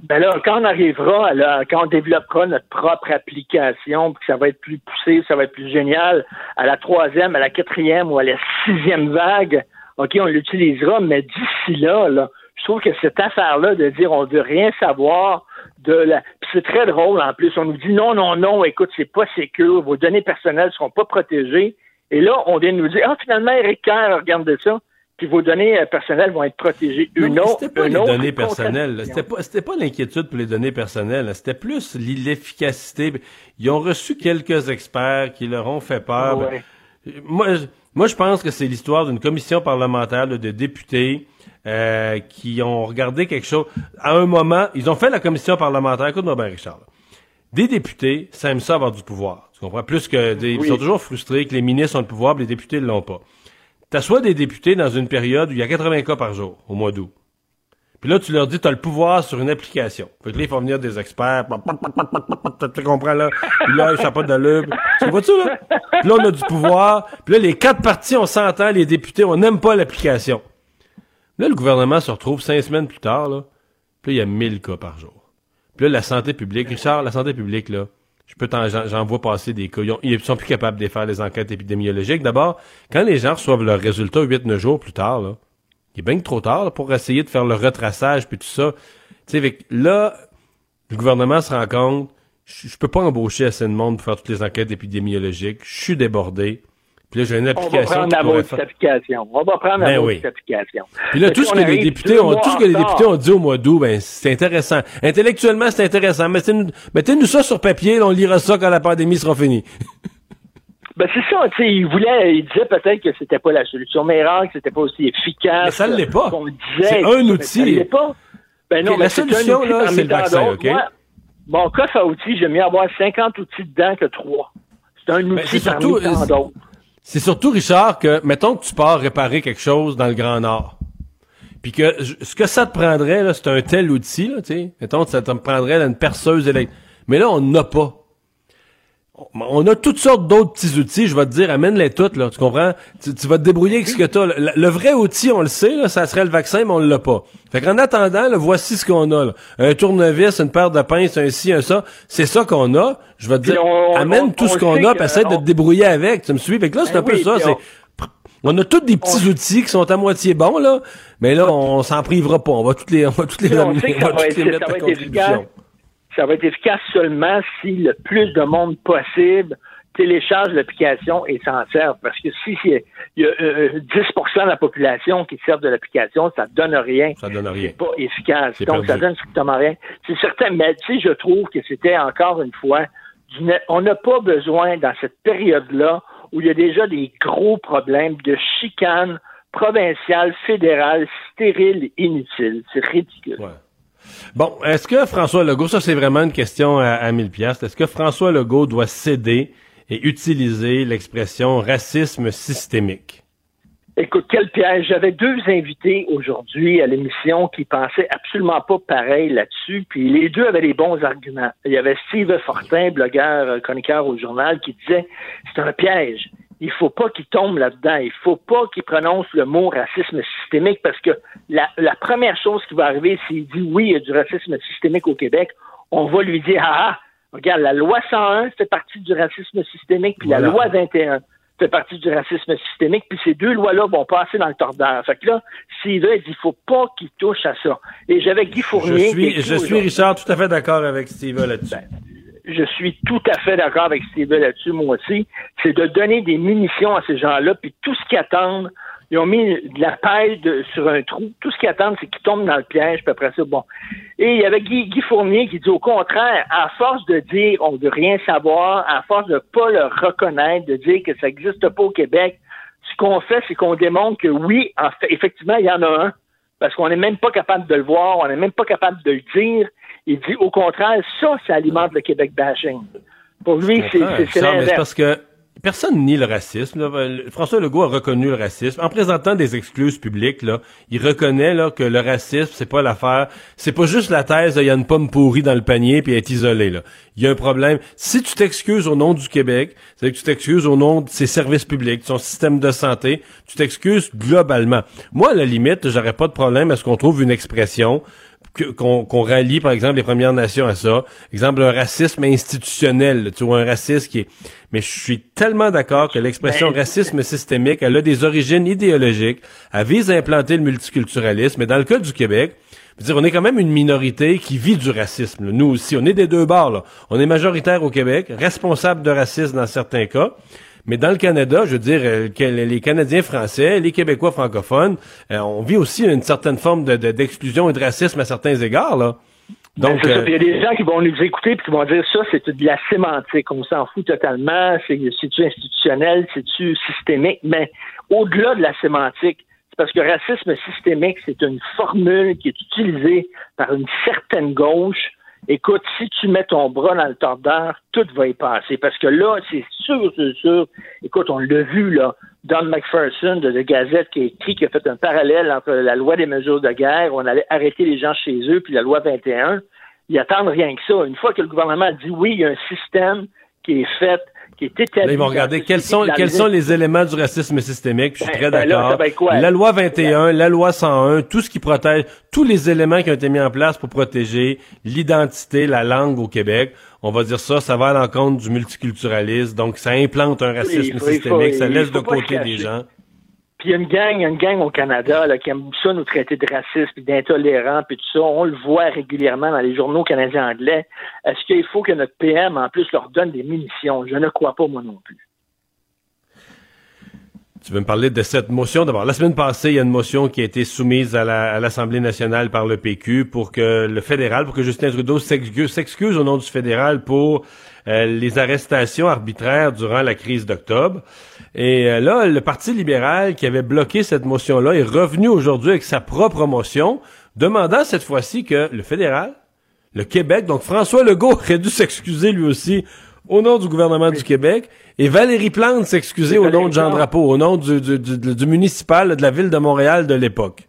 Ben là, quand on arrivera, là, quand on développera notre propre application, puis que ça va être plus poussé, ça va être plus génial, à la troisième, à la quatrième ou à la sixième vague, OK, on l'utilisera, mais d'ici là, là, je trouve que cette affaire-là de dire on veut rien savoir de la. Puis c'est très drôle en plus. On nous dit non, non, non, écoute, c'est pas sécure, vos données personnelles seront pas protégées. Et là, on vient de nous dire Ah, finalement, Eric Kerr, regarde ça, puis vos données euh, personnelles vont être protégées. Non, Une autre, c'était pas une les autre données personnelles. C'était pas, c'était pas l'inquiétude pour les données personnelles. C'était plus l'efficacité. Ils ont reçu quelques experts qui leur ont fait peur. Ouais. Ben, Moi, je- moi, je pense que c'est l'histoire d'une commission parlementaire de députés euh, qui ont regardé quelque chose. À un moment, ils ont fait la commission parlementaire. Écoute-moi bien, Richard. là. Des députés, ça aime ça avoir du pouvoir. Tu comprends? Plus que des, ils sont toujours frustrés que les ministres ont le pouvoir, mais les députés ne l'ont pas. T'assois des députés dans une période où il y a 80 cas par jour, au mois d'août. Puis là, tu leur dis, tu as le pouvoir sur une application. Fait que là, ils font venir des experts. Tu comprends, là? Puis là, n'a pas d'allure. Tu vois-tu, là? Puis là, on a du pouvoir. Puis là, les quatre partis, on s'entend, les députés, on n'aime pas l'application. Là, le gouvernement se retrouve cinq semaines plus tard, là. Puis là, il y a 1000 cas par jour. Puis là, la santé publique, Richard, la santé publique, là, je peux j'en, vois passer des cas. Ils, ont- sont plus capables de faire les enquêtes épidémiologiques. D'abord, quand les gens reçoivent leurs résultats 8-9 jours plus tard, là, il est bien que trop tard pour essayer de faire le retraçage puis tout ça. Tu sais, là, le gouvernement se rend compte, je, je peux pas embaucher assez de monde pour faire toutes les enquêtes épidémiologiques. Je suis débordé. Puis là, j'ai une On va application prendre la faire... application. On va prendre la Ben maudite oui. application. Puis là, tout ce que les députés ont, tout ce que les députés ont dit au mois d'août, ben, c'est intéressant. Intellectuellement, c'est intéressant. Mettez-nous, mettez-nous ça sur papier, là, on lira ça quand la pandémie sera finie. <laughs> Ben c'est ça, tu sais, il voulait, il disait peut-être que c'était pas la solution miracle, que c'était pas aussi efficace. Mais ça ne l'est pas. C'est un Mais outil. Ça l'est pas. Ben non, mais la c'est un solution, outil là, c'est le vaccin. OK? Moi, mon coffre à outils, j'aime mieux avoir 50 outils dedans que 3. C'est un outil Ben, c'est parmi surtout- tant d'autres. C'est surtout, Richard, que, mettons que tu pars réparer quelque chose dans le Grand Nord. Puis que ce que ça te prendrait, là, c'est un tel outil, là, tu sais. Mettons que ça te prendrait une perceuse électrique. Mais là, on n'a pas. On- a toutes sortes d'autres petits outils, je vais te dire, amène-les toutes, là, tu comprends? Tu, tu vas te débrouiller avec ce que t'as. Le, le vrai outil, on le sait, là, ça serait le vaccin, mais on l'a pas. Fait qu'en attendant, là, voici ce qu'on a, là. Un tournevis, une paire de pinces, un ci, un ça. C'est ça qu'on a. Je vais te dire, on- amène on- tout on ce qu'on a, puis essaie de te débrouiller avec. Tu me suis? Fait que là, c'est Ben un peu ça. c'est on a tous des petits outils qui sont à moitié bons, là, mais là, on s'en privera pas. On va toutes les, on va toutes les, on amener, on va toutes les mettre à contribution. Ça va être efficace seulement si le plus de monde possible télécharge l'application et s'en sert. Parce que si il y a euh, 10% de la population qui sert de l'application, ça donne rien. Ça donne rien. C'est pas efficace. Donc, ça perdu. donne strictement rien. C'est certain, mais tu sais, je trouve que c'était encore une fois, ne- on n'a pas besoin dans cette période-là où il y a déjà des gros problèmes de chicane provinciale, fédérale, stérile, inutile. C'est ridicule. Bon, est-ce que François Legault, ça c'est vraiment une question à, à 1000 piastres, est-ce que François Legault doit céder et utiliser l'expression racisme systémique? Écoute, quel piège. J'avais deux invités aujourd'hui à l'émission qui pensaient absolument pas pareil là-dessus, puis les deux avaient des bons arguments. Il y avait Steve Fortin, blogueur, euh, chroniqueur au journal, qui disait c'est un piège. Il faut pas qu'il tombe là-dedans. Il faut pas qu'il prononce le mot racisme systémique parce que la, la première chose qui va arriver s'il dit oui, il y a du racisme systémique au Québec, on va lui dire ah, ah regarde, la loi 101 fait partie du racisme systémique, puis la loi 21 fait partie du racisme systémique, puis ces deux lois-là vont passer dans le tordeur. Fait que là, s'il veut, il dit, faut pas qu'il touche à ça. Et j'avais Guy Je Fournier. qui suis, je suis Richard tout à fait d'accord avec Steve là-dessus. Je suis tout à fait d'accord avec Steve là-dessus, moi aussi, c'est de donner des munitions à ces gens-là, puis tout ce qu'ils attendent, ils ont mis de la paille sur un trou, tout ce qu'ils attendent, c'est qu'ils tombent dans le piège, puis après ça, bon. Et il y avait Guy, Fournier qui dit au contraire, à force de dire on veut rien savoir, à force de pas le reconnaître, de dire que ça n'existe pas au Québec, ce qu'on fait, c'est qu'on démontre que oui, en fait, effectivement, il y en a un, parce qu'on n'est même pas capable de le voir, on n'est même pas capable de le dire. Il dit au contraire, ça, ça alimente le Québec bashing. Pour lui, c'est l'inverse. parce que personne nie le racisme. là. François Legault a reconnu le racisme en présentant des excuses publiques. Là, il reconnaît là que le racisme c'est pas l'affaire, c'est pas juste la thèse. Il y a une pomme pourrie dans le panier puis elle est isolée. Là, il y a un problème. Si tu t'excuses au nom du Québec, c'est que tu t'excuses au nom de ses services publics, de son système de santé, tu t'excuses globalement. Moi, à la limite, j'aurais pas de problème à ce qu'on trouve une expression qu'on qu'on rallie, par exemple, les Premières Nations à ça. Exemple, un racisme institutionnel, tu vois, un racisme qui est... Mais je suis tellement d'accord que l'expression racisme systémique, elle a des origines idéologiques, elle vise à implanter le multiculturalisme, mais dans le cas du Québec, je veux dire, on est quand même une minorité qui vit du racisme. là. Nous aussi, on est des deux bords. Là. On est majoritaire au Québec, responsable de racisme dans certains cas. Mais dans le Canada, je veux dire, euh, que les Canadiens français, les Québécois francophones, euh, on vit aussi une certaine forme de- de- d'exclusion et de racisme à certains égards. Là. Ben, Donc, euh, il y a des gens qui vont nous écouter et qui vont dire ça, c'est de la sémantique. On s'en fout totalement. C'est- C'est-tu institutionnel? C'est-tu systémique? Mais au-delà de la sémantique, c'est parce que racisme systémique, c'est une formule qui est utilisée par une certaine gauche. Écoute, si tu mets ton bras dans le tordeur, tout va y passer. Parce que là, c'est sûr, c'est sûr. Écoute, on l'a vu, là. Don McPherson de The Gazette qui a écrit, qui a fait un parallèle entre la loi des mesures de guerre, où on allait arrêter les gens chez eux, puis la loi 21. Ils attendent rien que ça. Une fois que le gouvernement a dit oui, il y a un système qui est fait, qui est établi. Là, ils vont regarder quels sont, quels sont les éléments du racisme systémique. Je suis Ben, très ben d'accord. la loi 21, la loi 101, tout ce qui protège, tous les éléments qui ont été mis en place pour protéger l'identité, la langue au Québec. On va dire ça, ça va à l'encontre du multiculturalisme. Donc, ça implante un racisme faut- systémique. faut- ça laisse de côté des gens. Puis il y a une gang, y a une gang au Canada là, qui aime ça nous traiter de racistes, puis d'intolérants, puis tout ça. On le voit régulièrement dans les journaux canadiens anglais. Est-ce qu'il faut que notre PM, en plus, leur donne des munitions? Je ne crois pas, moi non plus. Tu veux me parler de cette motion? D'abord. La semaine passée, il y a une motion qui a été soumise à la- à l'Assemblée nationale par le PQ pour que le fédéral, pour que Justin Trudeau s'excuse s'excuse au nom du fédéral pour euh, les arrestations arbitraires durant la crise d'octobre. Et euh, là, le Parti libéral qui avait bloqué cette motion-là est revenu aujourd'hui avec sa propre motion, demandant cette fois-ci que le fédéral, le Québec, donc François Legault <laughs> aurait dû s'excuser lui aussi au nom du gouvernement du Québec et Valérie Plante s'excuser au nom de Jean Drapeau, au nom du, du, du- du municipal de la ville de Montréal de l'époque.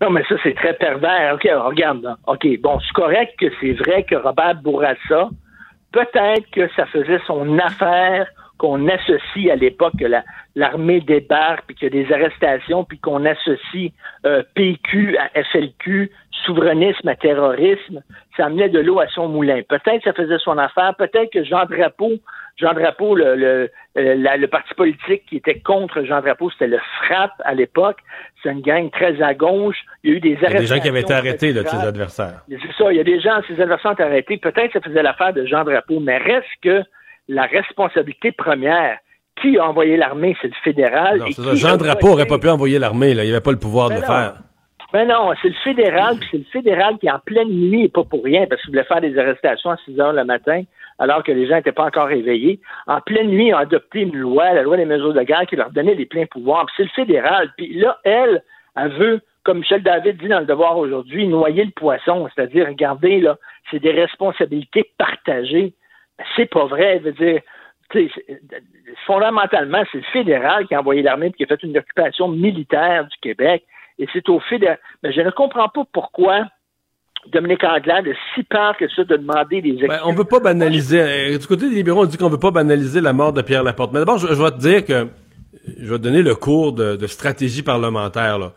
Non, mais ça, c'est très pervers. OK, alors, regarde. là. OK, bon, c'est correct que c'est vrai que Robert Bourassa, peut-être que ça faisait son affaire qu'on associe à l'époque que la- l'armée débarque, puis qu'il y a des arrestations, puis qu'on associe euh, PQ à FLQ, souverainisme à terrorisme, ça amenait de l'eau à son moulin. Peut-être que ça faisait son affaire, peut-être que Jean Drapeau, Jean Drapeau, le, le, euh, la- le parti politique qui était contre Jean Drapeau, c'était le FRAP à l'époque. C'est une gang très à gauche. Il y a eu des Il y a arrestations. des gens qui avaient été arrêtés de ses adversaires. c'est ça, il y a des gens, ses adversaires ont arrêtés. Peut-être que ça faisait l'affaire de Jean Drapeau, mais reste que la responsabilité première, qui a envoyé l'armée, c'est le fédéral. Non, et c'est qui ça. Jean Drapeau aurait pas pu envoyer l'armée, là. Il avait pas le pouvoir de le non. faire. Mais non, c'est le fédéral, puis c'est le fédéral qui, en pleine nuit, et pas pour rien, parce qu'il voulait faire des arrestations à 6 heures le matin, alors que les gens n'étaient pas encore réveillés. En pleine nuit, ils ont adopté une loi, la loi des mesures de guerre, qui leur donnait les pleins pouvoirs. Puis c'est le fédéral. Puis là, elle, elle veut, comme Michel David dit dans le devoir aujourd'hui, noyer le poisson. C'est-à-dire, regardez, là, c'est des responsabilités partagées. C'est pas vrai. Je veux dire, fondamentalement, c'est le fédéral qui a envoyé l'armée et qui a fait une occupation militaire du Québec. Et c'est au fédéral. Mais je ne comprends pas pourquoi Dominique Anglade a si peur que ça de demander des Ben, on veut pas banaliser. euh, Du côté des libéraux, on dit qu'on veut pas banaliser la mort de Pierre Laporte. Mais d'abord, je, vais te dire que je vais te donner le cours de, stratégie parlementaire. Là.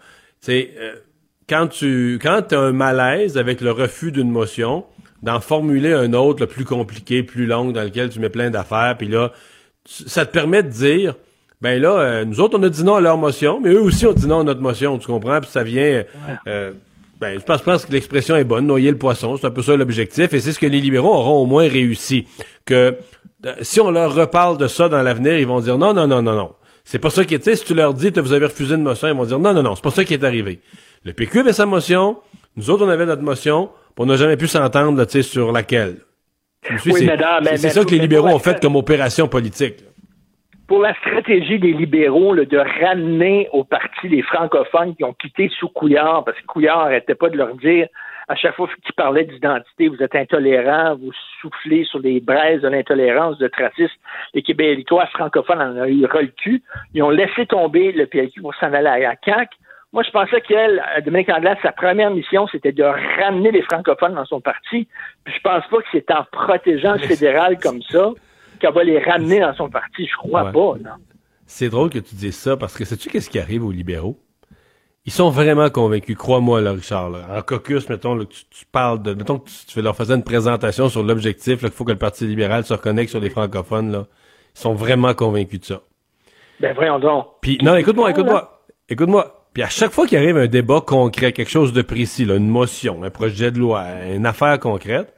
Euh, quand tu quand as un malaise avec le refus d'une motion, d'en formuler un autre, le plus compliqué, plus long, dans lequel tu mets plein d'affaires, puis là, tu- ça te permet de dire, ben là, euh, nous autres, on a dit non à leur motion, mais eux aussi ont dit non à notre motion, tu comprends? Puis ça vient... euh, ben, je pense, je pense que l'expression est bonne, noyer le poisson, c'est un peu ça l'objectif, et c'est ce que les libéraux auront au moins réussi. Que euh, si on leur reparle de ça dans l'avenir, ils vont dire non, non, non, non, non. C'est pas ça qui est, tu sais, si tu leur dis que vous avez refusé une motion, ils vont dire non, non, non, c'est pas ça qui est arrivé. Le PQ avait sa motion, nous autres, on avait notre motion, on n'a jamais pu s'entendre, sur laquelle. Oui, c'est ça que les libéraux ont fait comme opération politique. là. pour la stratégie des libéraux là, de ramener au parti les francophones qui ont quitté sous Couillard, parce que Couillard n'arrêtait pas de leur dire à chaque fois qu'il parlait d'identité, vous êtes intolérant, vous soufflez sur les braises de l'intolérance, de tracisme. Les Québécois francophones en ont eu le cul. Ils ont laissé tomber le PLQ pour s'en aller à la CAQ. Moi, je pensais qu'elle, euh, Dominique Anglade, sa première mission, c'était de ramener les francophones dans son parti. Puis je pense pas que c'est en protégeant le fédéral comme ça qu'elle va les ramener dans son parti. Je crois Ouais. pas, non. C'est drôle que tu dises ça parce que sais-tu qu'est-ce qui arrive aux libéraux? Ils sont vraiment convaincus, crois-moi, là, Richard. là. En caucus, mettons, là, tu, tu parles de. Mettons que tu, tu fais leur faisais une présentation sur l'objectif, qu'il faut que le Parti libéral se reconnecte sur les francophones, là. Ils sont vraiment convaincus de ça. Ben voyons donc. Puis, non, écoute-moi, écoute-moi. Écoute-moi. Puis à chaque fois qu'il arrive un débat concret, quelque chose de précis, là, une motion, un projet de loi, une affaire concrète,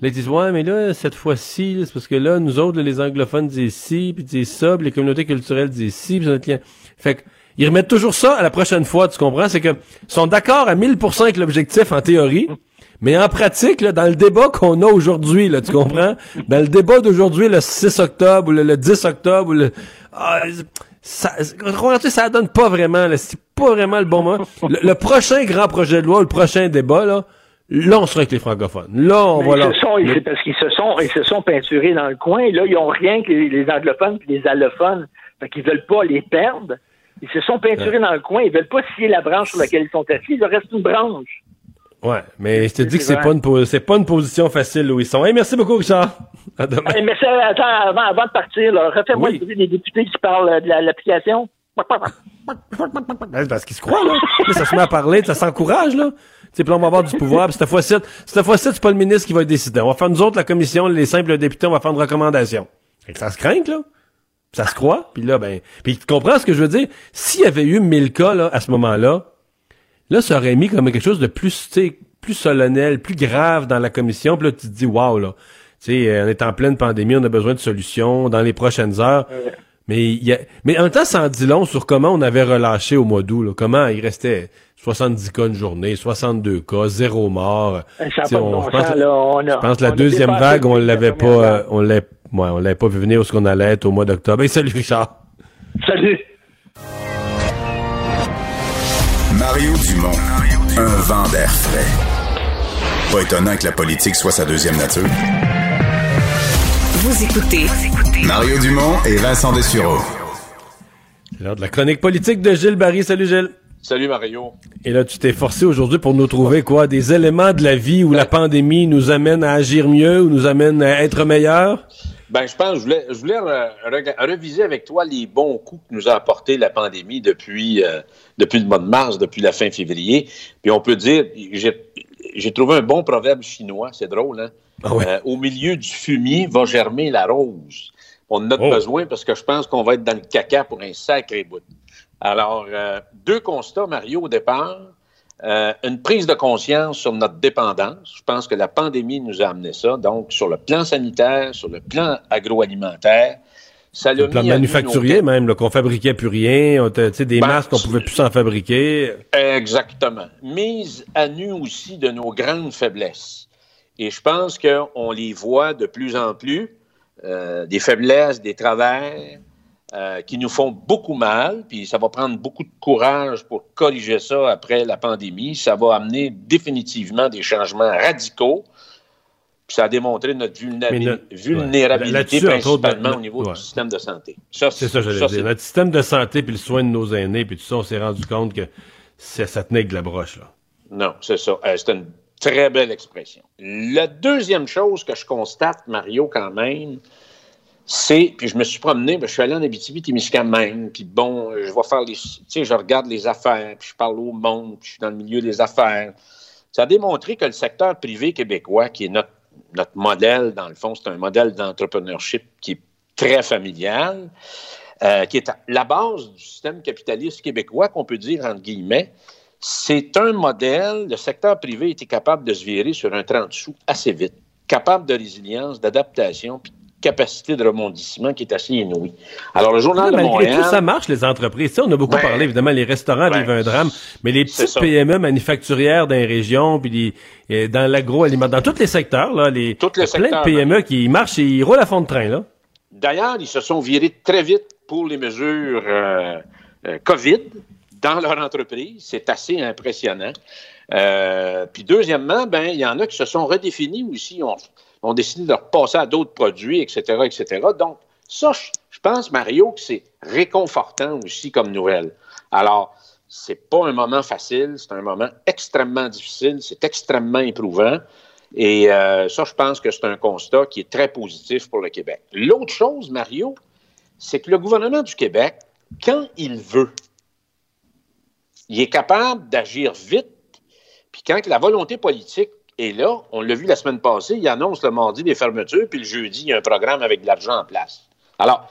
là, ils disent, ouais, mais là, cette fois-ci, c'est parce que là, nous autres, là, les anglophones disent ci, puis disent ça, puis les communautés culturelles disent ci, puis notre. Fait que, ils remettent toujours ça à la prochaine fois, tu comprends? C'est que, sont d'accord à 1000% avec l'objectif en théorie, mais en pratique, là, dans le débat qu'on a aujourd'hui, là, tu comprends? Dans le débat d'aujourd'hui, le 6 octobre, ou le, le 10 octobre, ou le, ah, ça, comprends-tu, ça donne pas vraiment, là, c'est pas vraiment le bon moment. <laughs> Le, le prochain grand projet de loi, le prochain débat, là, là, on sera avec les francophones. Là, on Mais va là. c'est parce qu'ils se sont, ils se sont peinturés dans le coin. Là, ils ont rien que les, les anglophones et les allophones. Fait qu'ils veulent pas les perdre. Ils se sont peinturés dans le coin. Ils veulent pas scier la branche sur laquelle ils sont assis. Il leur reste une branche. Ouais, mais je te dis que c'est pas une c'est pas une position facile où ils sont. Hey, merci beaucoup, Richard. À demain. Hey, mais ça, attends, avant, avant de partir, refais-moi le bruit des députés qui parlent euh, de la- l'application. Parce qu'ils se croient, là. Là, ça se met à parler, ça s'encourage, là. Tu sais, on va avoir du pouvoir, puis cette fois-ci, cette fois-ci, c'est pas le ministre qui va décider. On va faire nous autres, la commission, les simples députés, on va faire une recommandation. Fait que ça se craint, là. Ça se croit, puis là, ben... Puis tu comprends ce que je veux dire? S'il y avait eu 1000 cas, là, à ce moment-là, là, ça aurait mis comme quelque chose de plus, tu sais, plus solennel, plus grave dans la commission, puis là, tu te dis, waouh, là. Tu sais, euh, on est en pleine pandémie, on a besoin de solutions dans les prochaines heures. Mais y a, mais en même temps, ça en dit long sur comment on avait relâché au mois d'août, là. Comment il restait 70 cas une journée, 62 cas, zéro mort. Ça on- bon je pense, sens, là. On a- je pense que la deuxième vague, on la l'avait pas, euh, on l'avait, ouais, on l'avait pas vu venir où ce qu'on allait être au mois d'octobre. Hey, salut Richard. Salut. Mario Dumont, un vent d'air frais. Pas étonnant que la politique soit sa deuxième nature. Vous écoutez Mario Dumont et Vincent Dessureau. L'heure de la chronique politique de Gilles Barry. Salut Gilles. Salut Mario. Et là, tu t'es forcé aujourd'hui pour nous trouver quoi? Des éléments de la vie où la pandémie nous amène à agir mieux, ou nous amène à être meilleurs? Ben, je pense, je voulais, je voulais re- reviser avec toi les bons coups que nous a apporté la pandémie depuis, euh, depuis le mois de mars, depuis la fin février. Puis on peut dire, j'ai, trouvé un bon proverbe chinois, c'est drôle, hein? Ah. Euh, au milieu du fumier va germer la rose. On en a Oh. besoin parce que je pense qu'on va être dans le caca pour un sacré bout. Alors, euh, deux constats, Mario, au départ. Euh, une prise de conscience sur notre dépendance. Je pense que la pandémie nous a amené ça. Donc, sur le plan sanitaire, sur le plan agroalimentaire, ça l'a Le plan mis manufacturier nos- même, qu'on fabriquait plus rien, des Ben, masques, on pouvait plus s'en fabriquer. Exactement. Mise à nu aussi de nos grandes faiblesses. Et je pense qu'on les voit de plus en plus, euh, des faiblesses, des travers euh, qui nous font beaucoup mal, puis ça va prendre beaucoup de courage pour corriger ça après la pandémie. Ça va amener définitivement des changements radicaux. Puis ça a démontré notre vulnérabilité, ouais. Autres, principalement au niveau ouais. du système de santé. Ça, C'est ça, j'allais dire. Notre système de santé puis le soin de nos aînés puis tout ça, on s'est rendu compte que ça, ça tenait avec de la broche, là. Non, c'est ça. Euh, c'est une très belle expression. La deuxième chose que je constate, Mario, quand même, c'est, puis je me suis promené, ben, je suis allé en Abitibi-Témiscamingue, puis bon, je vais faire les, tu sais, je regarde les affaires, puis je parle au monde, puis je suis dans le milieu des affaires. Ça a démontré que le secteur privé québécois, qui est notre, notre modèle, dans le fond, c'est un modèle d'entrepreneurship qui est très familial, euh, qui est la base du système capitaliste québécois, qu'on peut dire entre guillemets, c'est un modèle, le secteur privé était capable de se virer sur un 30 sous assez vite, capable de résilience, d'adaptation, puis capacité de rebondissement qui est assez inouïe. Alors, le Journal de Montréal... tout, ça marche, les entreprises. Sais, on a beaucoup Ouais. parlé, évidemment, les restaurants Ouais. vivent un drame, mais les petites ça. PME manufacturières dans les régions, puis les- euh, dans l'agroalimentaire, dans tous les secteurs, là, les, les il y a plein secteurs, de PME qui marchent et ils roulent à fond de train, là. D'ailleurs, ils se sont virés très vite pour les mesures euh, euh, COVID dans leur entreprise. C'est assez impressionnant. Euh, puis deuxièmement, ben il y en a qui se sont redéfinis aussi, ont décidé de repasser à d'autres produits, etc., etc. Donc, ça, je, pense, Mario, que c'est réconfortant aussi comme nouvelle. Alors, c'est pas un moment facile, c'est un moment extrêmement difficile, c'est extrêmement éprouvant. Et euh, ça, je pense que c'est un constat qui est très positif pour le Québec. L'autre chose, Mario, c'est que le gouvernement du Québec, quand il veut, il est capable d'agir vite, puis quand la volonté politique est là, on l'a vu la semaine passée, il annonce le mardi des fermetures, puis le jeudi, il y a un programme avec de l'argent en place. Alors,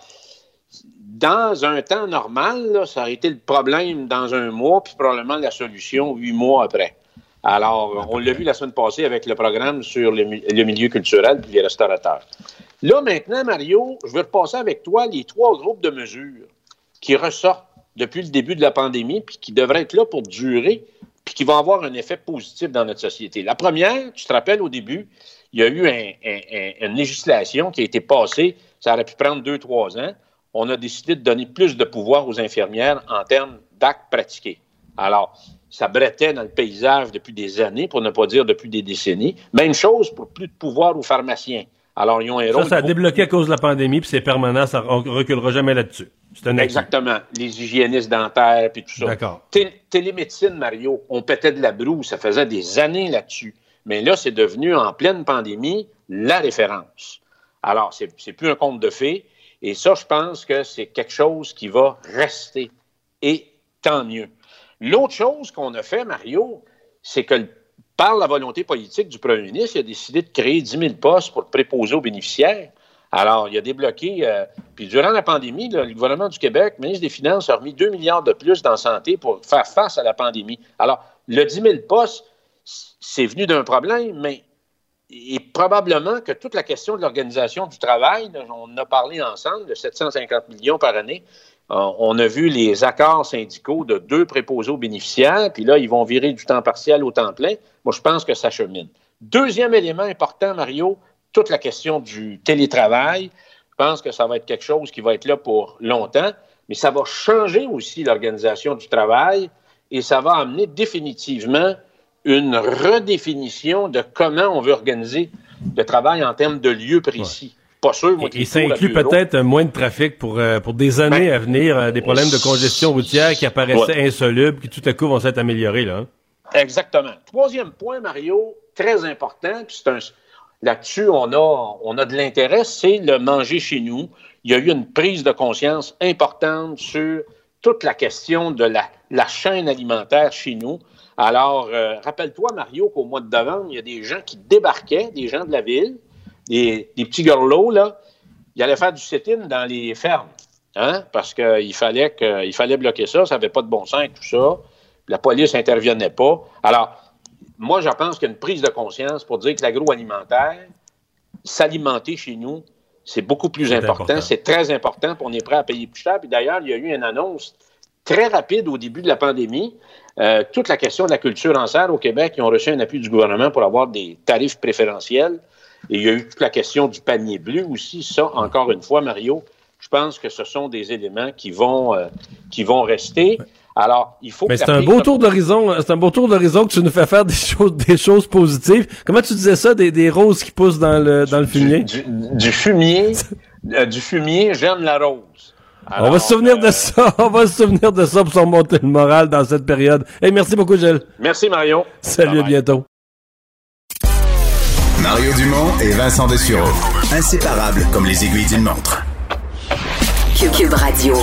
dans un temps normal, là, ça aurait été le problème dans un mois, puis probablement la solution huit mois après. Alors, on l'a vu la semaine passée avec le programme sur le, le milieu culturel et les restaurateurs. Là, maintenant, Mario, je vais repasser avec toi les trois groupes de mesures qui ressortent depuis le début de la pandémie, puis qui devraient être là pour durer, puis qui vont avoir un effet positif dans notre société. La première, tu te rappelles au début, il y a eu un- un- un- une législation qui a été passée, ça aurait pu prendre deux, trois ans. On a décidé de donner plus de pouvoir aux infirmières en termes d'actes pratiqués. Alors, ça brettait dans le paysage depuis des années, pour ne pas dire depuis des décennies. Même chose pour plus de pouvoir aux pharmaciens. Alors, ils ont un Ça, rôle ça a débloqué à cause de la pandémie, puis c'est permanent, ça on reculera jamais là-dessus. Un. Exactement. Les hygiénistes dentaires, puis tout ça. D'accord. Té- télémédecine, Mario, on pétait de la broue, ça faisait des années là-dessus. Mais là, c'est devenu, en pleine pandémie, la référence. Alors, c'est c'est plus un conte de fées. Et ça, je pense que c'est quelque chose qui va rester. Et tant mieux. L'autre chose qu'on a fait, Mario, c'est que par la volonté politique du premier ministre, il a décidé de créer 10 000 postes pour préposer aux bénéficiaires. Alors, il a débloqué. euh, puis durant la pandémie, le gouvernement du Québec, le ministre des Finances, a remis 2 milliards de plus dans santé pour faire face à la pandémie. Alors, le 10 000 postes, c'est venu d'un problème, mais probablement que toute la question de l'organisation du travail, là, on a parlé ensemble, de 750 millions par année. Euh, on a vu les accords syndicaux de deux préposés aux bénéficiaires, puis là, ils vont virer du temps partiel au temps plein. Moi, je pense que ça chemine. Deuxième élément important, Mario, toute la question du télétravail. Je pense que ça va être quelque chose qui va être là pour longtemps, mais ça va changer aussi l'organisation du travail et ça va amener définitivement une redéfinition de comment on veut organiser le travail en termes de lieux précis. Pas sûr, moi, Et ça inclut peut-être moins de trafic pour, euh, pour des années à venir, euh, des problèmes de congestion routière qui apparaissaient Ouais. insolubles, qui tout à coup vont s'être améliorés. Là, hein. Exactement. Troisième point, Mario, très important, puis c'est un là-dessus, on a, de l'intérêt, c'est le manger chez nous. Il y a eu une prise de conscience importante sur toute la question de la, chaîne alimentaire chez nous. Alors, euh, rappelle-toi, Mario, qu'au mois de novembre, il y a des gens qui débarquaient, des gens de la ville, des, petits gorlots, là, ils allaient faire du sit-in dans les fermes, hein, parce qu'il fallait, que, il fallait bloquer ça, ça n'avait pas de bon sens, tout ça. La police n'intervenait pas. Alors, moi, je pense qu'il y a une prise de conscience pour dire que l'agroalimentaire, s'alimenter chez nous, c'est beaucoup plus important. C'est très important, on est prêt à payer plus cher. Puis d'ailleurs, il y a eu une annonce très rapide au début de la pandémie. Euh, toute la question de la culture en serre au Québec, ils ont reçu un appui du gouvernement pour avoir des tarifs préférentiels. Et il y a eu toute la question du panier bleu aussi. Ça, encore une fois, Mario, je pense que ce sont des éléments qui vont, euh, qui vont rester. Alors, il faut Mais que c'est un beau de- tour d'horizon, hein. c'est un beau tour d'horizon que tu nous fais faire des choses, des choses positives. Comment tu disais ça, des, des roses qui poussent dans le, dans le fumier? Du, du fumier, <laughs> euh, du fumier, j'aime la rose. on va se souvenir de ça, <laughs> on va se souvenir de ça pour se remonter le moral dans cette période. Hey, merci beaucoup, Gilles. Merci, Mario. Salut, à bientôt. Mario Dumont et Vincent Dessureau. Inséparables comme les aiguilles d'une montre. Cube Radio.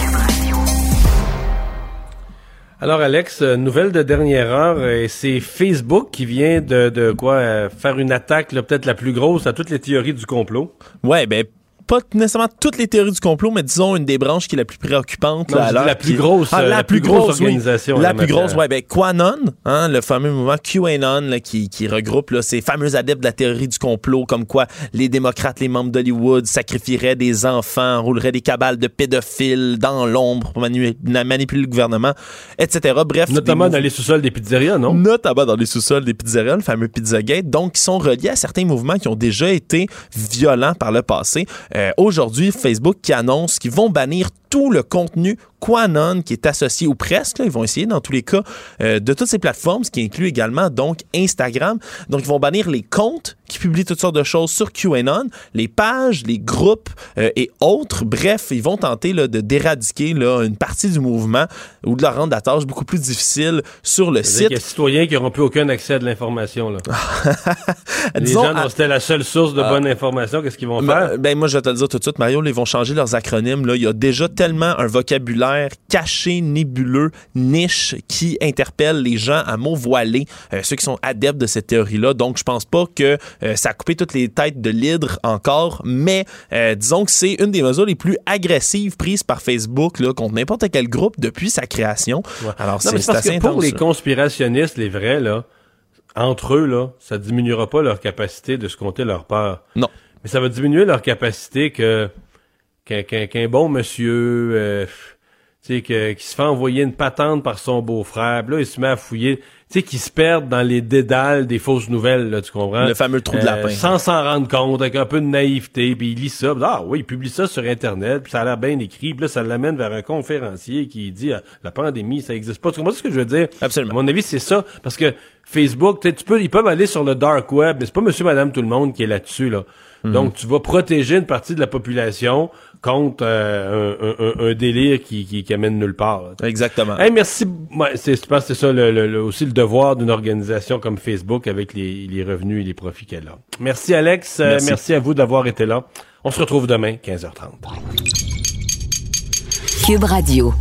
Alors Alex, euh, nouvelle de dernière heure, euh, c'est Facebook qui vient de, de quoi euh, faire une attaque peut-être la plus grosse à toutes les théories du complot. Ouais, ben pas nécessairement toutes les théories du complot, mais disons une des branches qui est la plus préoccupante. Non, là, la plus grosse, Ah, euh, la plus grosse oui. organisation en La la plus grosse, ouais, ben QAnon, hein, le fameux mouvement QAnon là, qui, qui regroupe là, ces fameux adeptes de la théorie du complot, comme quoi les démocrates, les membres d'Hollywood sacrifieraient des enfants, enrouleraient des cabales de pédophiles dans l'ombre pour manu- manipuler le gouvernement, etc. Bref, Notamment dans les sous-sols des pizzerias, non? Notamment dans les sous-sols des pizzerias, le fameux Pizzagate, donc qui sont reliés à certains mouvements qui ont déjà été violents par le passé. Euh, Aujourd'hui, Facebook qui annonce qu'ils vont bannir tout le contenu Quanon qui est associé ou presque, ils vont essayer dans tous les cas euh, de toutes ces plateformes, ce qui inclut également donc Instagram. Donc ils vont bannir les comptes qui publient toutes sortes de choses sur QAnon, les pages, les groupes euh, et autres. Bref, ils vont tenter là, de d'éradiquer là, une partie du mouvement ou de leur rendre la tâche beaucoup plus difficile sur le site. Il y a des citoyens qui n'auront plus aucun accès à de l'information. <laughs> les Disons, gens dont c'était la seule source de bonne information, qu'est-ce qu'ils vont ben, faire? Ben moi, je vais te le dire tout de suite, Mario, ils vont changer leurs acronymes. Là. Il y a déjà tellement un vocabulaire caché, nébuleux, niche, qui interpelle les gens à mots voilés, euh, ceux qui sont adeptes de cette théorie-là. Donc, je pense pas que euh, ça a coupé toutes les têtes de l'hydre encore, mais euh, disons que c'est une des mesures les plus agressives prises par Facebook là, contre n'importe quel groupe depuis sa création. Alors, c'est assez que Pour les conspirationnistes, les vrais, là, entre eux, là, ça diminuera pas leur capacité de se compter leur peur. Non. Mais ça va diminuer leur capacité que qu'un bon monsieur euh, tu sais, qui se fait envoyer une patente par son beau-frère, là, il se met à fouiller, tu sais, qui se perdent dans les dédales des fausses nouvelles, là, tu comprends? Le fameux trou de lapin. Euh, sans s'en rendre compte, avec un peu de naïveté, puis il lit ça, ah oui, il publie ça sur Internet, puis ça a l'air bien écrit, puis là, ça l'amène vers un conférencier qui dit, ah, la pandémie, ça existe pas. Tu comprends ce que je veux dire? Absolument. À mon avis, c'est ça, parce que Facebook, tu peux, ils peuvent aller sur le dark web, mais c'est pas monsieur, madame, tout le monde qui est là-dessus, là. Mhm. Donc, tu vas protéger une partie de la population contre euh, un, un, délire qui, qui, qui, amène nulle part. Exactement. Hey, merci. c'est, je pense que c'est ça le, aussi le devoir d'une organisation comme Facebook avec les, les revenus et les profits qu'elle a. Merci Alex. Euh, merci. merci à vous d'avoir été là. On se retrouve demain, 15h30. Cube Radio.